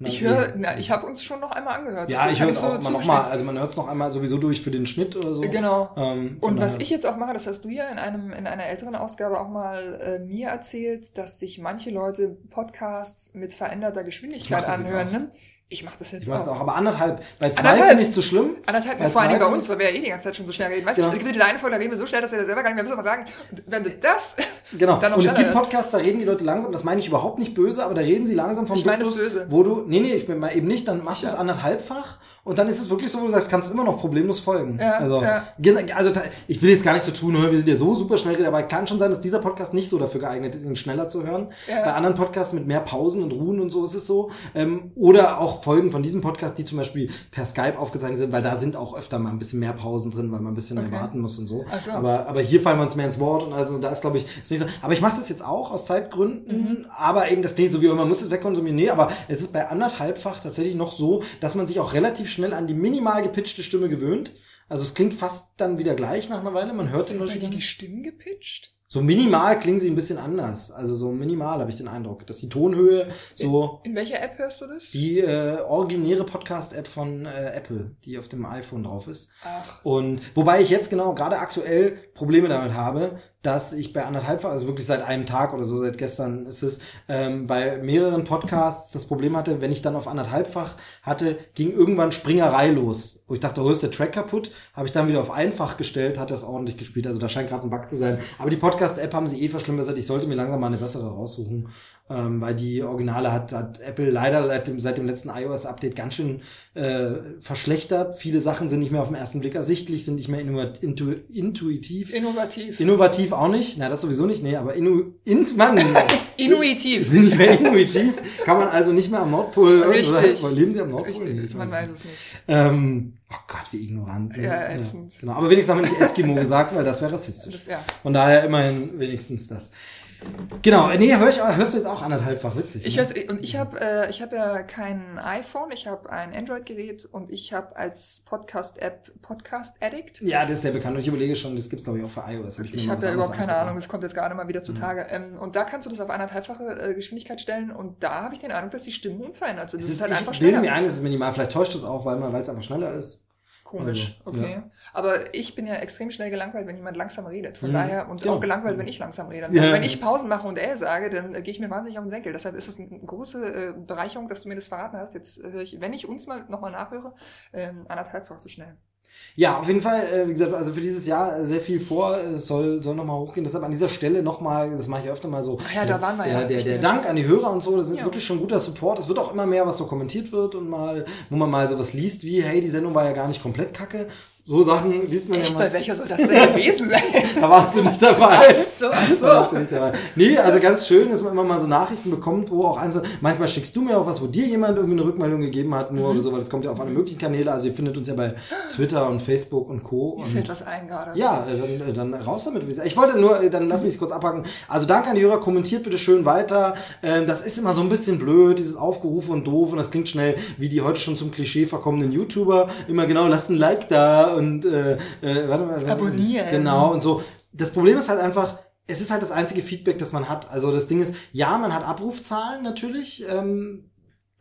Dann ich höre, na, ich habe uns schon noch einmal angehört. Ja, ich höre es so auch mal zugestehen. nochmal, also man hört es noch einmal sowieso durch für den Schnitt oder so. Genau. Ähm, Und was ich jetzt auch mache, das hast du ja in einem in einer älteren Ausgabe auch mal äh, mir erzählt, dass sich manche Leute Podcasts mit veränderter Geschwindigkeit anhören. Ne? Ich mache das jetzt Ich auch. auch, aber anderthalb. Bei zwei finde ich es zu schlimm. Anderthalb, Bei vor allen Dingen bei uns, weil wir ja eh die ganze Zeit schon so schnell reden. Weißt du, Genau. es gibt diese eine Folge, da reden wir so schnell, dass wir das selber gar nicht mehr wissen, was wir sagen. Und wenn du das, Genau. Und es gibt. Podcasts, da reden die Leute langsam. Das meine ich überhaupt nicht böse, aber da reden sie langsam vom Ich Duktus, böse. wo du, nee, nee, ich bin mal eben nicht, dann machst du es Ja. anderthalbfach und dann ist es wirklich so, wo du sagst, kannst du immer noch problemlos folgen. Ja, also, ja. also ich will jetzt gar nicht so tun, wir sind ja so super schnell, aber kann schon sein, dass dieser Podcast nicht so dafür geeignet ist, ihn schneller zu hören. Ja. Bei anderen Podcasts mit mehr Pausen und Ruhen und so ist es so. Ähm, oder auch Folgen von diesem Podcast, die zum Beispiel per Skype aufgezeichnet sind, weil da sind auch öfter mal ein bisschen mehr Pausen drin, weil man ein bisschen Okay. mehr warten muss und so. So. Aber, aber hier fallen wir uns mehr ins Wort und also da ist, glaube ich, ist nicht so. Aber ich mache das jetzt auch aus Zeitgründen, aber eben das klingt so wie, oh, man muss es wegkonsumieren. Nee, aber es ist bei anderthalbfach tatsächlich noch so, dass man sich auch relativ schnell an die minimal gepitchte Stimme gewöhnt. Also es klingt fast dann wieder gleich nach einer Weile. Man hört den Unterschied. die Stimmen gepitcht? So minimal klingen sie ein bisschen anders. Also so minimal habe ich den Eindruck, dass die Tonhöhe so In welcher App hörst du das? die äh, originäre Podcast-App von äh, Apple, die auf dem iPhone drauf ist. Ach, Und wobei ich jetzt genau gerade aktuell Probleme damit habe, dass ich bei anderthalbfach, also wirklich seit einem Tag oder so, seit gestern ist es, ähm, bei mehreren Podcasts das Problem hatte, wenn ich dann auf anderthalbfach hatte, ging irgendwann Springerei los. Wo ich dachte, oh, ist der Track kaputt? Habe ich dann wieder auf einfach gestellt, hat das ordentlich gespielt. Also da scheint gerade ein Bug zu sein. Aber die Podcast-App haben sie eh verschlimmbessert. Ich sollte mir langsam mal eine bessere raussuchen, ähm, weil die Originale hat, hat Apple leider seit dem, seit dem letzten iOS-Update ganz schön äh, verschlechtert. Viele Sachen sind nicht mehr auf den ersten Blick ersichtlich, sind nicht mehr intu intu intuitiv. innovativ. Innovativ auch nicht. Na, das sowieso nicht. Nee, aber inu int, Mann, Intuitiv. sind nicht mehr intuitiv. Kann man also nicht mehr am Nordpol. Richtig. Oder, leben sie am Nordpol? Richtig, ich man weiß es nicht. ähm, oh Gott, wie ignorant. Ja, ätzend. genau. Aber wenigstens haben wir nicht Eskimo gesagt, weil das wäre rassistisch. Das, ja. Von daher immerhin wenigstens das. Genau, nee, hör ich, hörst du jetzt auch anderthalbfach witzig. Ich ne? weiß, und ich habe äh, ich habe ja kein iPhone, ich habe ein Android-Gerät und ich habe als Podcast-App Podcast Addict. ja, das ist sehr bekannt. Und ich überlege schon, das gibt's glaube ich auch für iOS. Hab Ich mal habe ja überhaupt keine. Ahnung, das kommt jetzt gerade mal wieder Mhm. zutage. Ähm, und da kannst du das auf anderthalbfache äh, Geschwindigkeit stellen und da habe ich den Eindruck, dass die Stimmen unverändert sind. Es Das ist, ist halt ich einfach bilde schneller. mir ein, es ist minimal. Vielleicht täuscht es auch, weil es einfach schneller ist. Komisch, Also, okay. ja. Aber ich bin ja extrem schnell gelangweilt, wenn jemand langsam redet. Von Mhm. daher, und Ja. auch gelangweilt, wenn ich langsam rede. Ja. Also wenn ich Pausen mache und er sage, dann äh, gehe ich mir wahnsinnig auf den Senkel. Deshalb ist es eine große äh, Bereicherung, dass du mir das verraten hast. Jetzt äh, höre ich, wenn ich uns mal nochmal nachhöre, ähm, anderthalbfach so schnell. Ja, auf jeden Fall, äh, wie gesagt, also für dieses Jahr äh, sehr viel vor, es soll, soll nochmal hochgehen. Deshalb an dieser Stelle nochmal, das mache ich öfter mal so. Ach ja, da waren wir der, ja. Der, Ich der bin Dank an die Hörer und so, das sind Ja. wirklich schon guter Support. Es wird auch immer mehr, was so kommentiert wird und mal, wo man mal sowas liest wie, hey, die Sendung war ja gar nicht komplett kacke. So Sachen liest man Echt, ja bei mal. welcher soll das denn gewesen sein? Da warst du nicht dabei. Ach so, ach so. Da warst du nicht dabei. Nee, also ganz schön, dass man immer mal so Nachrichten bekommt, wo auch einzelne, manchmal schickst du mir auch was, wo dir jemand irgendwie eine Rückmeldung gegeben hat, Mhm. nur oder so, weil das kommt ja auf alle möglichen Kanäle. Also ihr findet uns ja bei Twitter und Facebook und Co. Mir Und fällt was ein gerade. ja, äh, dann, äh, dann raus damit. Ich wollte nur, äh, dann lass mich kurz abhaken. Also danke an die Hörer, kommentiert bitte schön weiter. Ähm, Das ist immer so ein bisschen blöd, dieses Aufgerufen und doof und das klingt schnell wie die heute schon zum Klischee verkommenen YouTuber. Immer genau, lasst ein Like da und äh, äh, warte mal. Abonnieren. Genau und so. Das Problem ist halt einfach, es ist halt das einzige Feedback, das man hat. Also das Ding ist, ja, man hat Abrufzahlen natürlich, ähm,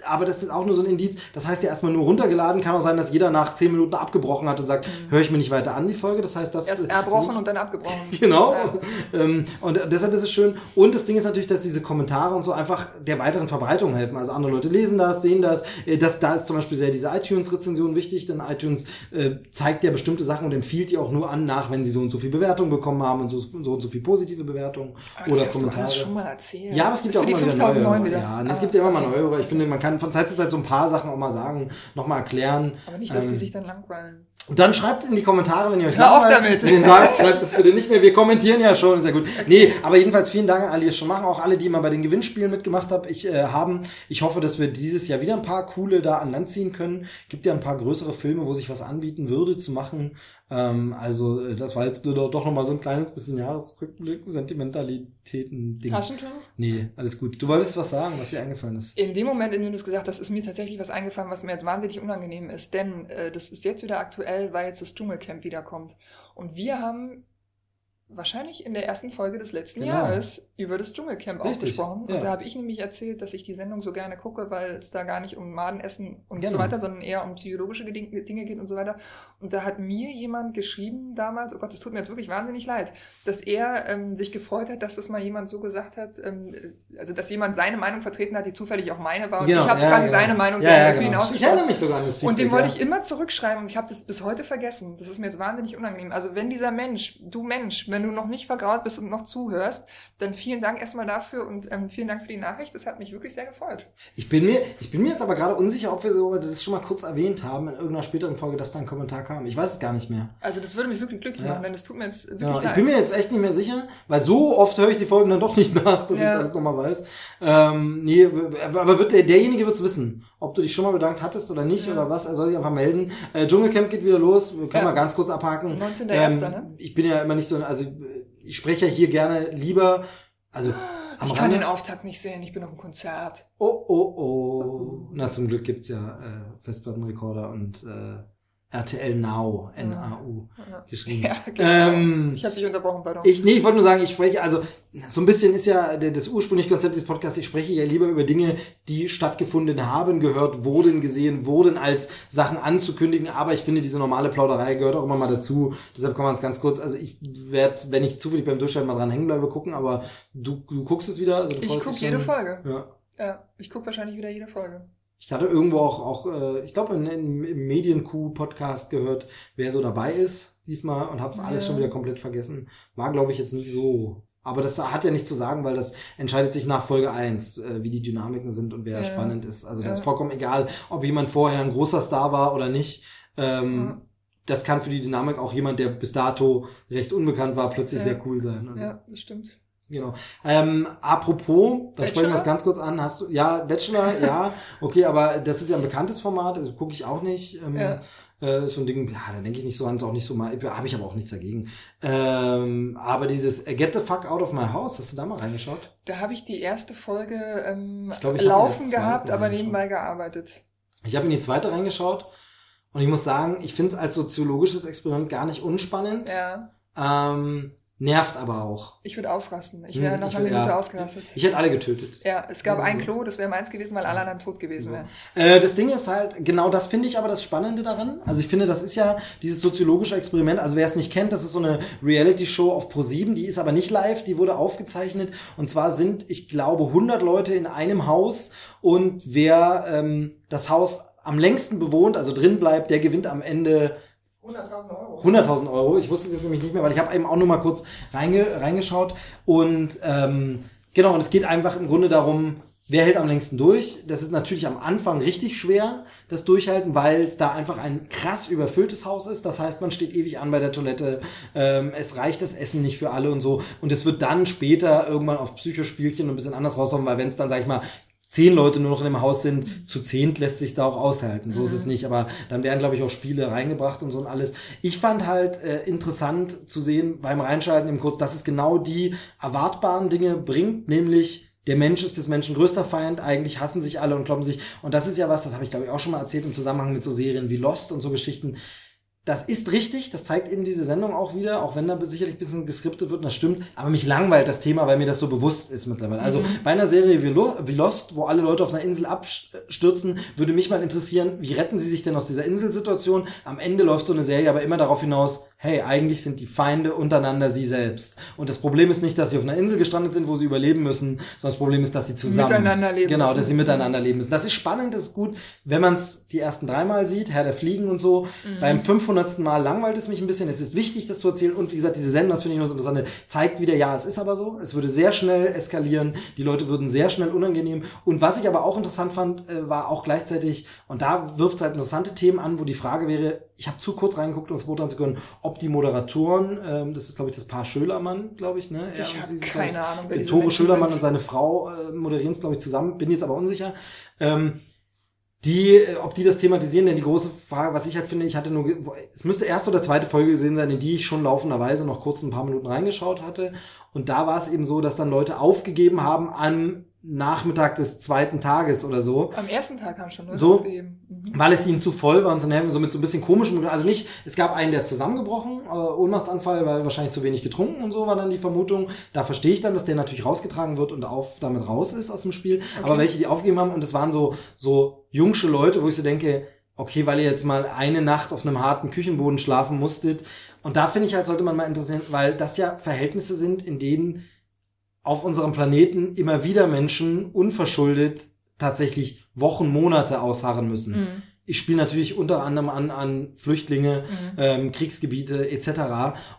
aber das ist auch nur so ein Indiz. Das heißt ja erstmal nur runtergeladen. Kann auch sein, dass jeder nach zehn Minuten abgebrochen hat und sagt, höre ich mir nicht weiter an, die Folge. Das heißt, das Erst erbrochen und dann abgebrochen. Genau. Ja. Ähm, und deshalb ist es schön. Und das Ding ist natürlich, dass diese Kommentare und so einfach der weiteren Verbreitung helfen. Also andere Leute lesen das, sehen das. Äh, das da ist zum Beispiel sehr diese iTunes-Rezension wichtig, denn iTunes äh, zeigt ja bestimmte Sachen und empfiehlt die auch nur an, nach, wenn sie so und so viel Bewertung bekommen haben und so, so und so viel positive Bewertungen Aber oder das hast du Kommentare. alles schon mal erzählt. Ja, aber es gibt Das ja auch immer die wieder 5009 neue. wieder. Ja, es Ah, gibt ja immer mal okay. neue. Ich finde, man kann von Zeit zu Zeit so ein paar Sachen auch mal sagen, nochmal erklären. Aber nicht, dass die Ähm, sich dann langweilen. und dann schreibt in die Kommentare, wenn ihr euch Hör auf damit. Wenn ihr sagt, schreibt das bitte nicht mehr. Wir kommentieren ja schon, ist ja gut. Nee, aber jedenfalls vielen Dank an alle, die es schon machen. Auch alle, die immer bei den Gewinnspielen mitgemacht haben. Ich, äh, haben. Ich hoffe, dass wir dieses Jahr wieder ein paar coole da an Land ziehen können. Gibt ja ein paar größere Filme, wo sich was anbieten würde zu machen. Ähm, also, äh, das war jetzt nur doch, doch nochmal so ein kleines bisschen Jahresrückblick, Sentimentalitäten-Ding. Taschentuch? Nee, alles gut. Du wolltest was sagen, was dir eingefallen ist. In dem Moment, in dem du es gesagt hast, ist mir tatsächlich was eingefallen, was mir jetzt wahnsinnig unangenehm ist. Denn äh, das ist jetzt wieder aktuell, weil jetzt das Dschungelcamp wiederkommt. Und wir haben wahrscheinlich in der ersten Folge des letzten Genau. Jahres über das Dschungelcamp auch Richtig, gesprochen. ja. Und da habe ich nämlich erzählt, dass ich die Sendung so gerne gucke, weil es da gar nicht um Madenessen und Genau. so weiter, sondern eher um psychologische Dinge geht und so weiter. Und da hat mir jemand geschrieben damals, oh Gott, das tut mir jetzt wirklich wahnsinnig leid, dass er ähm, sich gefreut hat, dass das mal jemand so gesagt hat, ähm, also dass jemand seine Meinung vertreten hat, die zufällig auch meine war. Und ich habe ja, quasi genau. seine Meinung ja, für ihn genau. Ich ausgesprochen. erinnere mich sogar an das Feedback. Und dem wollte ich immer zurückschreiben und ich habe das bis heute vergessen. Das ist mir jetzt wahnsinnig unangenehm. Also wenn dieser Mensch, du Mensch, wenn du noch nicht vergraut bist und noch zuhörst, dann vielen Dank erstmal dafür und ähm, vielen Dank für die Nachricht. Das hat mich wirklich sehr gefreut. Ich bin mir, ich bin mir jetzt aber gerade unsicher, ob wir so das schon mal kurz erwähnt haben in irgendeiner späteren Folge, dass da ein Kommentar kam. Ich weiß es gar nicht mehr. Also das würde mich wirklich glücklich Ja. machen, denn das tut mir jetzt wirklich Genau. Ich leid. bin mir jetzt echt nicht mehr sicher, weil so oft höre ich die Folgen dann doch nicht nach, dass ich Ja. das alles nochmal weiß. Ähm, nee, aber wird der, derjenige wird's wissen, ob du dich schon mal bedankt hattest oder nicht Ja. oder was. Er soll sich einfach melden. Äh, Dschungelcamp geht wieder los. Wir können Ja. mal ganz kurz abhaken. 19.01., ne? Ich bin ja immer nicht so, also ich spreche ja hier gerne lieber, also ich kann Rande- den Auftakt nicht sehen, ich bin auf einem Konzert. Oh, oh, oh. Na, zum Glück gibt's ja äh, Festplattenrekorder und äh, RTL Now, N-A-U, Ja. geschrieben. Ja, genau. ähm, Ich habe dich unterbrochen, pardon. ich, nee, ich wollte nur sagen, ich spreche, also so ein bisschen ist ja der, das ursprüngliche Konzept dieses Podcasts, ich spreche ja lieber über Dinge, die stattgefunden haben, gehört wurden, gesehen wurden, als Sachen anzukündigen, aber ich finde, diese normale Plauderei gehört auch immer mal dazu, deshalb kann man es ganz kurz, also ich werde, wenn ich zufällig beim Durchschalten mal dran hängen bleibe, gucken, aber du, du guckst es wieder? Also du ich gucke jede? Folge. Ja. Ja, ich gucke wahrscheinlich wieder jede Folge. Ich hatte irgendwo auch, auch äh, ich glaube, im Medienkuh-Podcast gehört, wer so dabei ist diesmal und hab's alles Ja. schon wieder komplett vergessen. War, glaube ich, jetzt nicht so. Aber das hat ja nichts zu sagen, weil das entscheidet sich nach Folge 1, äh, wie die Dynamiken sind und wer Ja. spannend ist. Also da Ja. ist vollkommen egal, ob jemand vorher ein großer Star war oder nicht. Ähm. Das kann für die Dynamik auch jemand, der bis dato recht unbekannt war, plötzlich sehr cool sein. Also, Ja, das stimmt. Genau. Ähm, apropos, da sprechen wir es Bachelor? ganz kurz an. Hast du, ja, Bachelor, ja, okay, aber das ist ja ein bekanntes Format, also gucke ich auch nicht. Ähm, Ja. äh, ist so ein Ding, ja, da denke ich nicht so an, ist auch nicht so mal, habe ich aber auch nichts dagegen. Ähm, aber dieses äh, Get the fuck out of my house, hast du da mal reingeschaut? Da habe ich die erste Folge ähm, Ich glaub, ich laufen gehabt, aber nebenbei gearbeitet. Ich habe in die zweite reingeschaut und ich muss sagen, ich finde es als soziologisches Experiment gar nicht unspannend. Ja. Ähm, nervt aber auch. Ich würde ausrasten. Ich Hm, wäre nach ich einer Minute ja. ausgerastet. Ich hätte alle getötet. Ja, es gab Ja. ein Klo, das wäre meins gewesen, weil alle anderen tot gewesen wären. Äh, das Ding ist halt, genau das finde ich aber das Spannende daran. Also ich finde, das ist ja dieses soziologische Experiment. Also wer es nicht kennt, das ist so eine Reality-Show auf Pro7, die ist aber nicht live, die wurde aufgezeichnet. Und zwar sind, ich glaube, 100 Leute in einem Haus und wer ähm, das Haus am längsten bewohnt, also drin bleibt, der gewinnt am Ende 100.000 Euro. 100.000 Euro. Ich wusste es jetzt nämlich nicht mehr, weil ich habe eben auch nur mal kurz reinge reingeschaut. Und ähm, genau, und es geht einfach im Grunde darum, wer hält am längsten durch. Das ist natürlich am Anfang richtig schwer, das Durchhalten, weil es da einfach ein krass überfülltes Haus ist. Das heißt, man steht ewig an bei der Toilette. Ähm, es reicht das Essen nicht für alle und so. Und es wird dann später irgendwann auf Psychospielchen ein bisschen anders rauskommen, weil wenn es dann, sag ich mal, zehn Leute nur noch in dem Haus sind, zu zehnt lässt sich da auch aushalten. So ist es nicht. Aber dann werden, glaube ich, auch Spiele reingebracht und so und alles. Ich fand halt äh, interessant zu sehen beim Reinschalten im Kurs, dass es genau die erwartbaren Dinge bringt, nämlich der Mensch ist des Menschen größter Feind, eigentlich hassen sich alle und kloppen sich. Und das ist ja was, das habe ich glaube ich auch schon mal erzählt im Zusammenhang mit so Serien wie Lost und so Geschichten. Das ist richtig, das zeigt eben diese Sendung auch wieder, auch wenn da sicherlich ein bisschen geskriptet wird, das stimmt, aber mich langweilt das Thema, weil mir das so bewusst ist mittlerweile. Also bei einer Serie wie, Lo wie Lost, wo alle Leute auf einer Insel abstürzen, würde mich mal interessieren, wie retten sie sich denn aus dieser Inselsituation? Am Ende läuft so eine Serie aber immer darauf hinaus, hey, eigentlich sind die Feinde untereinander sie selbst. Und das Problem ist nicht, dass sie auf einer Insel gestrandet sind, wo sie überleben müssen, sondern das Problem ist, dass sie zusammen Miteinander leben Genau, müssen. dass sie miteinander leben müssen. Das ist spannend, das ist gut, wenn man es die ersten dreimal sieht, Herr der Fliegen und so. Mhm. Beim 500. Mal langweilt es mich ein bisschen. Es ist wichtig, das zu erzählen. Und wie gesagt, diese Sendung, das finde ich nur so interessant, zeigt wieder, ja, es ist aber so. Es würde sehr schnell eskalieren. Die Leute würden sehr schnell unangenehm. Und was ich aber auch interessant fand, äh, war auch gleichzeitig, und da wirft es halt interessante Themen an, wo die Frage wäre, ich habe zu kurz reingeguckt, um das beurteilen zu können, ob die Moderatoren, ähm, das ist glaube ich das Paar Schölermann, glaube ich, ne? Er Ich und hab sie sind, keine ich, Ahnung, wer diese Tore Schölermann sind. und seine Frau äh, moderieren es, glaube ich, zusammen, bin jetzt aber unsicher. Ähm, die, äh, ob die das thematisieren, denn die große Frage, was ich halt finde, ich hatte nur, es müsste erste oder zweite Folge gesehen sein, in die ich schon laufenderweise noch kurz ein paar Minuten reingeschaut hatte. Und da war es eben so, dass dann Leute aufgegeben haben am Nachmittag des zweiten Tages oder so, Am ersten Tag haben schon Leute So. aufgegeben. Mhm. weil es ihnen zu voll war und so, so mit so ein bisschen komischem, also nicht, es gab einen, der ist zusammengebrochen, äh, Ohnmachtsanfall, weil wahrscheinlich zu wenig getrunken und so war dann die Vermutung. Da verstehe ich dann, dass der natürlich rausgetragen wird und auf, damit raus ist aus dem Spiel. Aber welche, die aufgegeben haben, und das waren so, so jungsche Leute, wo ich so denke, okay, weil ihr jetzt mal eine Nacht auf einem harten Küchenboden schlafen musstet. Und da finde ich halt, sollte man mal interessieren, weil das ja Verhältnisse sind, in denen auf unserem Planeten immer wieder Menschen unverschuldet tatsächlich Wochen, Monate ausharren müssen. Mhm. Ich spiele natürlich unter anderem an, an Flüchtlinge, ähm, Kriegsgebiete etc.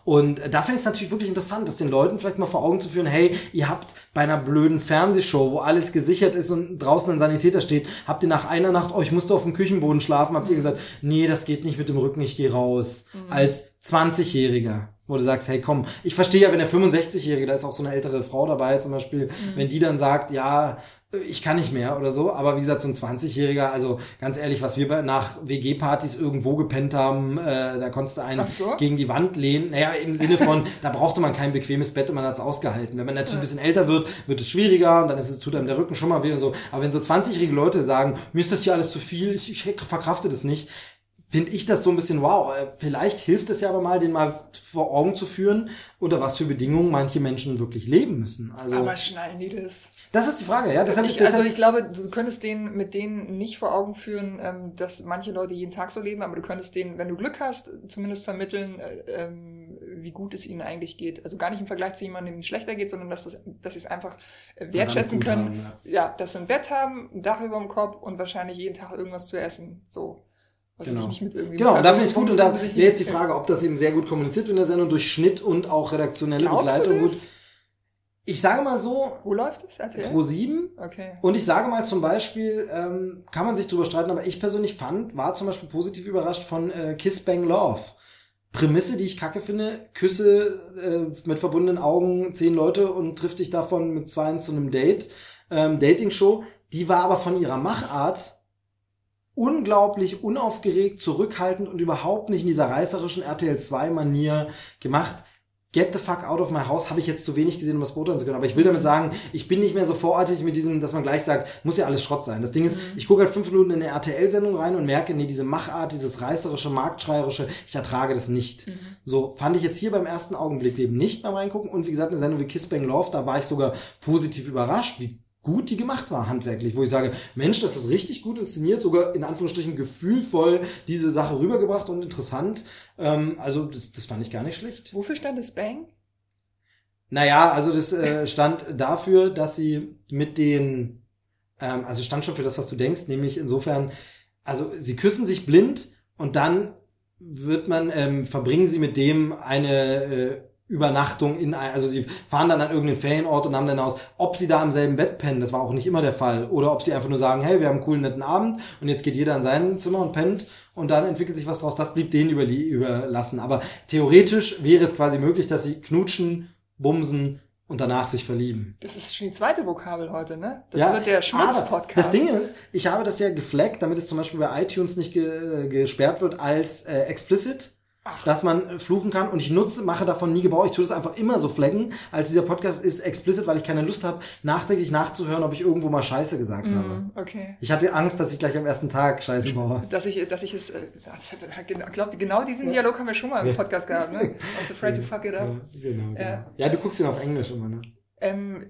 Und da finde ich es natürlich wirklich interessant, das den Leuten vielleicht mal vor Augen zu führen, hey, ihr habt bei einer blöden Fernsehshow, wo alles gesichert ist und draußen ein Sanitäter steht, habt ihr nach einer Nacht, oh, ich musste auf dem Küchenboden schlafen, habt ihr gesagt, nee, das geht nicht mit dem Rücken, ich gehe raus. Als 20-Jähriger. Wo du sagst, hey komm, ich verstehe ja, wenn der 65-Jährige, da ist auch so eine ältere Frau dabei zum Beispiel, wenn die dann sagt, ja, ich kann nicht mehr oder so, aber wie gesagt, so ein 20-Jähriger, also ganz ehrlich, was wir nach WG-Partys irgendwo gepennt haben, äh, da konntest du einen so? gegen die Wand lehnen. Naja, im Sinne von, da brauchte man kein bequemes Bett und man hat's ausgehalten. Wenn man natürlich ein bisschen älter wird, wird es schwieriger und dann ist es, tut einem der Rücken schon mal weh und so. Aber wenn so 20-jährige Leute sagen, mir ist das hier alles zu viel, ich, ich verkrafte das nicht, finde ich das so ein bisschen, wow, äh, vielleicht hilft es ja aber mal, den mal vor Augen zu führen, unter was für Bedingungen manche Menschen wirklich leben müssen. Also, Aber schnallen die das? das ist die Frage, ja. Deshalb, Ich, deshalb, also ich glaube, du könntest denen mit denen nicht vor Augen führen, ähm, dass manche Leute jeden Tag so leben, aber du könntest denen, wenn du Glück hast, zumindest vermitteln, äh, ähm, wie gut es ihnen eigentlich geht. Also gar nicht im Vergleich zu jemandem, dem es schlechter geht, sondern dass, das, dass sie es einfach äh, wertschätzen können. haben, ja. dass sie ein Bett haben, ein Dach über dem Kopf und wahrscheinlich jeden Tag irgendwas zu essen. So. Was Genau. Genau, und da finde ich es gut. Und da wäre jetzt die Frage, ob das eben sehr gut kommuniziert wird in der Sendung durch Schnitt und auch redaktionelle Glaubst Begleitung. Gut. Ich sage mal so, Wo läuft es? Pro 7 Okay. und ich sage mal zum Beispiel, ähm, kann man sich drüber streiten, aber ich persönlich fand, war zum Beispiel positiv überrascht von äh, Kiss Bang Love. Prämisse, die ich kacke finde, küsse äh, mit verbundenen Augen zehn Leute und trifft dich davon mit zwei zu einem Date, ähm, Dating-Show. Die war aber von ihrer Machart unglaublich unaufgeregt, zurückhaltend und überhaupt nicht in dieser reißerischen RTL 2 Manier gemacht. Get the fuck out of my house habe ich jetzt zu wenig gesehen, um das beurteilen zu können. Aber ich will damit sagen, ich bin nicht mehr so vorartig mit diesem, dass man gleich sagt, muss ja alles Schrott sein. Das Ding ist, Mhm. ich gucke halt fünf Minuten in eine RTL-Sendung rein und merke, nee, diese Machart, dieses reißerische, marktschreierische, ich ertrage das nicht. Mhm. So fand ich jetzt hier beim ersten Augenblick eben nicht beim Reingucken. Und wie gesagt, eine Sendung wie Kiss Bang Love, da war ich sogar positiv überrascht, wie gut die gemacht war, handwerklich, wo ich sage, Mensch, das ist richtig gut inszeniert, sogar in Anführungsstrichen gefühlvoll diese Sache rübergebracht und interessant. Ähm, also das, das fand ich gar nicht schlecht. Wofür stand das Bang? Naja, also das äh, stand dafür, dass sie mit den, ähm, also stand schon für das, was du denkst, nämlich insofern, also sie küssen sich blind und dann wird man, ähm, verbringen sie mit dem eine äh, Übernachtung in, ein, also sie fahren dann an irgendeinen Ferienort und haben dann aus, ob sie da im selben Bett pennen, das war auch nicht immer der Fall, oder ob sie einfach nur sagen, hey, wir haben einen coolen, netten Abend und jetzt geht jeder in sein Zimmer und pennt und dann entwickelt sich was draus, das blieb denen überlassen. Aber theoretisch wäre es quasi möglich, dass sie knutschen, bumsen und danach sich verlieben. Das ist schon die zweite Vokabel heute, ne? Das Ja, wird der Schmutz-Podcast. Das Ding ist, ich habe das ja geflaggt, damit es zum Beispiel bei iTunes nicht ge gesperrt wird als äh, explicit. Ach. dass man äh, fluchen kann und ich nutze, mache davon nie Gebrauch. Ich tue das einfach immer so flaggen, als dieser Podcast ist explicit, weil ich keine Lust habe, nachträglich nachzuhören, ob ich irgendwo mal Scheiße gesagt habe. Mhm, okay. Ich hatte Angst, dass ich gleich am ersten Tag Scheiße baue. Dass ich, dass ich es, äh, ich glaube, genau diesen Dialog haben wir schon mal im Podcast gehabt, ne? I was afraid to fuck it Ja, up. genau, genau. Ja. Ja. du guckst ihn auf Englisch immer, ne? Ähm,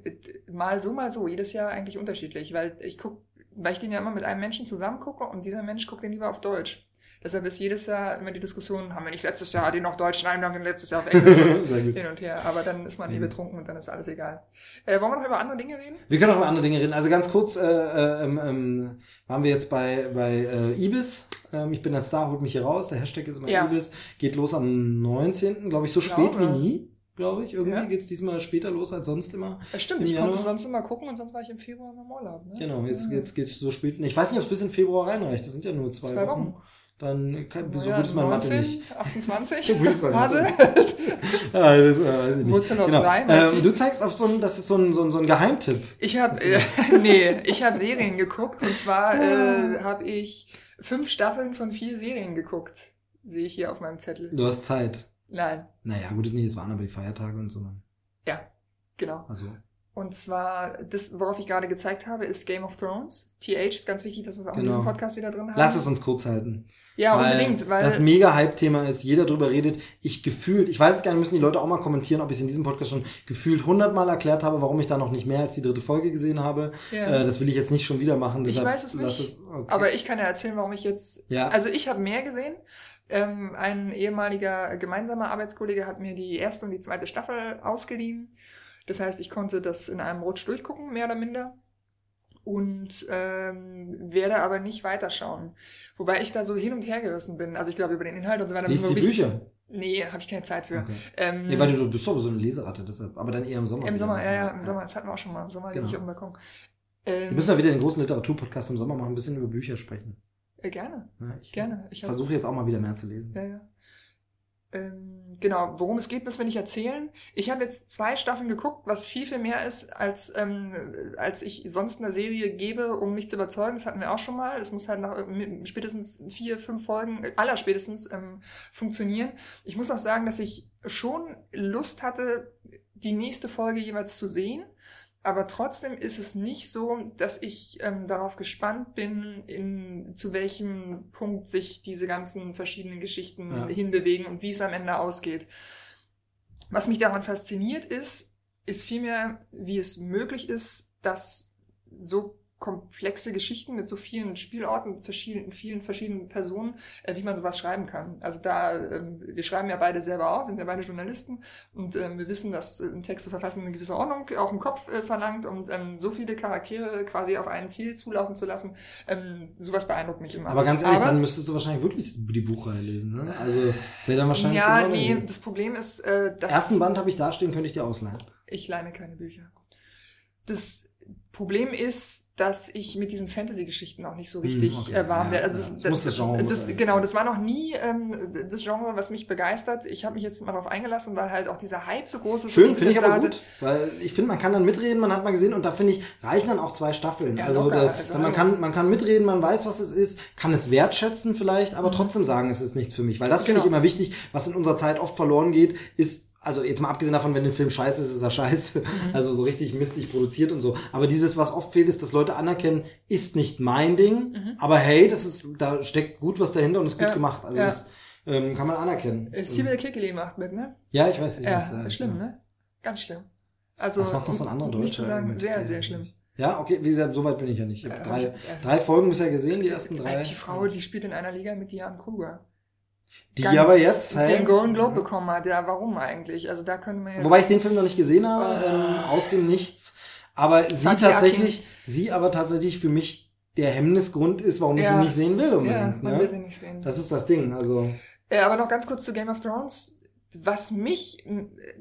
mal so, mal so, jedes Jahr eigentlich unterschiedlich, weil ich guck, weil ich den ja immer mit einem Menschen zusammen gucke und dieser Mensch guckt den lieber auf Deutsch. Deshalb ist jedes Jahr immer die Diskussion, haben wir nicht letztes Jahr den auf Deutsch, nein, wir haben den letztes Jahr auf Englisch. Hin und her. Aber dann ist man eh Mhm. betrunken und dann ist alles egal. Äh, wollen wir noch über andere Dinge reden? Wir können auch über andere Dinge reden. Also ganz kurz, äh, äh, ähm, ähm, waren wir jetzt bei, bei äh, Ibis. Ähm, ich bin ein Star, holt mich hier raus. Der Hashtag ist immer Ja. Ibis. Geht los am 19. glaube ich, so spät wie ja. nie. Glaube ich. Irgendwie Ja. geht's diesmal später los als sonst immer. Ja, stimmt, Im ich konnte sonst immer gucken und sonst war ich im Februar im Urlaub. Ne? Genau, jetzt, Ja. jetzt geht's so spät. Ich weiß nicht, ob es bis in Februar reinreicht. Das sind ja nur zwei, Zwei Wochen. Wochen. Dann kann, so Ja, gut ist mein Mathe 19, nicht. 28, So gut ist mein Hase. Ah, das äh, weiß ich nicht. Wurzel aus Genau. drei, Ähm, du zeigst auf so ein, das ist so ein, so ein, so ein Geheimtipp. Ich habe äh, nee, ich habe Serien geguckt und zwar äh, habe ich fünf Staffeln von vier Serien geguckt. Sehe ich hier auf meinem Zettel. Du hast Zeit. Nein, Naja, gut, nee, es waren aber die Feiertage und so. ja, genau. Also, Und zwar, das, worauf ich gerade gezeigt habe, ist Game of Thrones. TH ist ganz wichtig, dass wir es auch in Genau. diesem Podcast wieder drin haben. lass es uns kurz halten. Ja, Weil unbedingt, weil das mega Hype-Thema ist, jeder drüber redet. Ich gefühlt, ich weiß es gar nicht, müssen die Leute auch mal kommentieren, ob ich es in diesem Podcast schon gefühlt hundertmal erklärt habe, warum ich da noch nicht mehr als die dritte Folge gesehen habe. ja. Äh, das will ich jetzt nicht schon wieder machen. Ich Deshalb weiß es nicht, Es, okay. aber ich kann ja erzählen, warum ich jetzt ja, Also ich habe mehr gesehen. Ähm, ein ehemaliger gemeinsamer Arbeitskollege hat mir die erste und die zweite Staffel ausgeliehen. Das heißt, ich konnte das in einem Rutsch durchgucken, mehr oder minder. Und ähm, werde aber nicht weiterschauen. Wobei ich da so hin und her gerissen bin. Also ich glaube über den Inhalt und so weiter. liest die wir Bücher. Nee, habe ich keine Zeit für. Okay. Ähm, Nee, weil du, bist doch so eine Leseratte, deshalb. Aber dann eher im Sommer. Im. Sommer, ja, ja, im Sommer. Das hatten wir auch schon mal. Im Sommer Genau. liege ich auf dem Balkon. Wir Ähm, müssen mal wieder den großen Literaturpodcast im Sommer machen, ein bisschen über Bücher sprechen. äh, gerne, Ja, ich gerne. Ich versuche jetzt auch mal wieder mehr zu lesen. Ja, ja. Ähm, genau, worum es geht, müssen wir nicht erzählen. Ich habe jetzt zwei Staffeln geguckt, was viel, viel mehr ist, als, ähm, als ich sonst einer Serie gebe, um mich zu überzeugen. Das hatten wir auch schon mal. Es muss halt nach äh, spätestens vier, fünf Folgen, äh, aller spätestens, ähm, funktionieren. Ich muss auch sagen, dass ich schon Lust hatte, die nächste Folge jeweils zu sehen. Aber trotzdem ist es nicht so, dass ich ähm, darauf gespannt bin, in, zu welchem Punkt sich diese ganzen verschiedenen Geschichten Ja. hinbewegen und wie es am Ende ausgeht. Was mich daran fasziniert ist, ist vielmehr, wie es möglich ist, dass so komplexe Geschichten mit so vielen Spielorten, verschiedenen, vielen verschiedenen Personen, äh, wie man sowas schreiben kann. Also da, ähm, wir schreiben ja beide selber auf, wir sind ja beide Journalisten und ähm, wir wissen, dass äh, ein Text zu verfassen eine gewisse Ordnung auch im Kopf äh, verlangt und ähm, so viele Charaktere quasi auf ein Ziel zulaufen zu lassen, ähm, sowas beeindruckt mich immer. Aber ganz ehrlich, Aber- dann müsstest du wahrscheinlich wirklich die Buchreihe lesen. Ne? Also, es wäre dann wahrscheinlich. ja, genau nee, das Problem ist, äh, dass Ersten Band habe ich da stehen, könnte ich dir ausleihen. ich leih mir keine Bücher. Das Problem ist, dass ich mit diesen Fantasy-Geschichten auch nicht so richtig Hm, okay, äh, warm ja, werde. Also ja. das, Es muss das Genre das, sein. genau, das war noch nie ähm, das Genre, was mich begeistert. Ich habe mich jetzt mal darauf eingelassen, weil halt auch dieser Hype so groß ist. Schön, das finde ich aber hatte. gut, weil ich finde, man kann dann mitreden, man hat mal gesehen und da finde ich, reichen dann auch zwei Staffeln. Ja, also, locker, da, also man, hallo. kann, man kann mitreden, man weiß, was es ist, kann es wertschätzen vielleicht, aber trotzdem sagen, es ist nichts für mich. Weil das finde Mhm. Genau. ich immer wichtig, was in unserer Zeit oft verloren geht, ist also jetzt mal abgesehen davon, wenn der Film scheiße ist, ist er scheiße. Mhm. Also so richtig mistig produziert und so. Aber dieses, was oft fehlt, ist, dass Leute anerkennen, ist nicht mein Ding, mhm. aber hey, das ist, da steckt gut was dahinter und ist gut ja. gemacht. Also ja. das ähm, kann man anerkennen. Sibyl Kekeli macht mit, ne? Ja, ich weiß nicht. Ja, ja schlimm, ne? Ganz schlimm. Also, das macht noch so ein anderer Deutscher. Sagen, sehr, sehr schlimm. Ja, okay, wie gesagt, so weit bin ich ja nicht. Ich habe drei, drei Folgen bisher gesehen, die ersten drei. Die Frau, die spielt in einer Liga mit Diane Kruger. Die Ganz aber jetzt halt, den Golden Globe bekommen hat. Ja, warum eigentlich? Also da können wir jetzt Wobei ich den Film noch nicht gesehen habe, oh. ähm, aus dem Nichts. Aber sie tatsächlich, sie aber tatsächlich für mich der Hemmnisgrund ist, warum ja. ich ihn nicht sehen will unbedingt. Ja, man ne? will sie nicht sehen. Das ist das Ding, also. Ja, aber noch ganz kurz zu Game of Thrones. Was mich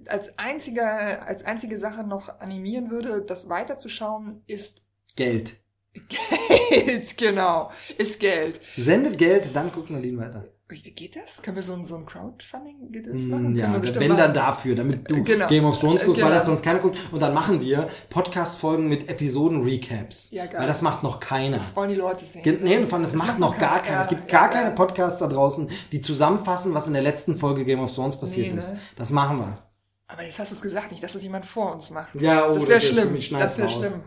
als einziger, als einzige Sache noch animieren würde, das weiterzuschauen, ist Geld. Geld, genau. Ist Geld. Sendet Geld, dann guckt Nadine weiter. Geht das? Können wir so ein, so ein Crowdfunding-Gedöns mm, machen? Ja, wenn dann dafür, damit du genau. Game of Thrones guckst, genau. weil das sonst keiner guckt. Und dann machen wir Podcast-Folgen mit Episoden-Recaps. Ja, geil. Weil das macht noch keiner. Das wollen die Leute sehen. Nee, das, das macht, noch gar keiner. Es gibt gar ja, keine Podcasts da draußen, die zusammenfassen, was in der letzten Folge Game of Thrones passiert nee, ne? ist. Das machen wir. Aber jetzt hast du es gesagt, nicht, dass das jemand vor uns macht. Ja, oh, das wäre schlimm. Das wäre schlimm.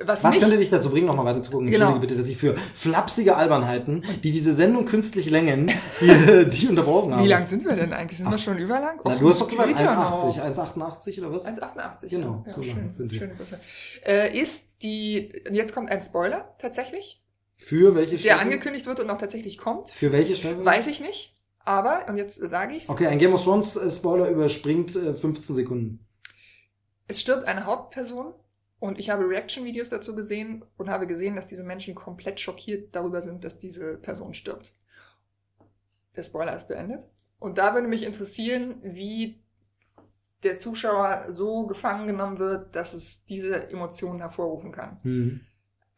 Was, was könnte dich dazu bringen, nochmal weiter zu gucken? Genau. Entschuldige bitte, dass ich für flapsige Albernheiten, die diese Sendung künstlich längen, die, die unterbrochen haben. Wie lang sind wir denn eigentlich? Sind Ach, wir schon überlang? Na, du hast doch gesagt 1,80. 1,88 oder was? 1,88. Genau, ja, so schön, lang sind wir. Schöne Größe. Äh, ist die, jetzt kommt ein Spoiler, tatsächlich. Für welche Staffel? Der angekündigt wird und auch tatsächlich kommt. Für welche Staffel? Weiß ich nicht. Aber, und jetzt sage ich's. Okay, ein Game of Thrones äh, Spoiler überspringt äh, 15 Sekunden. Es stirbt eine Hauptperson und ich habe Reaction-Videos dazu gesehen und habe gesehen, dass diese Menschen komplett schockiert darüber sind, dass diese Person stirbt. Der Spoiler ist beendet. Und da würde mich interessieren, wie der Zuschauer so gefangen genommen wird, dass es diese Emotionen hervorrufen kann. Mhm.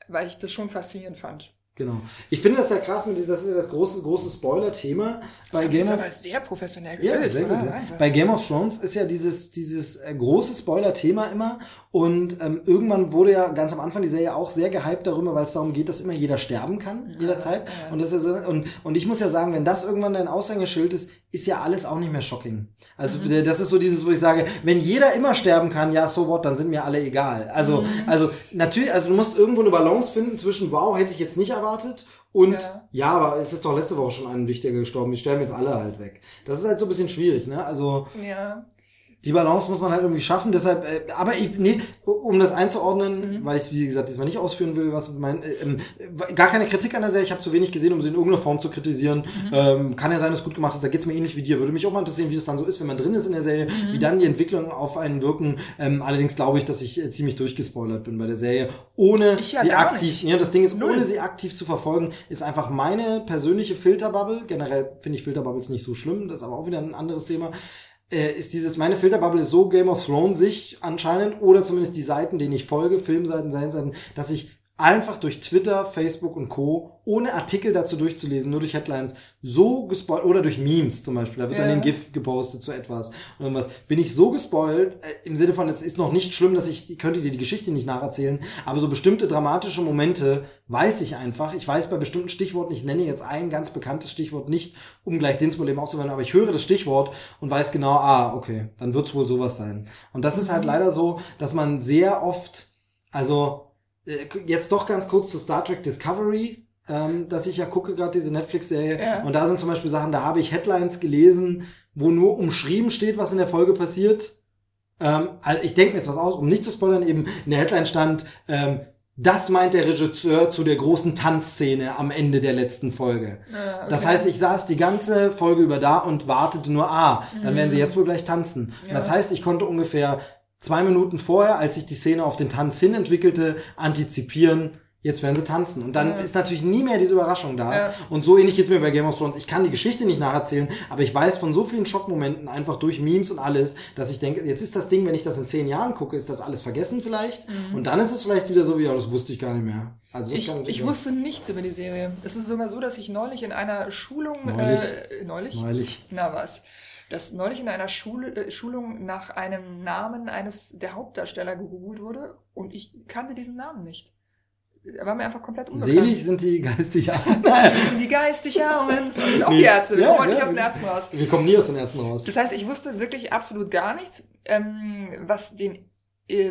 Weil ich das schon faszinierend fand. Genau. Ich finde das ja krass mit das ist ja das große, große Spoiler-Thema. Bei Game of sehr professionell gelöst, ja, sehr gut, ja. Bei Game of Thrones ist ja dieses, dieses äh, große Spoiler-Thema immer. Und ähm, irgendwann wurde ja ganz am Anfang die Serie auch sehr gehypt darüber, weil es darum geht, dass immer jeder sterben kann, ja, jederzeit. Ja. Und das ist so, und, und ich muss ja sagen, wenn das irgendwann dein Aushängeschild ist, ist ja alles auch nicht mehr shocking. Also mhm. das ist so dieses, wo ich sage, wenn jeder immer sterben kann, ja, so what, dann sind mir alle egal. Also, mhm. also natürlich, also du musst irgendwo eine Balance finden zwischen, wow, hätte ich jetzt nicht erwartet und ja. ja, aber es ist doch letzte Woche schon ein Wichtiger gestorben. Die sterben jetzt alle halt weg. Das ist halt so ein bisschen schwierig, ne? Also. Ja die Balance muss man halt irgendwie schaffen. Deshalb, äh, aber ich, nee, um das einzuordnen, mhm. weil ich es, wie gesagt, diesmal nicht ausführen will, was mein, äh, äh, gar keine Kritik an der Serie. Ich habe zu wenig gesehen, um sie in irgendeiner Form zu kritisieren. Mhm. Ähm, kann ja sein, dass es gut gemacht ist. Da geht's mir ähnlich wie dir. Würde mich auch mal interessieren, wie es dann so ist, wenn man drin ist in der Serie, mhm. wie dann die Entwicklungen auf einen wirken. Ähm, allerdings glaube ich, dass ich äh, ziemlich durchgespoilert bin bei der Serie, ohne ja sie aktiv. Ja, das Ding ist, Null. ohne sie aktiv zu verfolgen, ist einfach meine persönliche Filterbubble. Generell finde ich Filterbubbles nicht so schlimm. Das ist aber auch wieder ein anderes Thema äh, ist dieses, meine Filterbubble ist so Game of Thrones sich anscheinend, oder zumindest die Seiten, denen ich folge, Filmseiten, Seiten, dass ich einfach durch Twitter, Facebook und Co., ohne Artikel dazu durchzulesen, nur durch Headlines, so gespoilt, oder durch Memes zum Beispiel, da wird ja. dann ein GIF gepostet zu etwas und irgendwas, bin ich so gespoilt, äh, im Sinne von, es ist noch nicht schlimm, dass ich, ich könnte dir die Geschichte nicht nacherzählen, aber so bestimmte dramatische Momente weiß ich einfach, ich weiß bei bestimmten Stichworten, ich nenne jetzt ein ganz bekanntes Stichwort nicht, um gleich den Problem aufzuwenden, aber ich höre das Stichwort und weiß genau, ah, okay, dann wird's wohl sowas sein. Und das ist halt mhm. leider so, dass man sehr oft, also jetzt doch ganz kurz zu Star Trek Discovery, ähm, dass ich ja gucke gerade diese Netflix-Serie. Ja. Und da sind zum Beispiel Sachen, da habe ich Headlines gelesen, wo nur umschrieben steht, was in der Folge passiert. Ähm, also ich denke mir jetzt was aus, um nicht zu spoilern, eben in der Headline stand, ähm, das meint der Regisseur zu der großen Tanzszene am Ende der letzten Folge. Ah, okay. Das heißt, ich saß die ganze Folge über da und wartete nur, ah, dann werden sie mhm. jetzt wohl gleich tanzen. Ja. Das heißt, ich konnte ungefähr zwei Minuten vorher, als sich die Szene auf den Tanz hin entwickelte, antizipieren, jetzt werden sie tanzen. Und dann ja. ist natürlich nie mehr diese Überraschung da. Ja. Und so ähnlich geht's mir bei Game of Thrones. Ich kann die Geschichte nicht nacherzählen, aber ich weiß von so vielen Schockmomenten, einfach durch Memes und alles, dass ich denke, jetzt ist das Ding, wenn ich das in zehn Jahren gucke, ist das alles vergessen vielleicht. Mhm. Und dann ist es vielleicht wieder so wie, ja, das wusste ich gar nicht mehr. Also ich, ich wusste nichts über die Serie. Es ist sogar so, dass ich neulich in einer Schulung... Neulich? Äh, neulich? Neulich. Na was dass neulich in einer Schule, äh, Schulung nach einem Namen eines der Hauptdarsteller gegoogelt wurde und ich kannte diesen Namen nicht. er war mir einfach komplett unbekannt. Selig sind die geistig Armen. Selig sind die geistig Armen. Sind auch die Ärzte. Wir Ja, kommen ja. nicht aus den Ärzten raus. Wir kommen nie aus den Ärzten raus. Das heißt, ich wusste wirklich absolut gar nichts, ähm, was den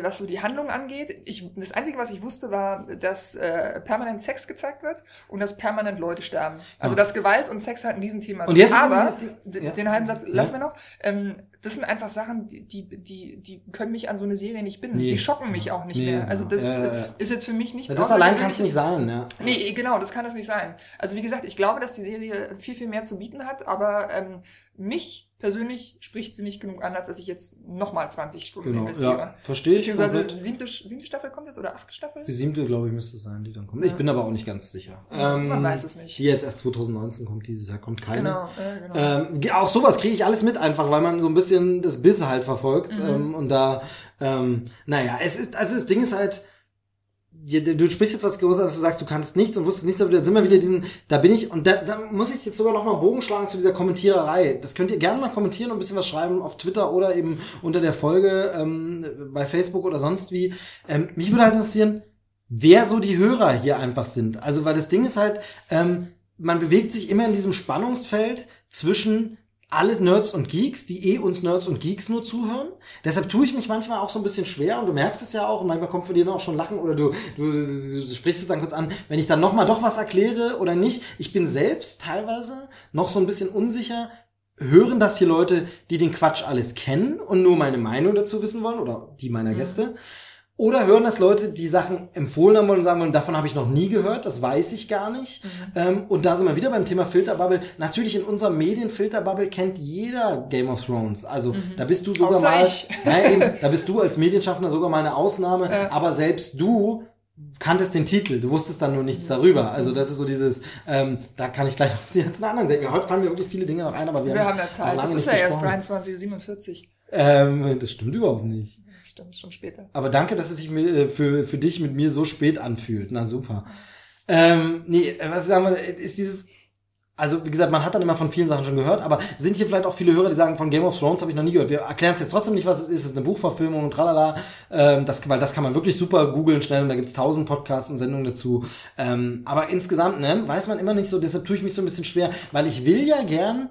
was so die Handlung angeht. Ich, das Einzige, was ich wusste, war, dass äh, permanent Sex gezeigt wird und dass permanent Leute sterben. Also Ja. dass Gewalt und Sex halt in diesem Thema Und jetzt ist Aber, ja. den halben Satz, lass Ja. mir noch, ähm, das sind einfach Sachen, die, die, die, können mich an so eine Serie nicht binden. Nee. Die schocken mich auch nicht Nee, mehr. Also das ja. ist jetzt für mich nicht das allein kann es nicht sein, ja. Nee, genau, das kann es nicht sein. Also wie gesagt, ich glaube, dass die Serie viel, viel mehr zu bieten hat, aber ähm, mich persönlich spricht sie nicht genug an, als dass ich jetzt nochmal 20 Stunden Genau, investiere. ja. Verstehe ich. Beziehungsweise siebte, siebte Staffel kommt jetzt oder achte Staffel? Die siebte, glaube ich, müsste es sein, die dann kommt. Ja. Ich bin aber auch nicht ganz sicher. Ja, man Ähm, weiß es nicht. Die jetzt erst 2019 kommt, dieses Jahr kommt keine. Genau, äh, genau. Ähm, auch sowas kriege ich alles mit, einfach weil man so ein bisschen das Biss halt verfolgt. Mhm. Ähm, und da, ähm, naja, es ist, also das Ding ist halt, du sprichst jetzt was Großartiges, du sagst, du kannst nichts und wusstest nichts, aber da sind wir wieder diesen, da bin ich, und da, da muss ich jetzt sogar noch mal Bogen schlagen zu dieser Kommentiererei. Das könnt ihr gerne mal kommentieren und ein bisschen was schreiben auf Twitter oder eben unter der Folge ähm, bei Facebook oder sonst wie. Ähm, mich würde halt interessieren, wer so die Hörer hier einfach sind. Also, weil das Ding ist halt, ähm, man bewegt sich immer in diesem Spannungsfeld zwischen alle Nerds und Geeks, die eh uns Nerds und Geeks nur zuhören. Deshalb tue ich mich manchmal auch so ein bisschen schwer und du merkst es ja auch und manchmal kommt von dir dann auch schon Lachen oder du, du, du sprichst es dann kurz an, wenn ich dann nochmal doch was erkläre oder nicht. Ich bin selbst teilweise noch so ein bisschen unsicher, hören das hier Leute, die den Quatsch alles kennen und nur meine Meinung dazu wissen wollen oder die meiner Mhm. Gäste? Oder hören das Leute, die Sachen empfohlen haben wollen und sagen wollen, davon habe ich noch nie gehört, das weiß ich gar nicht. Mhm. Ähm, und da sind wir wieder beim Thema Filterbubble. Natürlich in unserer Medienfilterbubble kennt jeder Game of Thrones. Also da bist du sogar Mhm. Außer mal. Ja, eben, da bist du als Medienschaffender sogar mal eine Ausnahme. Ja. Aber selbst du kanntest den Titel, du wusstest dann nur nichts darüber. Also das ist so dieses, ähm, da kann ich gleich auf die ganzen anderen Serien. Heute fallen mir wirklich viele Dinge noch ein, aber wir, Wir haben noch ja Zeit. Das ist ja erst besprochen. 23.47 Uhr. Ähm, das stimmt überhaupt nicht. Stimmt schon später. Aber danke, dass es sich mir, äh, für, für dich mit mir so spät anfühlt. Na super. Ähm, nee, äh, was sagen wir, äh, ist dieses, also wie gesagt, man hat dann immer von vielen Sachen schon gehört, aber sind hier vielleicht auch viele Hörer, die sagen, von Game of Thrones habe ich noch nie gehört. Wir erklären es jetzt trotzdem nicht, was es ist. Es ist eine Buchverfilmung und tralala. Ähm, das, weil das kann man wirklich super googeln schnell und da gibt's tausend Podcasts und Sendungen dazu. Ähm, aber insgesamt, ne, weiß man immer nicht so, deshalb tue ich mich so ein bisschen schwer, weil ich will ja gern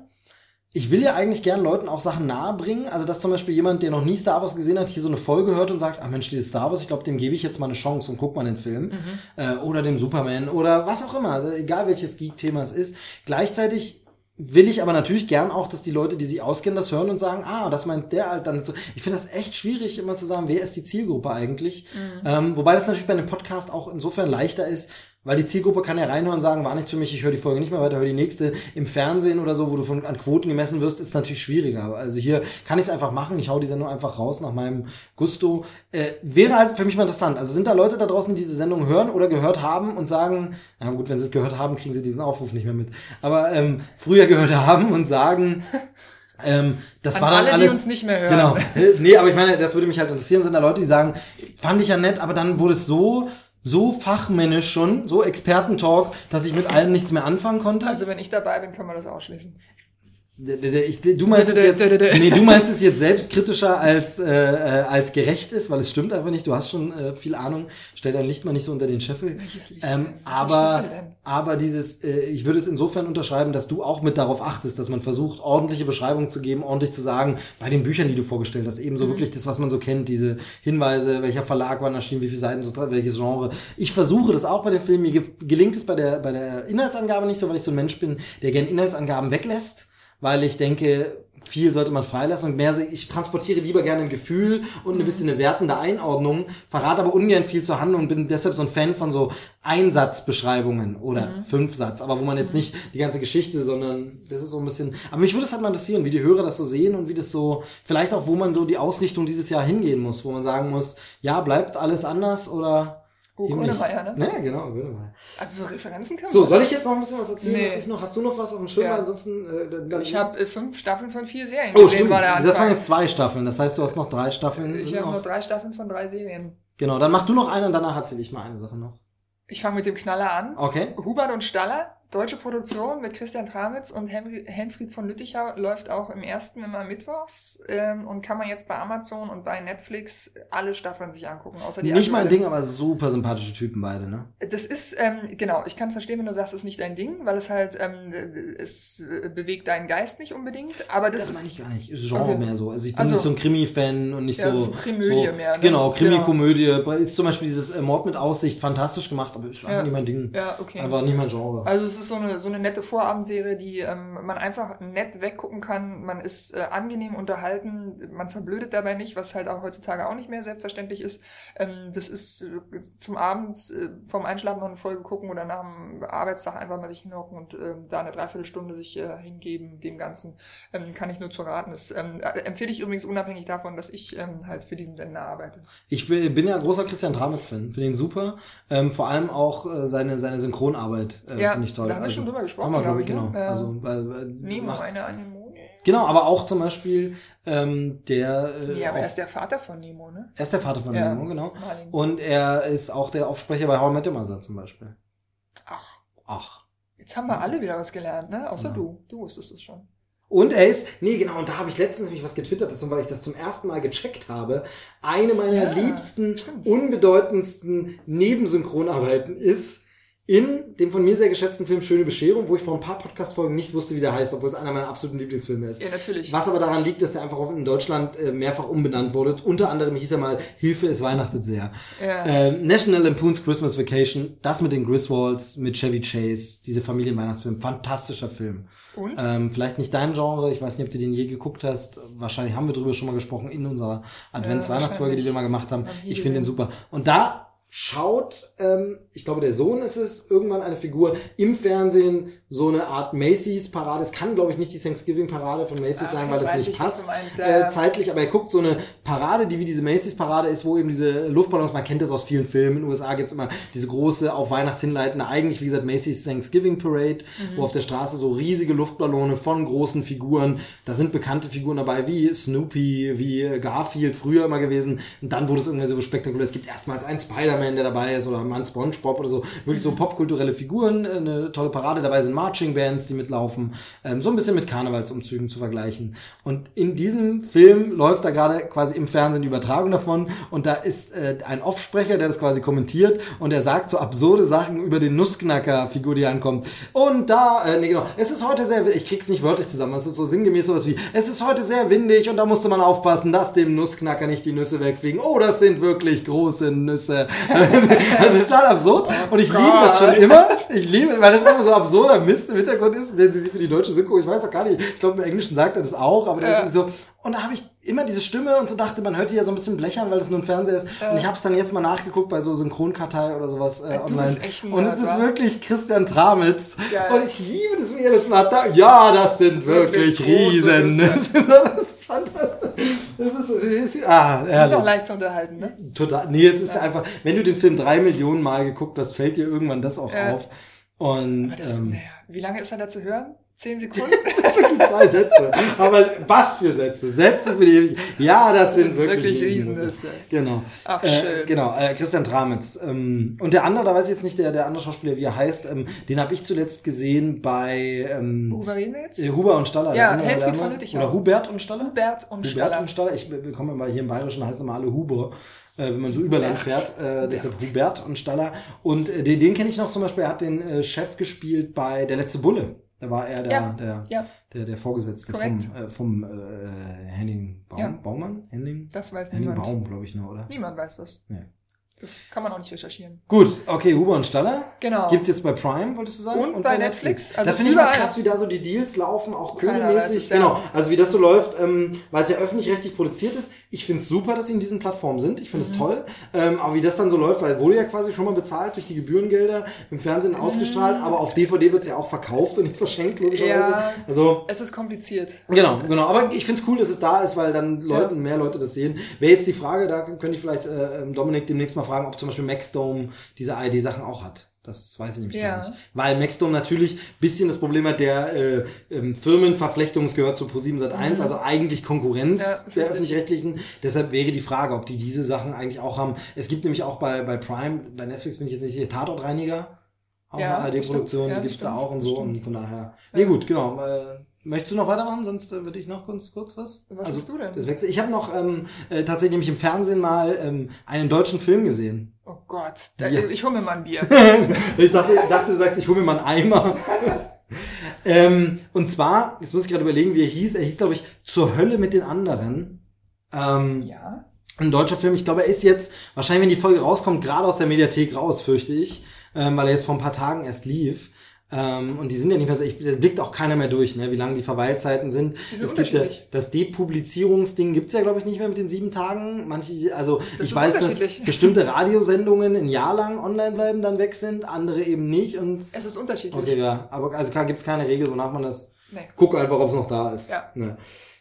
ich will ja eigentlich gern Leuten auch Sachen nahebringen. Also, dass zum Beispiel jemand, der noch nie Star Wars gesehen hat, hier so eine Folge hört und sagt, ah Mensch, dieses Star Wars, ich glaube, dem gebe ich jetzt mal eine Chance und guck mal den Film. Äh, oder dem Superman oder was auch immer, egal welches Geek-Thema es ist. Gleichzeitig will ich aber natürlich gern auch, dass die Leute, die sich auskennen, das hören und sagen, ah, das meint der halt dann so. Ich finde das echt schwierig, immer zu sagen, wer ist die Zielgruppe eigentlich. Ähm, wobei das natürlich bei einem Podcast auch insofern leichter ist, weil die Zielgruppe kann ja reinhören und sagen, war nichts für mich, ich höre die Folge nicht mehr weiter, höre die nächste. Im Fernsehen oder so, wo du von, an Quoten gemessen wirst, ist natürlich schwieriger. Also hier kann ich es einfach machen, ich hau die Sendung einfach raus nach meinem Gusto. Äh, wäre halt für mich mal interessant. Also sind da Leute da draußen, die diese Sendung hören oder gehört haben und sagen, ja gut, wenn sie es gehört haben, kriegen sie diesen Aufruf nicht mehr mit. Aber ähm, früher gehört haben und sagen, ähm, das An war dann alle, die alles, uns nicht mehr hören. Genau. Äh, Nee, aber ich meine, das würde mich halt interessieren, sind da Leute, die sagen, fand ich ja nett, aber dann wurde es so, so fachmännisch schon, so Expertentalk, dass ich mit allem nichts mehr anfangen konnte. Also wenn ich dabei bin, können wir das ausschließen. Ich- Du meinst, es jetzt, nee, du meinst es jetzt selbstkritischer als, äh, äh, als gerecht ist, weil es stimmt einfach nicht. Du hast schon äh, viel Ahnung. Stell dein Licht mal nicht so unter den Scheffel. Ähm, aber, aber dieses, äh, ich würde es insofern unterschreiben, dass du auch mit darauf achtest, dass man versucht, ordentliche Beschreibungen zu geben, ordentlich zu sagen, bei den Büchern, die du vorgestellt hast, Mhm. eben so wirklich das, was man so kennt, diese Hinweise, welcher Verlag wann erschienen, wie viele Seiten, so, welches Genre. Ich versuche das auch bei den Filmen. Mir ge gelingt es bei der, bei der Inhaltsangabe nicht so, weil ich so ein Mensch bin, der gern Inhaltsangaben weglässt weil ich denke, viel sollte man freilassen und mehr, ich transportiere lieber gerne ein Gefühl und ein bisschen eine wertende Einordnung, verrate aber ungern viel zur Handlung und bin deshalb so ein Fan von so Einsatzbeschreibungen oder Fünfsatz, aber wo man jetzt nicht die ganze Geschichte, sondern das ist so ein bisschen, aber mich würde es halt mal interessieren, wie die Hörer das so sehen und wie das so, vielleicht auch, wo man so die Ausrichtung dieses Jahr hingehen muss, wo man sagen muss, ja, bleibt alles anders oder Oh. Grönemeyer, ne? Ja, genau, Grönemeyer. Also so Referenzen können So, soll ich jetzt noch ein bisschen was erzählen? Nee. Was ich noch? Hast du noch was auf dem Schirm? Ja. Ansonsten, äh, dann, Ich habe äh, fünf Staffeln von vier Serien Oh, gesehen, stimmt. Das waren jetzt zwei Staffeln. Das heißt, du hast noch drei Staffeln. Ich sind habe noch. drei Staffeln von drei Serien. Genau, dann mach du noch eine und danach erzähle ich mal eine Sache noch. Ich fange mit dem Knaller an. Okay. Hubert und Staller, Deutsche Produktion mit Christian Tramitz und Henfried von Lütticher läuft auch im ersten immer mittwochs ähm, und kann man jetzt bei Amazon und bei Netflix alle Staffeln sich angucken. Außer die Nicht mein. Ding, aber super sympathische Typen beide, ne? Das ist, ähm, genau, ich kann verstehen, wenn du sagst, es ist nicht dein Ding, weil es halt, ähm, es äh, bewegt deinen Geist nicht unbedingt, aber das, Das ist, meine ich gar nicht. Ist Genre Okay. mehr so. Also ich bin Also- nicht so ein Krimi-Fan und nicht Ja, so. so Krimödie so, mehr, ne? Genau, Genau. Krimi-Komödie. Ist zum Beispiel dieses äh, Mord mit Aussicht fantastisch gemacht, aber ist einfach Ja. nicht mein Ding. ja, okay. Einfach nicht mein Genre. Also es ist so eine, so eine nette Vorabendserie, die ähm, man einfach nett weggucken kann. Man ist äh, angenehm unterhalten, man verblödet dabei nicht, was halt auch heutzutage auch nicht mehr selbstverständlich ist. Ähm, das ist äh, zum Abend äh, vom Einschlafen noch eine Folge gucken oder nach dem Arbeitstag einfach mal sich hinhocken und ähm, da eine Dreiviertelstunde sich äh, hingeben, dem Ganzen ähm, kann ich nur zu raten. Das ähm, äh, empfehle ich übrigens unabhängig davon, dass ich ähm, halt für diesen Sender arbeite. Ich bin bin ja großer Christian Dramitz-Fan. Finde ihn super. Ähm, vor allem auch äh, seine, seine Synchronarbeit äh, Ja, finde ich toll. Da haben wir schon drüber gesprochen, Haben wir, glaube glaub ich, ich, genau. ne? Also, weil, weil, Nemo, macht- eine Anemone. Genau, aber auch zum Beispiel ähm, der. Äh, Ja, aber er ist der Vater von Nemo, ne? er ist der Vater von Ja. Nemo, genau. Marlin. Und er ist auch der Aufsprecher bei How I Met Your Mother zum Beispiel. Ach. Ach. Jetzt haben wir alle wieder was gelernt, ne? Außer Ja. du. Du wusstest es schon. Und er ist, nee, genau, und da habe ich letztens nämlich was getwittert dazu, weil ich das zum ersten Mal gecheckt habe. Eine meiner Ja, liebsten, stimmt. unbedeutendsten Nebensynchronarbeiten ist in dem von mir sehr geschätzten Film Schöne Bescherung, wo ich vor ein paar Podcast-Folgen nicht wusste, wie der heißt, obwohl es einer meiner absoluten Lieblingsfilme ist. Ja, natürlich. Was aber daran liegt, dass der einfach auch in Deutschland äh, mehrfach umbenannt wurde. Unter anderem hieß er mal Hilfe, es weihnachtet sehr. Ja. Ähm, National Lampoon's Christmas Vacation, das mit den Griswolds, mit Chevy Chase, diese Familienweihnachtsfilm, fantastischer Film. Und? Ähm, vielleicht nicht dein Genre, ich weiß nicht, ob du den je geguckt hast. Wahrscheinlich haben wir drüber schon mal gesprochen in unserer Advents-Weihnachtsfolge, die wir mal gemacht haben. Hab ich finde den super. Und da schaut, ähm, ich glaube, der Sohn ist es, irgendwann eine Figur im Fernsehen, so eine Art Macy's-Parade. Es kann, glaube ich, nicht die Thanksgiving-Parade von Macy's Ach, sein, weil das nicht ich, passt meinst, äh, zeitlich, aber er guckt so eine Parade, die wie diese Macy's-Parade ist, wo eben diese Luftballons, man kennt das aus vielen Filmen, in den USA gibt's immer diese große, auf Weihnachten hinleitende, eigentlich wie gesagt Macy's Thanksgiving Parade, Mhm. wo auf der Straße so riesige Luftballone von großen Figuren, da sind bekannte Figuren dabei, wie Snoopy, wie Garfield früher immer gewesen, und dann wurde es irgendwie so spektakulär, es gibt erstmals einen Spider-Man, der dabei ist, oder mal einen Spongebob oder so, wirklich so popkulturelle Figuren, äh, eine tolle Parade, dabei sind Marching Bands, die mitlaufen, ähm, so ein bisschen mit Karnevalsumzügen zu vergleichen. Und in diesem Film läuft da gerade quasi im Fernsehen die Übertragung davon und da ist äh, ein Offsprecher, der das quasi kommentiert und er sagt so absurde Sachen über den Nussknacker-Figur, die ankommt. Und da, äh, nee genau, es ist heute sehr, ich krieg's nicht wörtlich zusammen, es ist so sinngemäß sowas wie, es ist heute sehr windig und da musste man aufpassen, dass dem Nussknacker nicht die Nüsse wegfliegen. Oh, das sind wirklich große Nüsse. also total absurd. Und ich liebe das schon immer. Ich liebe, weil das immer so absurder Mist im Hintergrund ist, den sie sich für die deutsche Synchro, ich weiß auch gar nicht, ich glaube im Englischen sagt er das auch, aber das ist so, und da habe ich immer diese Stimme und so dachte, man hört die ja so ein bisschen blechern, weil es nur ein Fernseher ist. Und ich habe es dann jetzt mal nachgeguckt bei so Synchronkartei oder sowas äh, du online. bist echt ein und es ist wirklich Christian Tramitz. Geil. Und ich liebe das, wie er das macht. Da, ja, das sind wirklich, Wirklich Riesen. Das ist, das ist fantastisch. Das ist, das ist, ah, Ist auch leicht zu unterhalten, ne? Total. Nee, jetzt ist ja. einfach, wenn du den Film drei Millionen Mal geguckt hast, fällt dir irgendwann das auch Ja. auf. Und das, ähm, wie lange ist er da zu hören? Zehn Sekunden? wirklich zwei Sätze. Aber was für Sätze? Sätze für die. Ja, das sind wirklich, Wirklich. Riesennüsse. Genau. Ach, äh, schön. Genau, äh, Christian Tramitz. Ähm, und der andere, da weiß ich jetzt nicht, der, der andere Schauspieler, wie er heißt, ähm, den habe ich zuletzt gesehen bei ähm, wir jetzt? äh, Huber und Staller. Ja, der andere, andere. von Lüttich Oder. Hubert und Staller? Hubert und Hubert Staller. und Staller. Ich bekomme mal hier im Bayerischen heißt immer alle Huber. Äh, wenn man so Überland Hubert. fährt, äh, deshalb Hubert und Staller. Und äh, den, den kenne ich noch zum Beispiel, er hat den äh, Chef gespielt bei Der letzte Bulle. Da war er der, Ja, der, ja. der, der Vorgesetzte Korrekt. vom, äh, vom äh, Henning Baum, Ja. Baumann? Henning? Das weiß Henning niemand. Baum, glaube ich nur, oder? Niemand weiß das. Nee. Das kann man auch nicht recherchieren. Gut, okay, Huber und Staller. Genau. Gibt's jetzt bei Prime, wolltest du sagen? Und bei Netflix. Also da finde ich mal krass, wie da so die Deals laufen, auch kohlemäßig. es, ja. Genau, also wie das so läuft, ähm, weil es ja öffentlich-rechtlich produziert ist. Ich finde es super, dass sie in diesen Plattformen sind. Ich Mhm. finde es toll. Ähm, aber wie das dann so läuft, weil wurde ja quasi schon mal bezahlt durch die Gebührengelder, im Fernsehen ausgestrahlt, aber auf DVD wird's ja auch verkauft und nicht verschenkt, logischerweise. Mhm. Ja. Also Es ist kompliziert. Genau, genau. Aber ich find's cool, dass es da ist, weil dann Leuten, mehr Leute das sehen. Wäre jetzt die Frage, da könnte ich vielleicht äh, Dominik demnächst mal fragen, ob zum Beispiel Maxdome diese ARD-Sachen auch hat. Das weiß ich nämlich Ja. gar nicht. Weil Maxdome natürlich bisschen das Problem hat, der äh, ähm, Firmenverflechtung es gehört zu Pro7 Sat 1, also eigentlich Konkurrenz Mhm. Ja, der öffentlich-rechtlichen. Deshalb wäre die Frage, ob die diese Sachen eigentlich auch haben. Es gibt nämlich auch bei, bei Prime, bei Netflix bin ich jetzt nicht sicher, Tatortreiniger. Auch Ja, eine ARD-Produktion. Ja, die gibt's da auch und so. Und stimmt. von daher. Nee, gut, genau. Äh, möchtest du noch weitermachen? Sonst äh, würde ich noch kurz, kurz was. Was also, hast du denn? Das wechsel. Ich habe noch ähm, äh, tatsächlich nämlich im Fernsehen mal ähm, einen deutschen Film gesehen. Oh Gott, da, Ja. ich hol mir mal ein Bier. ich dachte, dachte, du sagst, ich hole mir mal einen Eimer. ähm, und zwar, jetzt muss ich gerade überlegen, wie er hieß. Er hieß, glaube ich, Zur Hölle mit den anderen. Ähm, ja. Ein deutscher Film. Ich glaube, er ist jetzt, wahrscheinlich, wenn die Folge rauskommt, gerade aus der Mediathek raus, fürchte ich. Ähm, weil er jetzt vor ein paar Tagen erst lief. Ähm, und die sind ja nicht mehr so, ich, da blickt auch keiner mehr durch, ne, wie lange die Verweilzeiten sind. Sind es gibt ja, das Depublizierungsding gibt's ja, glaube ich, nicht mehr mit den sieben Tagen. Manche, also Das ich weiß, dass bestimmte Radiosendungen ein Jahr lang online bleiben, dann weg sind, andere eben nicht. Und Es ist unterschiedlich. okay, ja. Aber also gibt's keine Regel, wonach man das. Nee. Guck einfach, ob es noch da ist. Ja. Ne.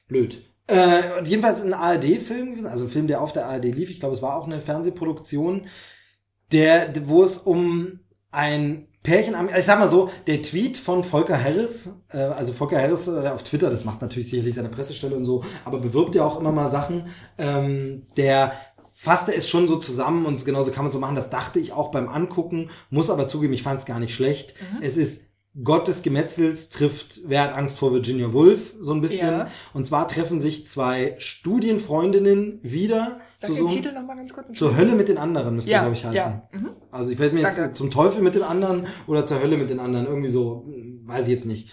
Blöd. Äh, und jedenfalls ein ARD-Film gewesen, also ein Film, der auf der ARD lief. Ich glaube, es war auch eine Fernsehproduktion, der, wo es um ein Pärchen, am- ich sag mal so, der Tweet von Volker Harris, äh, also Volker Harris äh, auf Twitter, das macht natürlich sicherlich seine Pressestelle und so, aber bewirbt ja auch immer mal Sachen, ähm, der fasste es schon so zusammen und genauso kann man so machen, das dachte ich auch beim Angucken, muss aber zugeben, ich fand es gar nicht schlecht. Es ist Gott des Gemetzels trifft Wer hat Angst vor Virginia Woolf, so ein bisschen. Ja. Und zwar treffen sich zwei Studienfreundinnen wieder Sag zu den so Titel nochmal ganz kurz. zur Hölle mit den anderen, müsste Ja, glaube ich heißen. ja. Mhm. Also ich werde mir jetzt Danke. zum Teufel mit den anderen oder zur Hölle mit den anderen, irgendwie so, weiß ich jetzt nicht.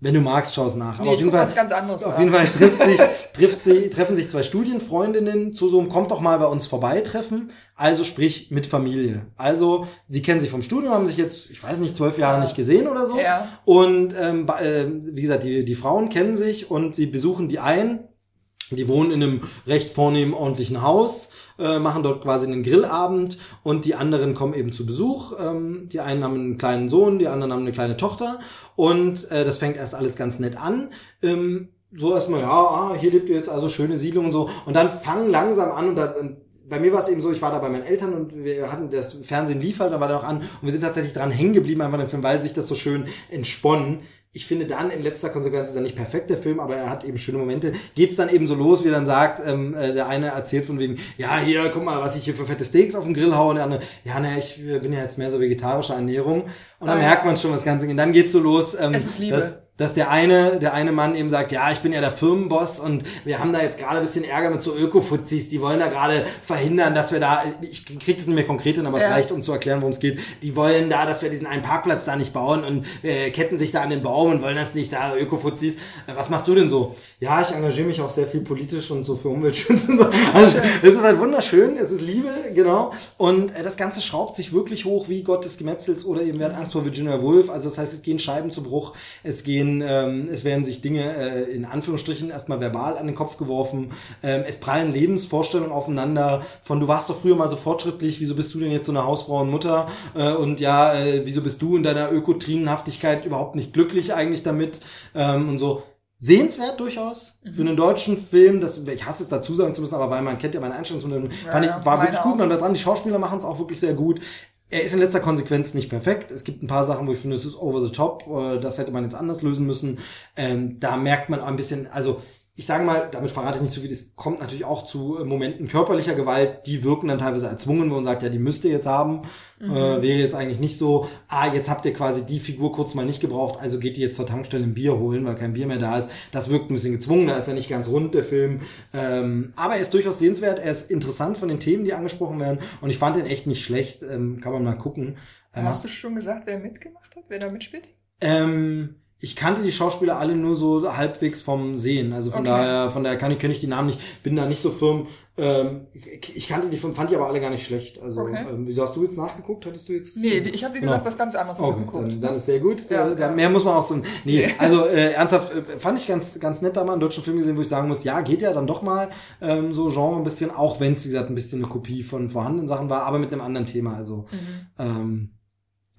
Wenn du magst, schau es nach. Aber Nee, auf jeden Fall, anderes auf jeden Fall trifft sich, trifft sie, treffen sich zwei Studienfreundinnen zu so einem Kommt doch mal bei uns vorbei Treffen. Also sprich mit Familie. Also sie kennen sich vom Studium, haben sich jetzt, ich weiß nicht, zwölf Jahre Ja. nicht gesehen oder so. Ja. Und ähm, äh, wie gesagt, die, die Frauen kennen sich und sie besuchen die ein. Die wohnen in einem recht vornehmen, ordentlichen Haus, äh, machen dort quasi einen Grillabend und die anderen kommen eben zu Besuch. Ähm, die einen haben einen kleinen Sohn, die anderen haben eine kleine Tochter und äh, das fängt erst alles ganz nett an. Ähm, so erstmal, ja, ah, hier lebt ihr jetzt also schöne Siedlung und so. Und dann fangen langsam an und dann, bei mir war es eben so, ich war da bei meinen Eltern und wir hatten das Fernsehen lief halt, da war der auch an und wir sind tatsächlich dran hängen geblieben, einfach im Film, weil sich das so schön entsponnen. Ich finde dann in letzter Konsequenz ist er nicht perfekt, der Film, aber er hat eben schöne Momente. Geht's dann eben so los, wie er dann sagt, ähm, äh, der eine erzählt von wegen, ja, hier, guck mal, was ich hier für fette Steaks auf den Grill haue, und der andere, ja, ne, ich äh, bin ja jetzt mehr so vegetarische Ernährung. Und dann Ah, merkt man schon was Ganze. Und dann geht's so los, ähm, Es ist Liebe. dass, dass der eine, der eine Mann eben sagt, ja, ich bin ja der Firmenboss und wir haben da jetzt gerade ein bisschen Ärger mit so Öko-Fuzis, die wollen da gerade verhindern, dass wir da, ich krieg das nicht mehr konkret hin, aber es Ja. reicht, um zu erklären, worum es geht. Die wollen da, dass wir diesen einen Parkplatz da nicht bauen und äh, ketten sich da an den Baum und wollen das nicht, da Öko-Fuzis. Äh, was machst du denn so? Ja, ich engagiere mich auch sehr viel politisch und so für Umweltschutz und so. Also, es ist halt wunderschön, es ist Liebe, genau. Und äh, das Ganze schraubt sich wirklich hoch wie Gott des Gemetzels oder eben Wer hat Angst vor Virginia Woolf. Also das heißt, es gehen Scheiben zu Bruch, es gehen, ähm, es werden sich Dinge äh, in Anführungsstrichen erstmal verbal an den Kopf geworfen. Ähm, es prallen Lebensvorstellungen aufeinander von du warst doch früher mal so fortschrittlich, wieso bist du denn jetzt so eine Hausfrau und Mutter? Äh, und ja, äh, wieso bist du in deiner Ökotrinenhaftigkeit überhaupt nicht glücklich eigentlich damit? Ähm, und so. Sehenswert durchaus für einen deutschen Film, das, ich hasse es dazu sagen zu müssen, aber weil man kennt ja meine Einstellung, Ja, fand ich, war wirklich gut, man bleibt dran, die Schauspieler machen es auch wirklich sehr gut. Er ist in letzter Konsequenz nicht perfekt. Es gibt ein paar Sachen, wo ich finde, es ist over the top. äh, Das hätte man jetzt anders lösen müssen. Ähm, da merkt man auch ein bisschen, also ich sage mal, damit verrate ich nicht so viel, es kommt natürlich auch zu äh, Momenten körperlicher Gewalt, die wirken dann teilweise erzwungen, wo man sagt, ja, die müsst ihr jetzt haben. Äh, wäre jetzt eigentlich nicht so, ah, jetzt habt ihr quasi die Figur kurz mal nicht gebraucht, also geht ihr jetzt zur Tankstelle ein Bier holen, weil kein Bier mehr da ist. Das wirkt ein bisschen gezwungen, da ist er nicht ganz rund, der Film. Ähm, aber er ist durchaus sehenswert, er ist interessant von den Themen, die angesprochen werden und ich fand ihn echt nicht schlecht, ähm, kann man mal gucken. Ähm, Hast du schon gesagt, wer mitgemacht hat, wer da mitspielt? ähm, ich kannte die Schauspieler alle nur so halbwegs vom Sehen. Also von Okay. daher, von daher kann ich, kenne ich die Namen nicht, bin da nicht so firm. Ähm, ich, kannte die, fand die aber alle gar nicht schlecht. Also, Okay. ähm, wieso hast du jetzt nachgeguckt? Hattest du jetzt? Nee, ich habe wie gesagt Ja. was ganz anderes Okay, geguckt. dann, dann ist sehr gut. Ja, äh, ja. Mehr muss man auch so. Nee, Nee. also äh, ernsthaft äh, fand ich ganz ganz nett da mal einen deutschen Film gesehen, wo ich sagen muss, ja, geht ja dann doch mal ähm, so Genre ein bisschen, auch wenn es wie gesagt ein bisschen eine Kopie von vorhandenen Sachen war, aber mit einem anderen Thema. Also Mhm. ähm,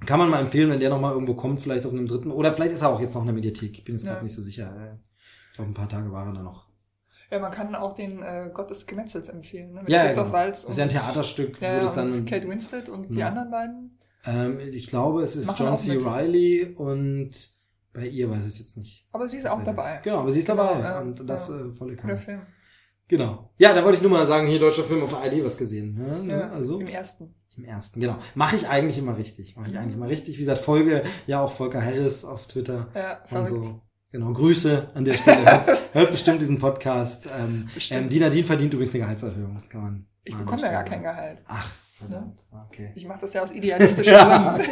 kann man mal empfehlen, wenn der noch mal irgendwo kommt, vielleicht auf einem dritten oder vielleicht ist er auch jetzt noch in der Mediathek. Ich bin jetzt Ja. gerade nicht so sicher. Äh, Ich glaube, ein paar Tage war er da noch. Ja, man kann auch den äh, Gott des Gemetzels empfehlen, ne? mit Ja, Christoph genau. Waltz Das ist ja ein Theaterstück, ja, wo das dann. und Kate Winslet und die Ja. anderen beiden. ähm, ich glaube, es ist Machen John C. Riley und bei ihr weiß ich es jetzt nicht. Aber sie ist auch dabei. Genau, aber sie ist Genau, dabei ja, und das ja. äh, volle Kanne. Film. Genau. Ja, da wollte ich nur mal sagen, hier deutscher Film auf der ID was gesehen. Ne? Ja, also Im ersten. Im ersten, genau. Mache ich eigentlich immer richtig. Mache ich eigentlich immer richtig. Wie gesagt, folge ja auch Volker Harris auf Twitter. Ja, und so. Genau, Grüße an der Stelle. Hört, hört bestimmt diesen Podcast. Ähm, Bestimmt. ähm, die Nadine verdient übrigens eine Gehaltserhöhung. Das kann man. Ich bekomme ja gar kein. Gehalt. Ach, verdammt. Okay. Ich mache das ja aus idealistischen Ja.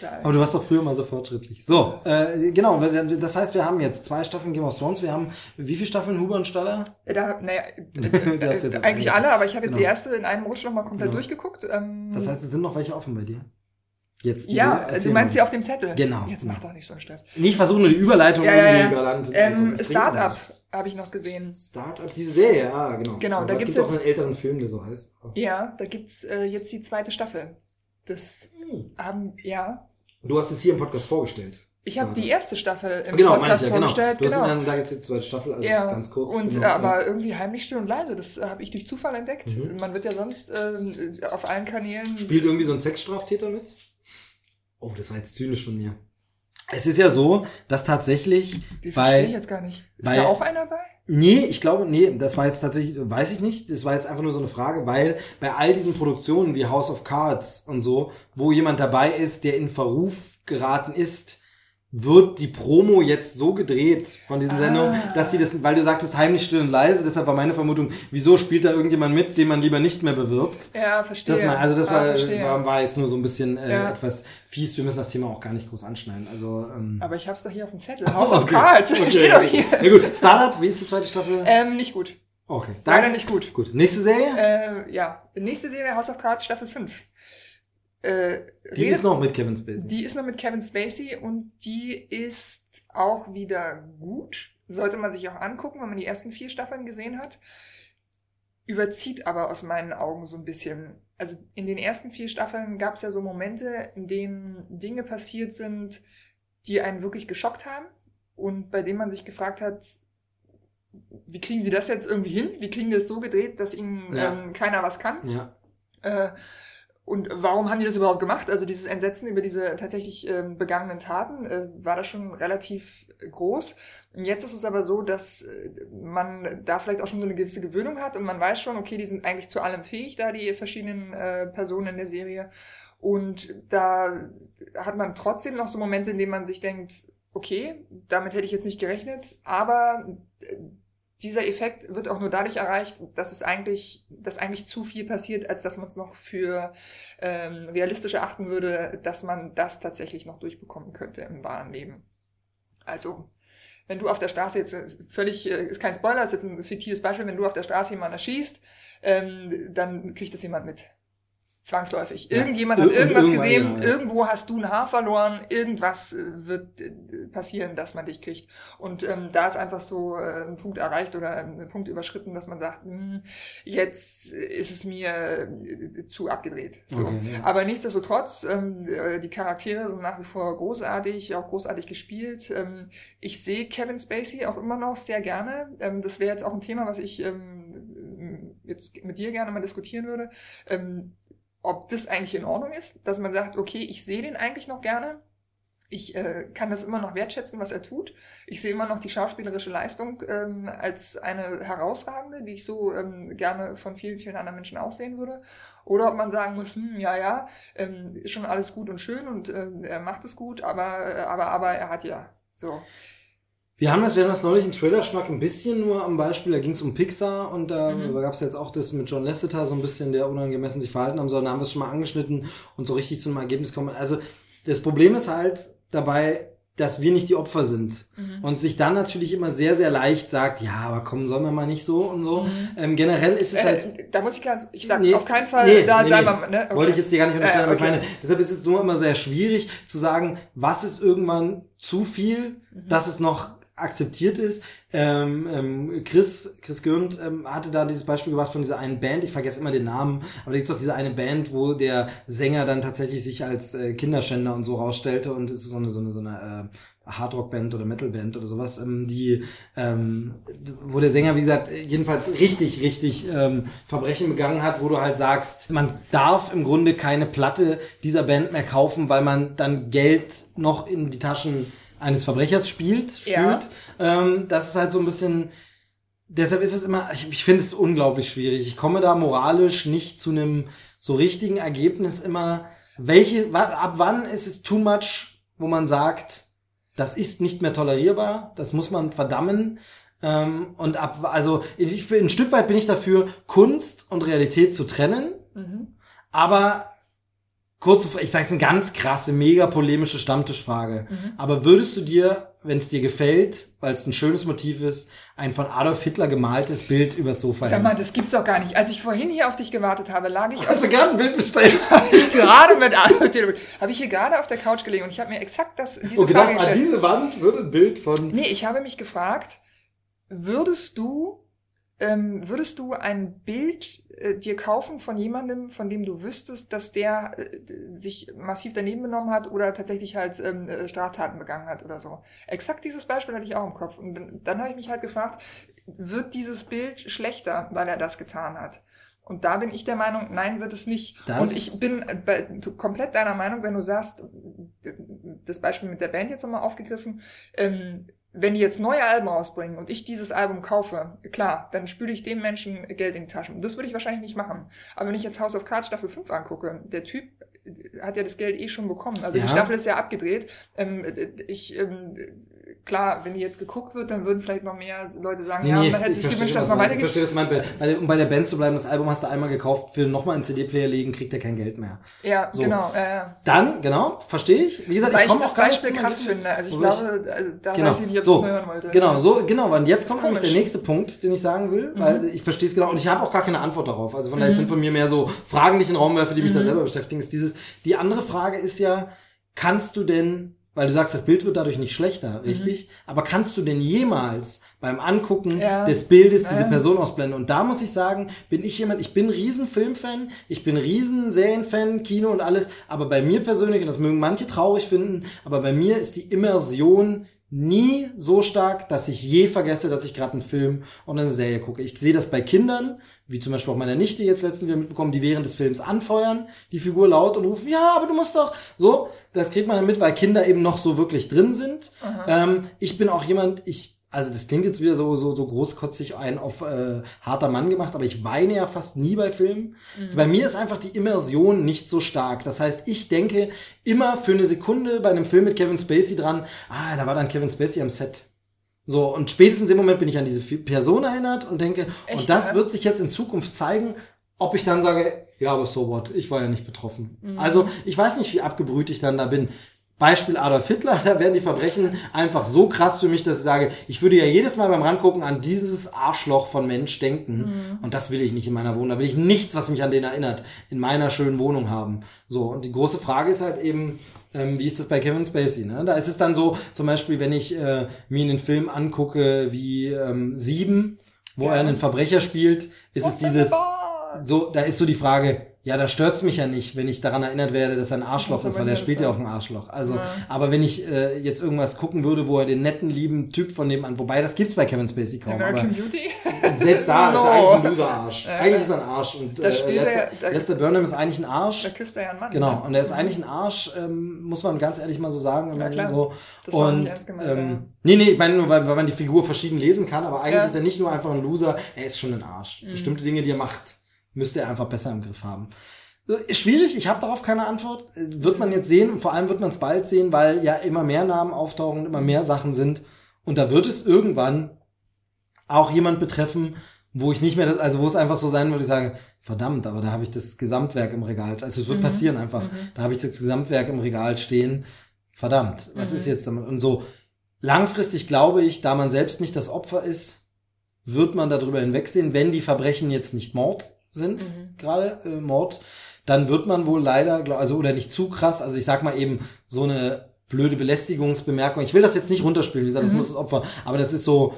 Ja Aber du warst doch früher mal so fortschrittlich. So, äh, genau. Das heißt, wir haben jetzt zwei Staffeln Game of Thrones. Wir haben wie viele Staffeln Huber und Staller? Da, naja, äh, das eigentlich eine. alle, aber ich habe jetzt die Genau. erste in einem Rutsch nochmal komplett Genau. durchgeguckt. Ähm, Das heißt, es sind noch welche offen bei dir. Jetzt. die ja, du meinst die auf dem Zettel. Genau. Jetzt mach doch nicht so einen Stress. Nee, ich versuche nur die Überleitung Ja, ja, ja. irgendwie galant zu Ähm, Startup. Habe ich noch gesehen. Startup, diese Serie, ja, genau. Genau, Aber da es gibt's gibt auch jetzt- einen älteren Film, der so heißt. Ja, da gibt's äh, jetzt die zweite Staffel. Das Hm. haben, ja. Du hast es hier im Podcast vorgestellt. Ich habe die erste Staffel im genau, meine ich Podcast ja, genau. vorgestellt. Du hast genau. dann, da gibt's jetzt die zweite Staffel, also ja, ganz kurz. und genau, äh, aber irgendwie heimlich still und leise, das äh, habe ich durch Zufall entdeckt. Mhm. Man wird ja sonst ähm, auf allen Kanälen. Spielt irgendwie so ein Sexstraftäter mit? Oh, das war jetzt zynisch von mir. Es ist ja so, dass tatsächlich Die bei- verstehe ich jetzt gar nicht. Ist bei- da auch einer bei? Nee, ich glaube, nee, das war jetzt tatsächlich, weiß ich nicht, das war jetzt einfach nur so eine Frage, weil bei all diesen Produktionen wie House of Cards und so, wo jemand dabei ist, der in Verruf geraten ist, wird die Promo jetzt so gedreht von diesen Ah. Sendungen, dass sie das, weil du sagtest heimlich still und leise, deshalb war meine Vermutung, wieso spielt da irgendjemand mit, den man lieber nicht mehr bewirbt? Ja, verstehe. Das mal, also das Ah, war, war, war jetzt nur so ein bisschen äh, Ja. etwas fies. Wir müssen das Thema auch gar nicht groß anschneiden. Also ähm, Aber ich hab's doch hier auf dem Zettel. House of okay. Cards. Okay. Steht doch hier. Ja gut, Startup, wie ist die zweite Staffel? Ähm, nicht gut. Okay, Leider danke. nicht gut. Gut, nächste Serie? Äh, ja. Nächste Serie House of Cards Staffel 5. Äh, Die redet- ist noch mit Kevin Spacey. Die ist noch mit Kevin Spacey und die ist auch wieder gut. Sollte man sich auch angucken, wenn man die ersten vier Staffeln gesehen hat. Überzieht aber aus meinen Augen so ein bisschen. Also in den ersten vier Staffeln gab es ja so Momente, in denen Dinge passiert sind, die einen wirklich geschockt haben und bei denen man sich gefragt hat, wie kriegen die das jetzt irgendwie hin? Wie kriegen die das so gedreht, dass ihnen Ja. ähm, keiner was kann? ja. Äh, und warum haben die das überhaupt gemacht? Also dieses Entsetzen über diese tatsächlich ähm, begangenen Taten äh, war da schon relativ groß. Und jetzt ist es aber so, dass äh, man da vielleicht auch schon so eine gewisse Gewöhnung hat und man weiß schon, okay, die sind eigentlich zu allem fähig, da die verschiedenen äh, Personen in der Serie. Und da hat man trotzdem noch so Momente, in denen man sich denkt, okay, damit hätte ich jetzt nicht gerechnet, aber äh, dieser Effekt wird auch nur dadurch erreicht, dass es eigentlich, dass eigentlich zu viel passiert, als dass man es noch für ähm, realistisch erachten würde, dass man das tatsächlich noch durchbekommen könnte im wahren Leben. Also, wenn du auf der Straße jetzt äh, völlig, äh, ist kein Spoiler, ist jetzt ein fiktives Beispiel, wenn du auf der Straße jemanden erschießt, ähm, dann kriegt das jemand mit. Zwangsläufig. Ja. Irgendjemand hat Ir- und irgendwas gesehen, ja. irgendwo hast du ein Haar verloren, irgendwas äh, wird äh, passieren, dass man dich kriegt. Und ähm, da ist einfach so äh, ein Punkt erreicht oder ein Punkt überschritten, dass man sagt, hm, jetzt ist es mir äh, zu abgedreht. So. Okay, ja. Aber nichtsdestotrotz, ähm, äh, die Charaktere sind nach wie vor großartig, auch großartig gespielt. Ähm, ich sehe Kevin Spacey auch immer noch sehr gerne. Ähm, das wäre jetzt auch ein Thema, was ich ähm, jetzt mit dir gerne mal diskutieren würde. Ähm, ob das eigentlich in Ordnung ist, dass man sagt, okay, ich sehe den eigentlich noch gerne. Ich äh, kann das immer noch wertschätzen, was er tut. Ich sehe immer noch die schauspielerische Leistung ähm, als eine herausragende, die ich so ähm, gerne von vielen, vielen anderen Menschen auch sehen würde. Oder ob man sagen muss, hm, ja, ja, ähm, ist schon alles gut und schön und ähm, er macht es gut, aber, äh, aber, aber er hat ja so. Wir haben das, wir haben das neulich in Trailer-Schnack ein bisschen nur am Beispiel, da ging es um Pixar und da Mhm. gab es jetzt auch das mit John Lasseter, so ein bisschen, der unangemessen sich verhalten haben soll, da haben wir es schon mal angeschnitten und so richtig zu einem Ergebnis kommen. Also das Problem ist halt dabei, dass wir nicht die Opfer sind. Mhm. Und sich dann natürlich immer sehr, sehr leicht sagt, ja, aber komm, sollen wir mal nicht so und so. Mhm. Ähm, generell ist es halt... Äh, da muss ich ganz, ich sag Nee, auf keinen Fall, nee, da nee, sei mal, ne? okay. Wollte ich jetzt dir gar nicht unterstellen, Äh, aber ich okay. meine, deshalb ist es nur immer sehr schwierig zu sagen, was ist irgendwann zu viel, Mhm. dass es noch akzeptiert ist. Ähm, ähm, Chris, Chris Gürnt ähm, hatte da dieses Beispiel gebracht von dieser einen Band, ich vergesse immer den Namen, aber da gibt doch diese eine Band, wo der Sänger dann tatsächlich sich als äh, Kinderschänder und so rausstellte und es ist so eine, so eine, so eine äh, Hardrock-Band oder Metal-Band oder sowas, ähm, die, ähm, wo der Sänger, wie gesagt, jedenfalls richtig, richtig ähm, Verbrechen begangen hat, wo du halt sagst, man darf im Grunde keine Platte dieser Band mehr kaufen, weil man dann Geld noch in die Taschen eines Verbrechers spielt, spült. Ja. Ähm, das ist halt so ein bisschen, deshalb ist es immer, ich, ich finde es unglaublich schwierig. Ich komme da moralisch nicht zu einem so richtigen Ergebnis immer, welche, ab wann ist es too much, wo man sagt, das ist nicht mehr tolerierbar, das muss man verdammen. Ähm, und ab, also ich bin, ein Stück weit bin ich dafür, Kunst und Realität zu trennen. Mhm. Aber kurze, ich sage jetzt eine ganz krasse, mega polemische Stammtischfrage. Mhm. Aber würdest du dir, wenn es dir gefällt, weil es ein schönes Motiv ist, ein von Adolf Hitler gemaltes Bild übers Sofa Sag mal, das gibt's doch gar nicht. Als ich vorhin hier auf dich gewartet habe, lag ich... Hast du gerade ein Bild bestellt? gerade mit Adolf Hitler. Habe ich hier gerade auf der Couch gelegen und ich habe mir exakt das, diese und gedacht, Frage gestellt. an diese Wand würde ein Bild von... Nee, ich habe mich gefragt, würdest du ähm, würdest du ein Bild äh, dir kaufen von jemandem, von dem du wüsstest, dass der äh, sich massiv daneben benommen hat oder tatsächlich halt ähm, äh, Straftaten begangen hat oder so? Exakt dieses Beispiel hatte ich auch im Kopf. Und dann, dann habe ich mich halt gefragt, wird dieses Bild schlechter, weil er das getan hat? Und da bin ich der Meinung, nein, wird es nicht. Das und ich bin äh, bei, komplett deiner Meinung, wenn du sagst, das Beispiel mit der Band jetzt nochmal aufgegriffen, ähm, wenn die jetzt neue Alben rausbringen und ich dieses Album kaufe, klar, dann spüle ich dem Menschen Geld in die Taschen. Das würde ich wahrscheinlich nicht machen. Aber wenn ich jetzt House of Cards Staffel 5 angucke, der Typ hat ja das Geld eh schon bekommen. Also ja. die Staffel ist ja abgedreht. Ähm, ich ähm, klar, wenn die jetzt geguckt wird, dann würden vielleicht noch mehr Leute sagen, nee, ja, man hätte sich gewünscht, dass es noch weitergeht. Ich verstehe, was du meinst. Um bei der Band zu bleiben, das Album hast du einmal gekauft, für nochmal einen CD-Player legen, kriegt er kein Geld mehr. Ja, so. genau. Äh, dann, genau, verstehe ich. Wie gesagt, Weil ich komme das Beispiel krass finde. Also ich glaube, ich, äh, da genau, weiß ich nicht, ob so, ich hören wollte. Genau, so, genau. Und jetzt kommt nämlich der nächste Punkt, den ich sagen will, mhm. weil ich verstehe es genau und ich habe auch gar keine Antwort darauf. Also von mhm. daher sind von mir mehr so Fragen, die ich in den Raum werfe, die mich mhm. da selber beschäftigen, ist dieses, die andere Frage ist ja, kannst du denn weil du sagst, das Bild wird dadurch nicht schlechter, mhm. richtig? Mhm. Aber kannst du denn jemals beim Angucken ja. des Bildes diese Person ausblenden? Und da muss ich sagen, bin ich jemand, ich bin riesen Filmfan, ich bin riesen Serienfan, Kino und alles, aber bei mir persönlich, und das mögen manche traurig finden, aber bei mir ist die Immersion nie so stark, dass ich je vergesse, dass ich gerade einen Film oder eine Serie gucke. Ich sehe das bei Kindern, wie zum Beispiel auch meiner Nichte jetzt letztens wieder mitbekommen, die während des Films anfeuern, die Figur laut und rufen, ja, aber du musst doch. So, das kriegt man dann mit, weil Kinder eben noch so wirklich drin sind. Ähm, ich bin auch jemand, ich also das klingt jetzt wieder so so so großkotzig ein auf äh, harter Mann gemacht, aber ich weine ja fast nie bei Filmen. Mhm. Bei mir ist einfach die Immersion nicht so stark. Das heißt, ich denke immer für eine Sekunde bei einem Film mit Kevin Spacey dran, ah, da war dann Kevin Spacey am Set. So, und spätestens im Moment bin ich an diese Person erinnert und denke, Echt, und das ja? wird sich jetzt in Zukunft zeigen, ob ich dann sage, ja, aber so what, ich war ja nicht betroffen. Mhm. Also, ich weiß nicht, wie abgebrüht ich dann da bin. Beispiel Adolf Hitler, da werden die Verbrechen einfach so krass für mich, dass ich sage, ich würde ja jedes Mal beim Rangucken an dieses Arschloch von Mensch denken. Mhm. Und das will ich nicht in meiner Wohnung. Da will ich nichts, was mich an den erinnert, in meiner schönen Wohnung haben. So, und die große Frage ist halt eben, ähm, wie ist das bei Kevin Spacey? Ne? Da ist es dann so, zum Beispiel, wenn ich äh, mir einen Film angucke wie ähm, Sieben, wo ja. er einen Verbrecher spielt, ist What's es dieses, so, da ist so die Frage, ja, da stört's mich ja nicht, wenn ich daran erinnert werde, dass er ein Arschloch ist, weil er spielt ja auch ein Arschloch. Also, ja. aber wenn ich äh, jetzt irgendwas gucken würde, wo er den netten, lieben Typ von dem an, wobei das gibt's bei Kevin Spacey kaum. American aber Beauty? Selbst da no. ist er eigentlich ein Loser-Arsch. Ja, eigentlich ist er ein Arsch. Und äh, Lester, der, Lester Burnham ist eigentlich ein Arsch. Da küsst er ja einen Mann. Genau, und er ist eigentlich ein Arsch, ähm, muss man ganz ehrlich mal so sagen. Wenn ja, klar. So, das und, gemeint, ähm. Nee, nee, ich meine nur, weil, weil man die Figur verschieden lesen kann, aber eigentlich ist er nicht nur einfach ein Loser, er ist schon ein Arsch. Mhm. Bestimmte Dinge, die er macht, müsste er einfach besser im Griff haben. Schwierig, ich habe darauf keine Antwort. Wird man jetzt sehen, vor allem wird man es bald sehen, weil ja immer mehr Namen auftauchen, immer mehr Sachen sind. Und da wird es irgendwann auch jemand betreffen, wo ich nicht mehr, das, also wo es einfach so sein würde, ich sage, verdammt, aber da habe ich das Gesamtwerk im Regal. Also es wird mhm. passieren einfach. Mhm. Da habe ich das Gesamtwerk im Regal stehen. Verdammt, was mhm. ist jetzt damit? Und so langfristig glaube ich, da man selbst nicht das Opfer ist, wird man darüber hinwegsehen, wenn die Verbrechen jetzt nicht Mord sind, mhm. gerade äh, Mord dann wird man wohl leider, also oder nicht zu krass, also ich sag mal eben so eine blöde Belästigungsbemerkung. Ich will das jetzt nicht runterspielen, wie gesagt, das mhm. muss das Opfer, aber das ist so,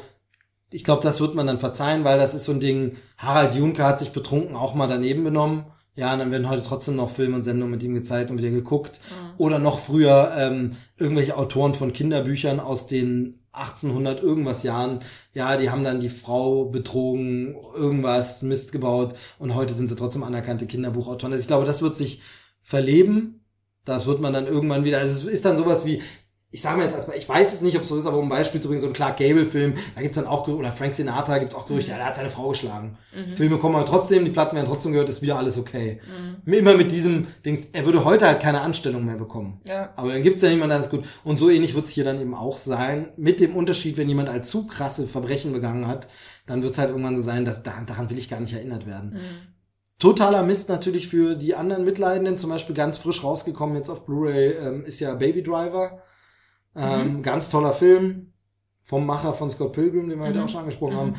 ich glaube, das wird man dann verzeihen, weil das ist so ein Ding, Harald Juncker hat sich betrunken auch mal daneben benommen. Ja, und dann werden heute trotzdem noch Filme und Sendungen mit ihm gezeigt und wieder geguckt. Mhm. Oder noch früher ähm, irgendwelche Autoren von Kinderbüchern aus den 1800 irgendwas Jahren, ja, die haben dann die Frau betrogen, irgendwas Mist gebaut und heute sind sie trotzdem anerkannte Kinderbuchautoren. Also ich glaube, das wird sich verleben. Das wird man dann irgendwann wieder, also es ist dann sowas wie, ich sage mal jetzt, als, ich weiß es nicht, ob es so ist, aber um ein Beispiel zu bringen, so ein Clark Gable-Film, da gibt's dann auch, oder Frank Sinatra gibt's auch Gerüchte, ja, der hat seine Frau geschlagen. Mhm. Filme kommen aber trotzdem, die Platten werden trotzdem gehört, ist wieder alles okay. Mhm. Immer mit diesem Dings, er würde heute halt keine Anstellung mehr bekommen. Ja. Aber dann gibt's ja niemanden, der ist gut. Und so ähnlich wird's hier dann eben auch sein, mit dem Unterschied, wenn jemand als zu krasse Verbrechen begangen hat, dann wird's halt irgendwann so sein, dass daran will ich gar nicht erinnert werden. Mhm. Totaler Mist natürlich für die anderen Mitleidenden, zum Beispiel ganz frisch rausgekommen jetzt auf Blu-ray ähm, ist ja Baby Driver. Ähm, mhm. Ganz toller Film vom Macher von Scott Pilgrim, den wir mhm. heute auch schon angesprochen mhm. haben.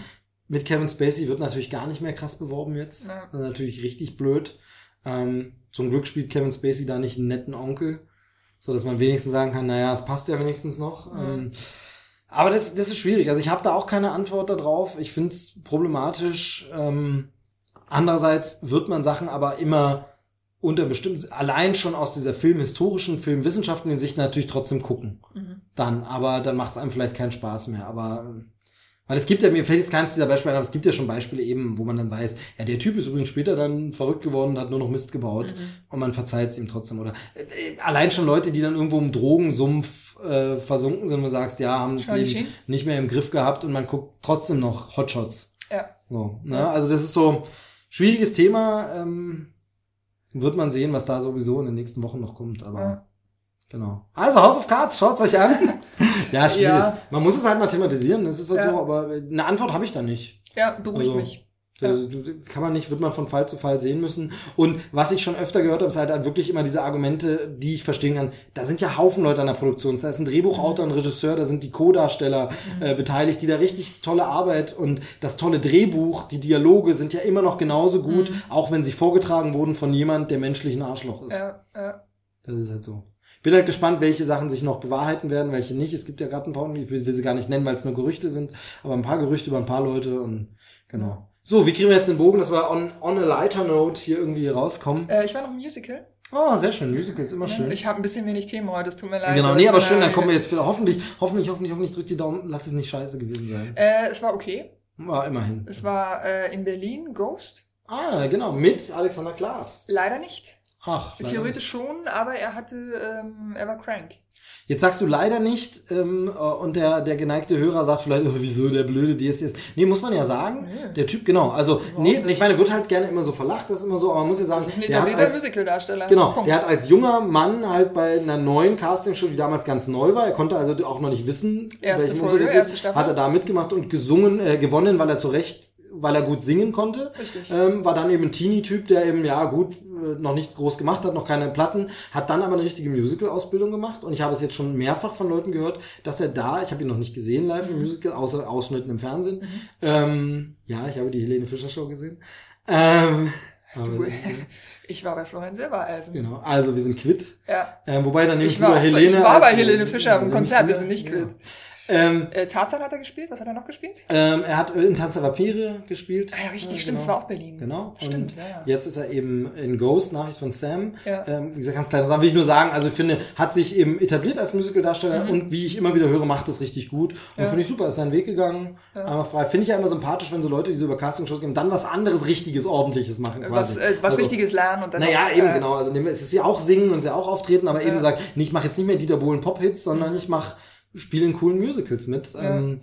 Mit Kevin Spacey wird natürlich gar nicht mehr krass beworben jetzt. Ja. Also natürlich richtig blöd. Ähm, zum Glück spielt Kevin Spacey da nicht einen netten Onkel, so dass man wenigstens sagen kann, naja, es passt ja wenigstens noch. Ähm, aber das, das ist schwierig. Also ich habe da auch keine Antwort darauf. Ich finde es problematisch. Ähm, Andererseits wird man Sachen aber immer unter bestimmten, allein schon aus dieser filmhistorischen, filmwissenschaftlichen Sicht natürlich trotzdem gucken. Mhm. Dann, aber dann macht es einem vielleicht keinen Spaß mehr. Aber weil es gibt ja, mir fällt jetzt keins dieser Beispiele ein, aber es gibt ja schon Beispiele eben, wo man dann weiß, ja, der Typ ist übrigens später dann verrückt geworden und hat nur noch Mist gebaut mhm. und man verzeiht es ihm trotzdem. Oder äh, allein schon Leute, die dann irgendwo im Drogensumpf äh, versunken sind, wo du sagst, ja, haben das Leben nicht mehr im Griff gehabt und man guckt trotzdem noch Hotshots. Ja. So, ne? Ja. Also das ist so, Schwieriges Thema. Ähm, wird man sehen, was da sowieso in den nächsten Wochen noch kommt. Aber ja. genau. Also House of Cards, schaut's euch an. ja, schwierig. Ja. Man muss es halt mal thematisieren. Das ist halt ja. so, aber eine Antwort habe ich da nicht. Ja, beruhigt also, mich. Das kann man nicht, wird man von Fall zu Fall sehen müssen. Und was ich schon öfter gehört habe, ist halt, halt wirklich immer diese Argumente, die ich verstehen kann. Da sind ja Haufen Leute an der Produktion. Da ist ein Drehbuchautor, ein Regisseur, da sind die Co-Darsteller äh, beteiligt, die da richtig tolle Arbeit und das tolle Drehbuch, die Dialoge sind ja immer noch genauso gut, mhm. auch wenn sie vorgetragen wurden von jemand, der menschlich ein Arschloch ist. Ja, ja. Das ist halt so. Bin halt gespannt, welche Sachen sich noch bewahrheiten werden, welche nicht. Es gibt ja gerade ein paar, ich will, will sie gar nicht nennen, weil es nur Gerüchte sind, aber ein paar Gerüchte über ein paar Leute und genau. So, wie kriegen wir jetzt den Bogen, dass wir on, on a lighter note hier irgendwie rauskommen? Äh, ich war noch im Musical. Oh, sehr schön. Musical ist immer schön. Ich habe ein bisschen wenig Themen heute, es tut mir leid. Genau, nee, aber schön, dann kommen wir jetzt wieder. Hoffentlich, hoffentlich, hoffentlich, hoffentlich, drück die Daumen, lass es nicht scheiße gewesen sein. Äh, es war okay. War immerhin. Es war äh, in Berlin, Ghost. Ah, genau, mit Alexander Klavs. Leider nicht. Ach, Theoretisch nicht. schon, aber er hatte, ähm, er war crank. Jetzt sagst du leider nicht, ähm, äh, und der, der geneigte Hörer sagt vielleicht, oh, wieso der blöde DSDS. Nee, muss man ja sagen. Nee. Der Typ, genau. Also, Warum nee, ich meine, wird halt gerne immer so verlacht, das ist immer so, aber man muss ja sagen. Das ist ein etablierter Musical-Darsteller. Genau. Punkt. Der hat als junger Mann halt bei einer neuen Castingshow, die damals ganz neu war, er konnte also auch noch nicht wissen, erste welchem Folge, erste ist, hat er da mitgemacht und gesungen, äh, gewonnen, weil er zu Recht weil er gut singen konnte. Richtig. Ähm, war dann eben ein Teenie-Typ, der eben, ja gut, noch nicht groß gemacht hat, noch keine Platten, hat dann aber eine richtige Musical-Ausbildung gemacht und ich habe es jetzt schon mehrfach von Leuten gehört, dass er da, ich habe ihn noch nicht gesehen live im mhm. Musical, außer Ausschnitten im Fernsehen. Mhm. Ähm, ja, ich habe die Helene Fischer Show gesehen. Ähm, Du, ich war bei Florian Silbereisen. Genau, also wir sind quitt. Ja. Ähm, wobei dann nehme ich, ich war, Helene. Ich war bei Helene Fischer im Konzert, wir sind nicht quitt. Ja. Ähm, äh, Tarzan hat er gespielt, was hat er noch gespielt? Ähm, er hat in Tanz der Vampire gespielt. Ah ja, richtig, äh, stimmt, genau. es war auch Berlin. Genau. Stimmt, ja, ja. Jetzt ist er eben in Ghost, Nachricht von Sam. Ja. Ähm, wie gesagt, ganz klein sagen, will ich nur sagen, also ich finde, hat sich eben etabliert als Musicaldarsteller mhm. und wie ich immer wieder höre, macht es richtig gut. Und ja. finde ich super, ist seinen Weg gegangen, ja. einmal frei. Finde ich ja immer sympathisch, wenn so Leute, die so über Casting-Shows gehen, dann was anderes, Richtiges, Ordentliches machen. Quasi. Was, äh, was also, Richtiges lernen und dann Naja, auch, eben, äh, genau. Also es ist ja auch Singen und es ist ja auch Auftreten, aber eben sagt, nee, ich mache jetzt nicht mehr Dieter Bohlen Pop-Hits, sondern mhm. ich mache spiele in coolen Musicals mit. Ja. Ähm,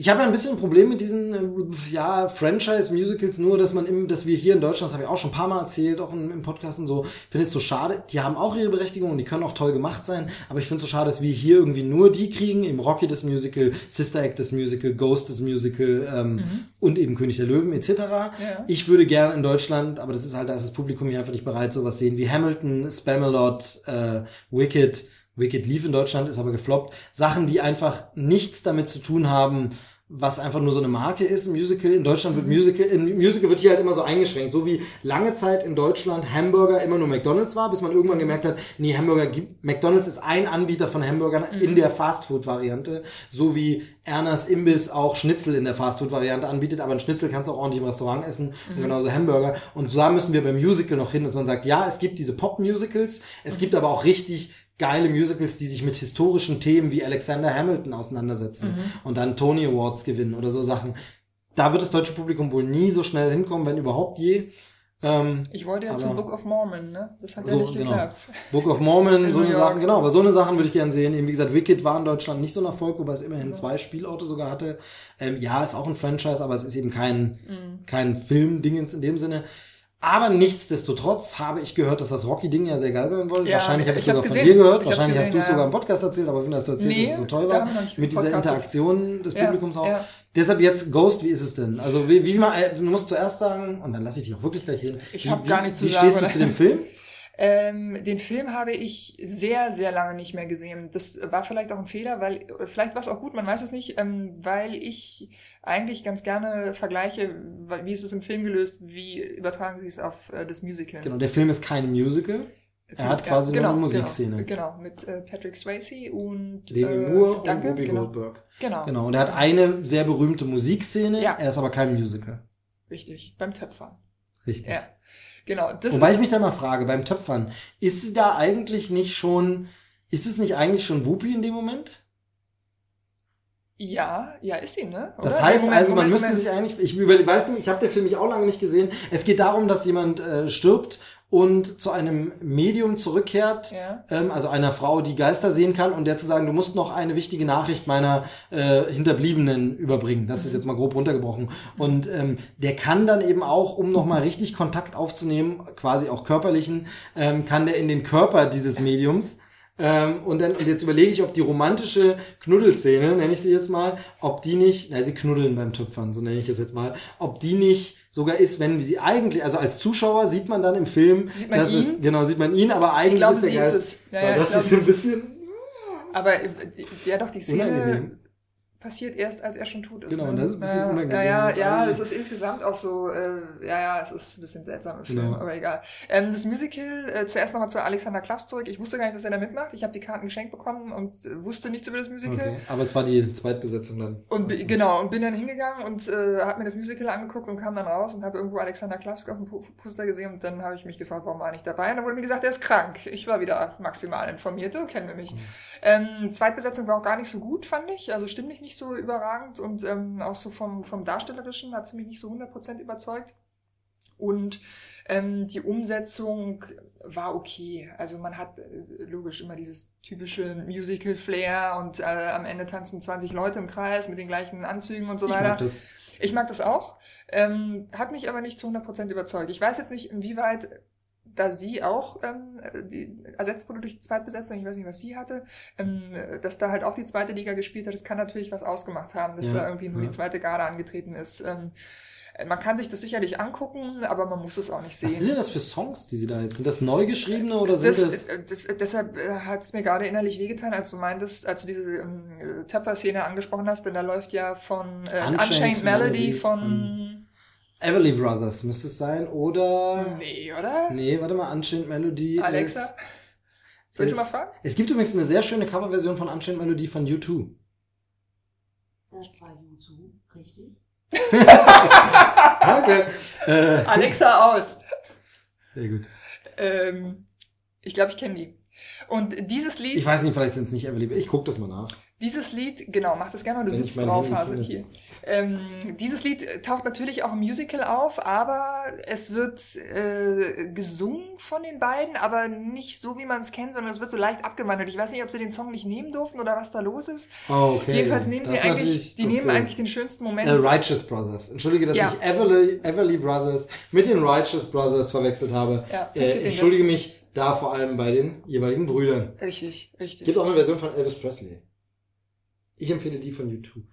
ich habe ein bisschen ein Problem mit diesen äh, ja Franchise-Musicals, nur dass man im, dass wir hier in Deutschland, das habe ich auch schon ein paar Mal erzählt, auch im, im Podcast und so, finde ich so schade. Die haben auch ihre Berechtigung und die können auch toll gemacht sein, aber ich finde es so schade, dass wir hier irgendwie nur die kriegen, im Rocky das Musical, Sister Act das Musical, Ghost das Musical ähm, mhm. und eben König der Löwen etc. Ja. Ich würde gerne in Deutschland, aber das ist halt, da ist das Publikum hier einfach nicht bereit, sowas sehen wie Hamilton, Spamalot, äh, Wicked Wicked lief in Deutschland, ist aber gefloppt. Sachen, die einfach nichts damit zu tun haben, was einfach nur so eine Marke ist, ein Musical. In Deutschland wird Musical, in Musical wird hier halt immer so eingeschränkt. So wie lange Zeit in Deutschland Hamburger immer nur McDonalds war, bis man irgendwann gemerkt hat, nee, Hamburger gibt, McDonalds ist ein Anbieter von Hamburgern mhm. in der Fastfood-Variante. So wie Ernas Imbiss auch Schnitzel in der Fastfood-Variante anbietet, aber ein Schnitzel kannst du auch ordentlich im Restaurant essen mhm. und genauso Hamburger. Und so da müssen wir beim Musical noch hin, dass man sagt, ja, es gibt diese Pop-Musicals, es mhm. gibt aber auch richtig geile Musicals, die sich mit historischen Themen wie Alexander Hamilton auseinandersetzen mhm. und dann Tony Awards gewinnen oder so Sachen. Da wird das deutsche Publikum wohl nie so schnell hinkommen, wenn überhaupt je. Ähm, Ich wollte ja zum Book of Mormon, ne? Das hat ja So, nicht genau. geklappt. Book of Mormon, In so eine. Sachen, genau, aber so eine Sachen würde ich gerne sehen. Eben, wie gesagt, Wicked war in Deutschland nicht so ein Erfolg, wobei es immerhin zwei Spielorte sogar hatte. Ähm, ja, ist auch ein Franchise, aber es ist eben kein, Mhm. kein Film-Dingens in dem Sinne. Aber nichtsdestotrotz habe ich gehört, dass das Rocky-Ding ja sehr geil sein soll. Ja, Wahrscheinlich habe ich ich sogar von dir gehört. Ich Wahrscheinlich hast gesehen, du es ja, sogar im Podcast erzählt, aber wenn du hast du erzählt, Nee, dass es so toll war. nicht Mit dieser. Interaktion des Publikums auch. Deshalb jetzt Ghost, wie ist es denn? Also wie, wie mal, äh, du musst zuerst sagen, und dann lasse ich dich auch wirklich gleich reden. Ich wie, hab wie, gar nichts zu Wie sagen, stehst du zu dem Film? Ähm, den Film habe ich sehr, sehr lange nicht mehr gesehen. Das war vielleicht auch ein Fehler, weil vielleicht war es auch gut, man weiß es nicht, ähm, weil ich eigentlich ganz gerne vergleiche, wie ist es im Film gelöst, wie übertragen sie es auf äh, das Musical. Genau, der Film ist kein Musical. Er hat quasi nur eine Musikszene. Genau, genau mit äh, Patrick Swayze und Demi äh, Moore danke, und Ruby genau, Goldberg. Genau, Genau, und er hat eine sehr berühmte Musikszene, Ja. er ist aber kein Musical. richtig, beim Töpfern. Richtig. Ja, genau. Das Wobei ist, ich mich da mal frage, beim Töpfern, ist sie da eigentlich nicht schon, ist es nicht eigentlich schon Whoopi in dem Moment? ja, ja, ist sie, ne? Das Oder? heißt Moment, also, man Moment, müsste Moment. sich eigentlich, ich über, weiß nicht, ich habe den Film mich auch lange nicht gesehen. Es geht darum, dass jemand äh, stirbt und zu einem Medium zurückkehrt, Ja. ähm, also einer Frau, die Geister sehen kann und der zu sagen, du musst noch eine wichtige Nachricht meiner äh, Hinterbliebenen überbringen. Das Mhm. ist jetzt mal grob runtergebrochen. Und ähm, der kann dann eben auch, um nochmal richtig Kontakt aufzunehmen, quasi auch körperlichen, ähm, kann der in den Körper dieses Mediums ähm, und dann, und jetzt überlege ich, ob die romantische Knuddelszene, nenne ich sie jetzt mal, ob die nicht, na, sie knuddeln beim Töpfern, so nenne ich es jetzt mal, ob die nicht sogar ist, wenn sie eigentlich, also als Zuschauer sieht man dann im Film, Sieht man dass es, ihn? genau, sieht man ihn, aber eigentlich glaube, ist der Geist, ist es. Ja, ja, das ist so ein es. bisschen, Aber äh, ja doch, die Szene Unangenehm. Passiert erst, als er schon tot ist. Genau, ne? und das ist ein bisschen ja, unangenehm. Ja, ja, es ist insgesamt auch so, äh, ja, ja, es ist ein bisschen seltsam im Film, Genau. aber egal. Ähm, das Musical, äh, zuerst nochmal zu Alexander Klaas zurück. Ich wusste gar nicht, dass er da mitmacht. Ich habe die Karten geschenkt bekommen und äh, wusste nichts über das Musical. okay. aber es war die Zweitbesetzung dann. Und bi- genau, und bin dann hingegangen und äh, habe mir das Musical angeguckt und kam dann raus und habe irgendwo Alexander Klavsk auf dem Po- Poster gesehen und dann habe ich mich gefragt, warum war er nicht dabei? Und dann wurde mir gesagt, er ist krank. Ich war wieder maximal informiert, so kennen wir mich. Ähm, Zweitbesetzung war auch gar nicht so gut, fand ich. Also stimmlich nicht so überragend und ähm, auch so vom, vom Darstellerischen hat sie mich nicht so 100% überzeugt. Und ähm, die Umsetzung war okay. Also man hat äh, logisch immer dieses typische Musical-Flair und äh, am Ende tanzen 20 Leute im Kreis mit den gleichen Anzügen und so Ich weiter. mag das. Ich mag das auch, ähm, hat mich aber nicht zu 100% überzeugt. Ich weiß jetzt nicht, inwieweit da sie auch ähm, die ersetzt wurde durch die Zweitbesetzung, ich weiß nicht, was sie hatte, ähm, dass da halt auch die zweite Liga gespielt hat, das kann natürlich was ausgemacht haben, dass Ja, da irgendwie nur ja. die zweite Garde angetreten ist. Ähm, man kann sich das sicherlich angucken, aber man muss es auch nicht Was sind sehen. denn das für Songs, die sie da jetzt, sind das neu geschriebene oder sind Das, das, äh, das, deshalb hat es mir gerade innerlich wehgetan, als du meintest, als du diese ähm, Töpfer-Szene angesprochen hast, denn da läuft ja von äh, Unchained Unchained, Melody Melody von... Everly Brothers müsste es sein oder, Nee, oder? nee, warte mal, Unchained Melody Alexa? ist, Soll ich ist- mal fragen? Es gibt übrigens eine sehr schöne Coverversion von Unchained Melody von U2. Das war YouTube, richtig? Danke. äh, Alexa aus. sehr gut. Ähm, ich glaube, ich kenne die. Und dieses Lied, Ich weiß nicht, vielleicht sind es nicht Everly. Ich gucke das mal nach. Dieses Lied, genau, mach das gerne mal, du Wenn sitzt drauf, Handy Hase, finde. hier. Ähm, dieses Lied taucht natürlich auch im Musical auf, aber es wird äh, gesungen von den beiden, aber nicht so, wie man es kennt, sondern es wird so leicht abgewandelt. Ich weiß nicht, ob sie den Song nicht nehmen durften oder was da los ist. Oh, okay. Jedenfalls nehmen Das sie eigentlich, die nehmen okay. eigentlich den schönsten Moment. Äh, Righteous Brothers. Entschuldige, dass Ja. ich Everly, Everly Brothers mit den Righteous Brothers verwechselt habe. Ja, äh, entschuldige mich da vor allem bei den jeweiligen Brüdern. Richtig, richtig. Gibt auch eine Version von Elvis Presley. Ich empfehle die von YouTube.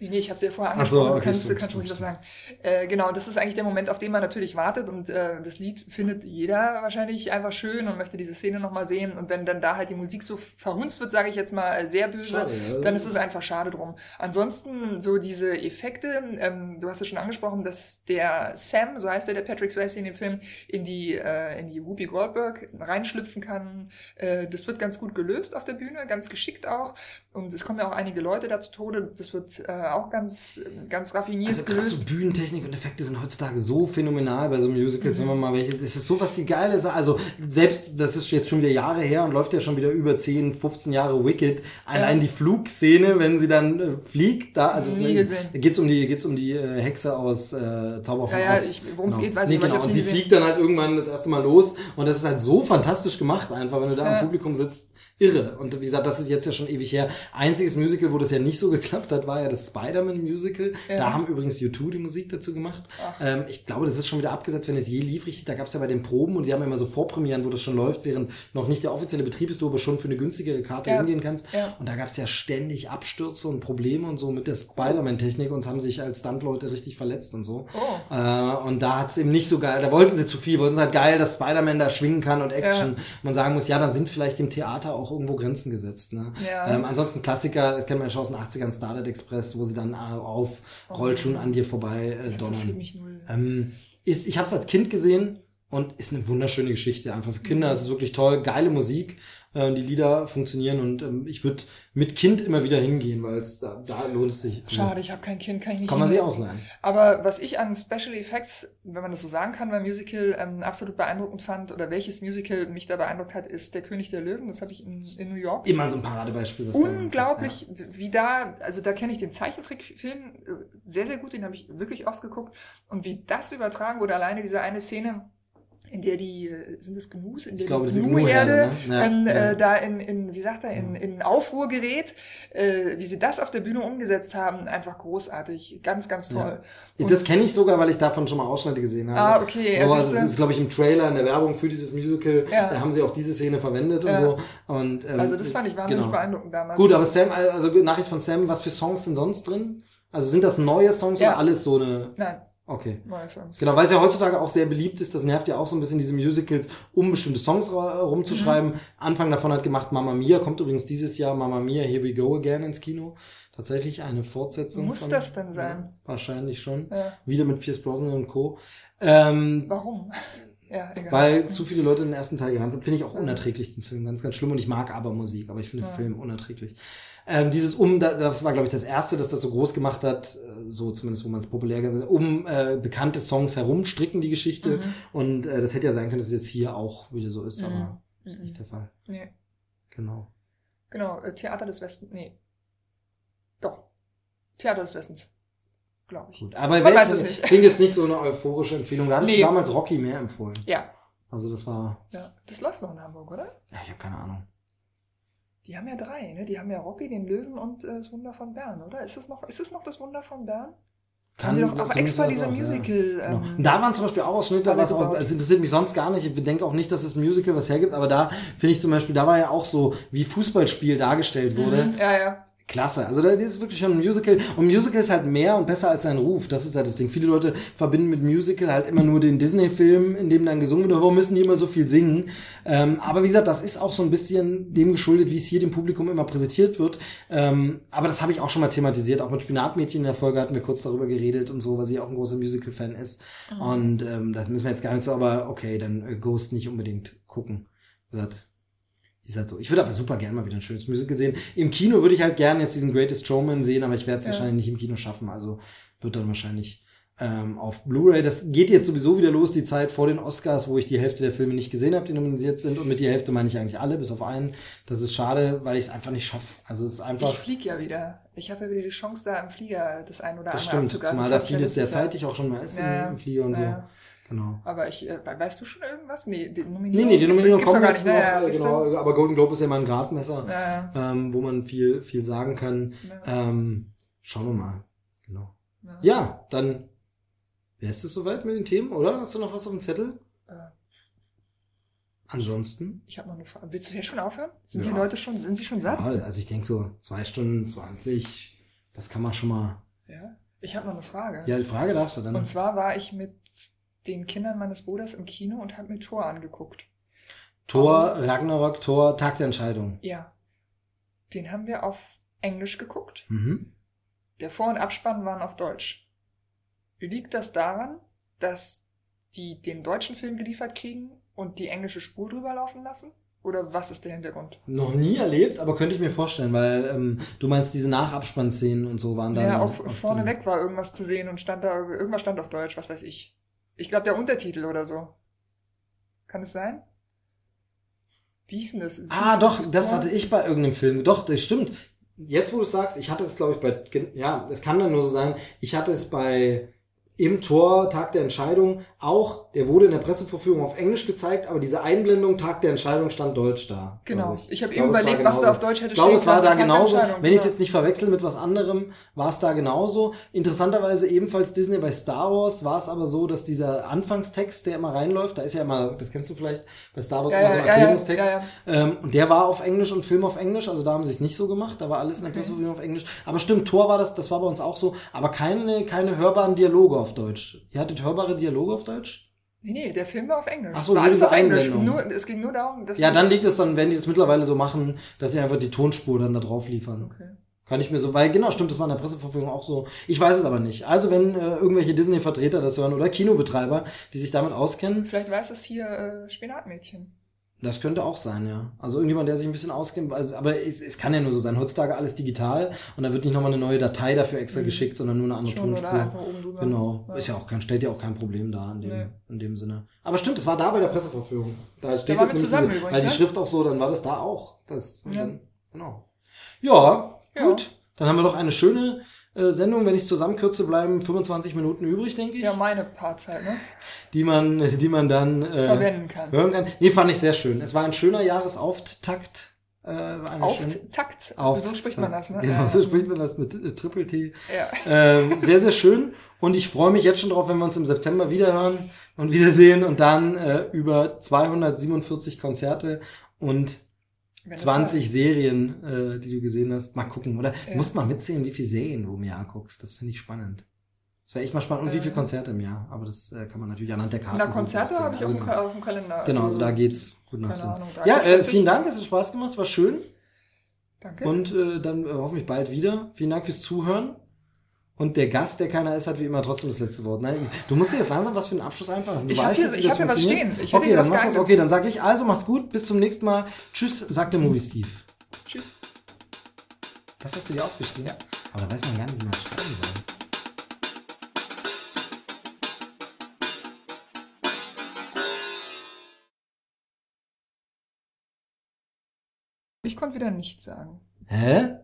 Nee, ich habe sie ja vorher Ach so, angesprochen, okay, du kannst, stimmt, kannst ruhig stimmt, das sagen. Äh, genau, das ist eigentlich der Moment, auf den man natürlich wartet und äh, das Lied findet jeder wahrscheinlich einfach schön und möchte diese Szene nochmal sehen und wenn dann da halt die Musik so verhunzt wird, sage ich jetzt mal äh, sehr böse, Schade, ja. dann ist es einfach schade drum. Ansonsten so diese Effekte, ähm, du hast es schon angesprochen, dass der Sam, so heißt er, der Patrick Swayze in dem Film, in die, äh, in die Whoopi Goldberg reinschlüpfen kann. Äh, das wird ganz gut gelöst auf der Bühne, ganz geschickt auch und es kommen ja auch einige Leute da zu Tode. Das wird äh, auch ganz, ganz raffiniert Also gerade so gelöst. Bühnentechnik und Effekte sind heutzutage so phänomenal bei so Musicals, wenn man mal welches, das ist so was die geile Sache, also selbst, das ist jetzt schon wieder Jahre her und läuft ja schon wieder über 10, 15 Jahre Wicked, allein Ja. die Flugszene, wenn sie dann äh, fliegt, da, also es Nie ist- gesehen. geht's um die, geht's um die äh, Hexe aus äh, Zauber von Ja, ja, worum es Genau. geht, weiß nee, ich, ich genau. Und sie gesehen. fliegt dann halt irgendwann das erste Mal los und das ist halt so fantastisch gemacht einfach, wenn du da im Publikum sitzt, irre. Und wie gesagt, das ist jetzt ja schon ewig her. Einziges Musical, wo das ja nicht so geklappt hat, war ja das Spider-Man-Musical. Ja. Da haben übrigens U2 die Musik dazu gemacht. Ähm, ich glaube, das ist schon wieder abgesetzt, wenn es je lief, richtig. Da gab es ja bei den Proben und die haben ja immer so Vorpremieren, wo das schon läuft, während noch nicht der offizielle Betrieb ist, du aber schon für eine günstigere Karte Ja. hingehen kannst. Ja. Und da gab es ja ständig Abstürze und Probleme und so mit der Spider-Man-Technik und es haben sich als Stuntleute richtig verletzt und so. Oh. Äh, und da hat's eben nicht so geil, da wollten sie zu viel, wollten sie halt geil, dass Spider-Man da schwingen kann und Action. Man sagen muss, ja, dann sind vielleicht im Theater auch irgendwo Grenzen gesetzt. Ne? Ja. Ähm, ansonsten Klassiker, das kennt man ja schon aus den 80ern, Starlight Express, wo sie dann äh, auf Rollschuhen an dir vorbei äh, donnern. mich null. Ähm, ist, ich habe es als Kind gesehen und ist eine wunderschöne Geschichte. Einfach für Kinder ist es wirklich toll, geile Musik. Äh, die Lieder funktionieren und ähm, ich würde mit Kind immer wieder hingehen, weil es da, da lohnt es sich. Schade, ich habe kein Kind, kann ich nicht Kann man hingehen. ausleihen. Aber was ich an Special Effects, wenn man das so sagen kann, beim Musical ähm, absolut beeindruckend fand, oder welches Musical mich da beeindruckt hat, ist Der König der Löwen. Das habe ich in, in New York. Immer so ein Paradebeispiel. Unglaublich, wie da, also da kenne ich den Zeichentrickfilm äh, sehr, sehr gut, den habe ich wirklich oft geguckt. Und wie das übertragen wurde, alleine diese eine Szene, in der die, äh, sind das Gnus? In der Ich glaube, die Gnu-Herde ne? Ja, ähm, ja. Äh, da in, in, wie sagt er, in, in Aufruhr gerät. Äh, wie sie das auf der Bühne umgesetzt haben, einfach großartig. Ganz, ganz toll. Ja. Das kenne ich sogar, weil ich davon schon mal Ausschnitte gesehen habe. Ah, okay, ja, also es ist, glaube ich, im Trailer, in der Werbung für dieses Musical, da haben sie auch diese Szene verwendet und so. Und, ähm, Also das fand ich wahnsinnig genau. beeindruckend damals. Gut, aber Sam, also Nachricht von Sam, was für Songs sind sonst drin? Also sind das neue Songs oder alles so eine... Nein, Okay. Songs. Genau, weil es ja heutzutage auch sehr beliebt ist, das nervt ja auch so ein bisschen diese Musicals, um bestimmte Songs rumzuschreiben. Mhm. Anfang davon hat gemacht Mama Mia, kommt übrigens dieses Jahr Mama Mia, Here We Go Again ins Kino. Tatsächlich eine Fortsetzung. Muss von- das denn sein? Ja, wahrscheinlich schon. Ja. Wieder mit Pierce Brosnan und Co. Ähm, Warum? Ja, egal. weil zu viele Leute den ersten Teil gerannt sind, finde ich auch unerträglich, den Film. Ganz, ganz schlimm. Und ich mag aber Musik, aber ich finde Ja. den Film unerträglich. Ähm, dieses um, da- das war, glaube ich, das erste, das das so groß gemacht hat, äh, so zumindest, wo man es populär gesagt hat, um äh, bekannte Songs herum stricken die Geschichte. Mhm. Und äh, das hätte ja sein können, dass es jetzt hier auch wieder so ist, Mhm. aber ist Mhm. nicht der Fall. Nee, Genau. genau, äh, Theater des Westens. Nee. Doch. Theater des Westens. Glaube ich. Gut. Aber Man wäre weiß jetzt, es nicht. klingt jetzt nicht so eine euphorische Empfehlung. Da hattest Nee. du damals Rocky mehr empfohlen. Ja. Also das war, ja. Das läuft noch in Hamburg, oder? ja, ich habe keine Ahnung. Die haben ja drei, ne? Die haben ja Rocky, den Löwen und äh, das Wunder von Bern, oder? Ist es noch, ist es noch das Wunder von Bern? haben die doch auch extra diese auch, ja. Musical. Genau. Ähm, da waren zum Beispiel auch Ausschnitte, was auch, also interessiert mich sonst gar nicht. Ich denke auch nicht, dass das Musical was hergibt, aber da finde ich zum Beispiel, da war ja auch so, wie Fußballspiel dargestellt wurde. mhm, ja, ja. Klasse. Also da das ist wirklich schon ein Musical. Und Musical ist halt mehr und besser als sein Ruf. Das ist halt das Ding. Viele Leute verbinden mit Musical halt immer nur den Disney-Film, in dem dann gesungen wird. Warum müssen die immer so viel singen? Ähm, aber wie gesagt, das ist auch so ein bisschen dem geschuldet, wie es hier dem Publikum immer präsentiert wird. Ähm, aber das habe ich auch schon mal thematisiert. Auch mit Spinatmädchen in der Folge hatten wir kurz darüber geredet und so, weil sie auch ein großer Musical-Fan ist. Und ähm, das müssen wir jetzt gar nicht so, aber okay, dann äh, Ghost nicht unbedingt gucken. Wie gesagt, ist halt so. Ich würde aber super gerne mal wieder ein schönes Musical sehen. Im Kino würde ich halt gerne jetzt diesen Greatest Showman sehen, aber ich werde es Ja. wahrscheinlich nicht im Kino schaffen. Also wird dann wahrscheinlich ähm, auf Blu-ray. Das geht jetzt sowieso wieder los, die Zeit vor den Oscars, wo ich die Hälfte der Filme nicht gesehen habe, die nominiert sind. Und mit die Hälfte meine ich eigentlich alle, bis auf einen. Das ist schade, weil ich es einfach nicht schaffe. Also es ist einfach. Ich fliege ja wieder. Ich habe ja wieder die Chance, da im Flieger das ein oder das andere stimmt. Zumal Das da vieles sehr zeitig auch schon mal ist Ja, im, Flieger und so. Ja, ja. Genau. Aber ich, äh, weißt du schon irgendwas? Nee, die Nee, Nominierung. nee, die gibt's- Nominierung gibt's kommt doch jetzt noch. Ja, genau, aber Golden Globe ist ja mal ein Gradmesser, Ja, ja. ähm, wo man viel, viel sagen kann. Ähm, schauen wir mal. Genau. Ja. Dann wäre es das soweit mit den Themen, oder? Hast du noch was auf dem Zettel? Äh, Ansonsten? Ich habe noch eine Frage. Willst du jetzt schon aufhören? Sind die Leute schon, sind sie schon satt? Ja, also ich denke so zwei Stunden zwanzig, das kann man schon mal. Ja. Ich habe noch eine Frage. Ja, die Frage darfst du dann. Und zwar war ich mit den Kindern meines Bruders im Kino und habe mir Tor angeguckt. Tor, Ragnarok, Tor, Tag der Entscheidung. Ja. Den haben wir auf Englisch geguckt. Mhm. Der Vor- und Abspann waren auf Deutsch. Liegt das daran, dass die den deutschen Film geliefert kriegen und die englische Spur drüber laufen lassen? Oder was ist der Hintergrund? Noch nie erlebt, aber könnte ich mir vorstellen, weil ähm, du meinst, diese Nachabspannszenen und so waren da. Ja, auch vorneweg war irgendwas zu sehen und stand da, irgendwas stand auf Deutsch, was weiß ich. Ich glaube, der Untertitel oder so. Kann es sein? Wie hieß denn das? Hieß Ah, doch, Tor? das hatte ich bei irgendeinem Film. Doch, das stimmt. Jetzt, wo du es sagst, ich hatte es, glaube ich, bei, ja, es kann dann nur so sein, ich hatte es bei im Tor, Tag der Entscheidung, auch, der wurde in der Presseverführung auf Englisch gezeigt, aber diese Einblendung, Tag der Entscheidung, stand Deutsch da. Genau. glaub Ich habe glaube, eben es war überlegt, was da auf Deutsch hätte Ich glaube, es stehen war da können. Tag der genauso. Wenn ich es jetzt nicht verwechsel mit was anderem, war es da genauso. Interessanterweise ebenfalls Disney bei Star Wars war es aber so, dass dieser Anfangstext, der immer reinläuft, da ist ja immer, das kennst du vielleicht, bei Star Wars Ja, immer ja, so ein ja, ja, Erklärungstext. ja, Ähm, und der war auf Englisch und Film auf Englisch, also da haben sie es nicht so gemacht, da war alles in der Presseverführung auf Englisch. Aber stimmt, Tor war das, das war bei uns auch so, aber keine, keine hörbaren Dialoge auf Deutsch. Ihr hattet hörbare Dialoge auf Deutsch? Nee, nee, der Film war auf Englisch. Ach so, war alles auf Englisch. Nur, es ging nur darum, dass Ja, dann liegt es dann, wenn die es mittlerweile so machen, dass sie einfach die Tonspur dann da drauf liefern. Okay. Kann ich mir so, weil genau, stimmt, das war in der Presseverführung auch so. Ich weiß es aber nicht. Also wenn äh, irgendwelche Disney-Vertreter das hören oder Kinobetreiber, die sich damit auskennen, Vielleicht weiß es hier äh, Spinatmädchen. Das könnte auch sein, ja. Also irgendjemand, der sich ein bisschen auskennt, also, aber es, es kann ja nur so sein. Heutzutage alles digital und da wird nicht nochmal eine neue Datei dafür extra Mhm. geschickt, sondern nur eine andere Schon, oder Tonspur. einfach oben drüber. Genau. Ja. Ist ja auch kein, stellt ja auch kein Problem dar in dem, Nee. in dem Sinne. Aber stimmt, es war da bei der Presseverführung. Da steht waren das wir nämlich zusammen diese, übrigens, weil die ne? Schrift auch so, dann war das da auch. Das, Ja. dann, genau. Ja, Ja. gut. Dann haben wir doch eine schöne äh, Sendung. Wenn ich es zusammenkürze, bleiben 25 Minuten übrig, denke ich. Ja, meine Partzeit, ne? Die man, die man dann äh, Verwenden kann. hören kann. Nee, fand ich sehr schön. Es war ein schöner Jahresauftakt. Äh, Auftakt. Auftakt. So spricht man das, ne? Genau, so spricht man das mit äh, Triple T. Ja. Ähm, sehr, sehr schön. Und ich freue mich jetzt schon drauf, wenn wir uns im September wiederhören und wiedersehen und dann äh, über 247 Konzerte und Wenn es 20 Serien, äh, die du gesehen hast. Mal gucken, oder? Ja. musst mal mitzählen, wie viele Serien du im Jahr guckst. Das finde ich spannend. Das wäre echt mal spannend. Und wie viele Konzerte im Jahr? Aber das äh, kann man natürlich anhand der Karten. Na, Konzerte habe ich auf, Also dem, genau. Ka- auf dem Kalender. Genau, also da geht's gut keine Ahnung, Ja, äh, 30, vielen 40. Dank, es hat Spaß gemacht, war schön. Danke. Und äh, dann äh, hoffentlich bald wieder. Vielen Dank fürs Zuhören. Und der Gast, der keiner ist, hat wie immer trotzdem das letzte Wort. Nein, du musst dir jetzt langsam was für einen Abschluss einfallen lassen. Du Ich hab weißt hier- ich hab hier was stehen. Ich okay, dann mach das. Okay, dann sag ich also, macht's gut. Bis zum nächsten Mal. Tschüss, sagt der Movie Steve. Tschüss. Das hast du dir aufgeschrieben? Ja. Aber da weiß man gar nicht, wie man das schreiben soll. Ich konnte wieder nichts sagen. Hä?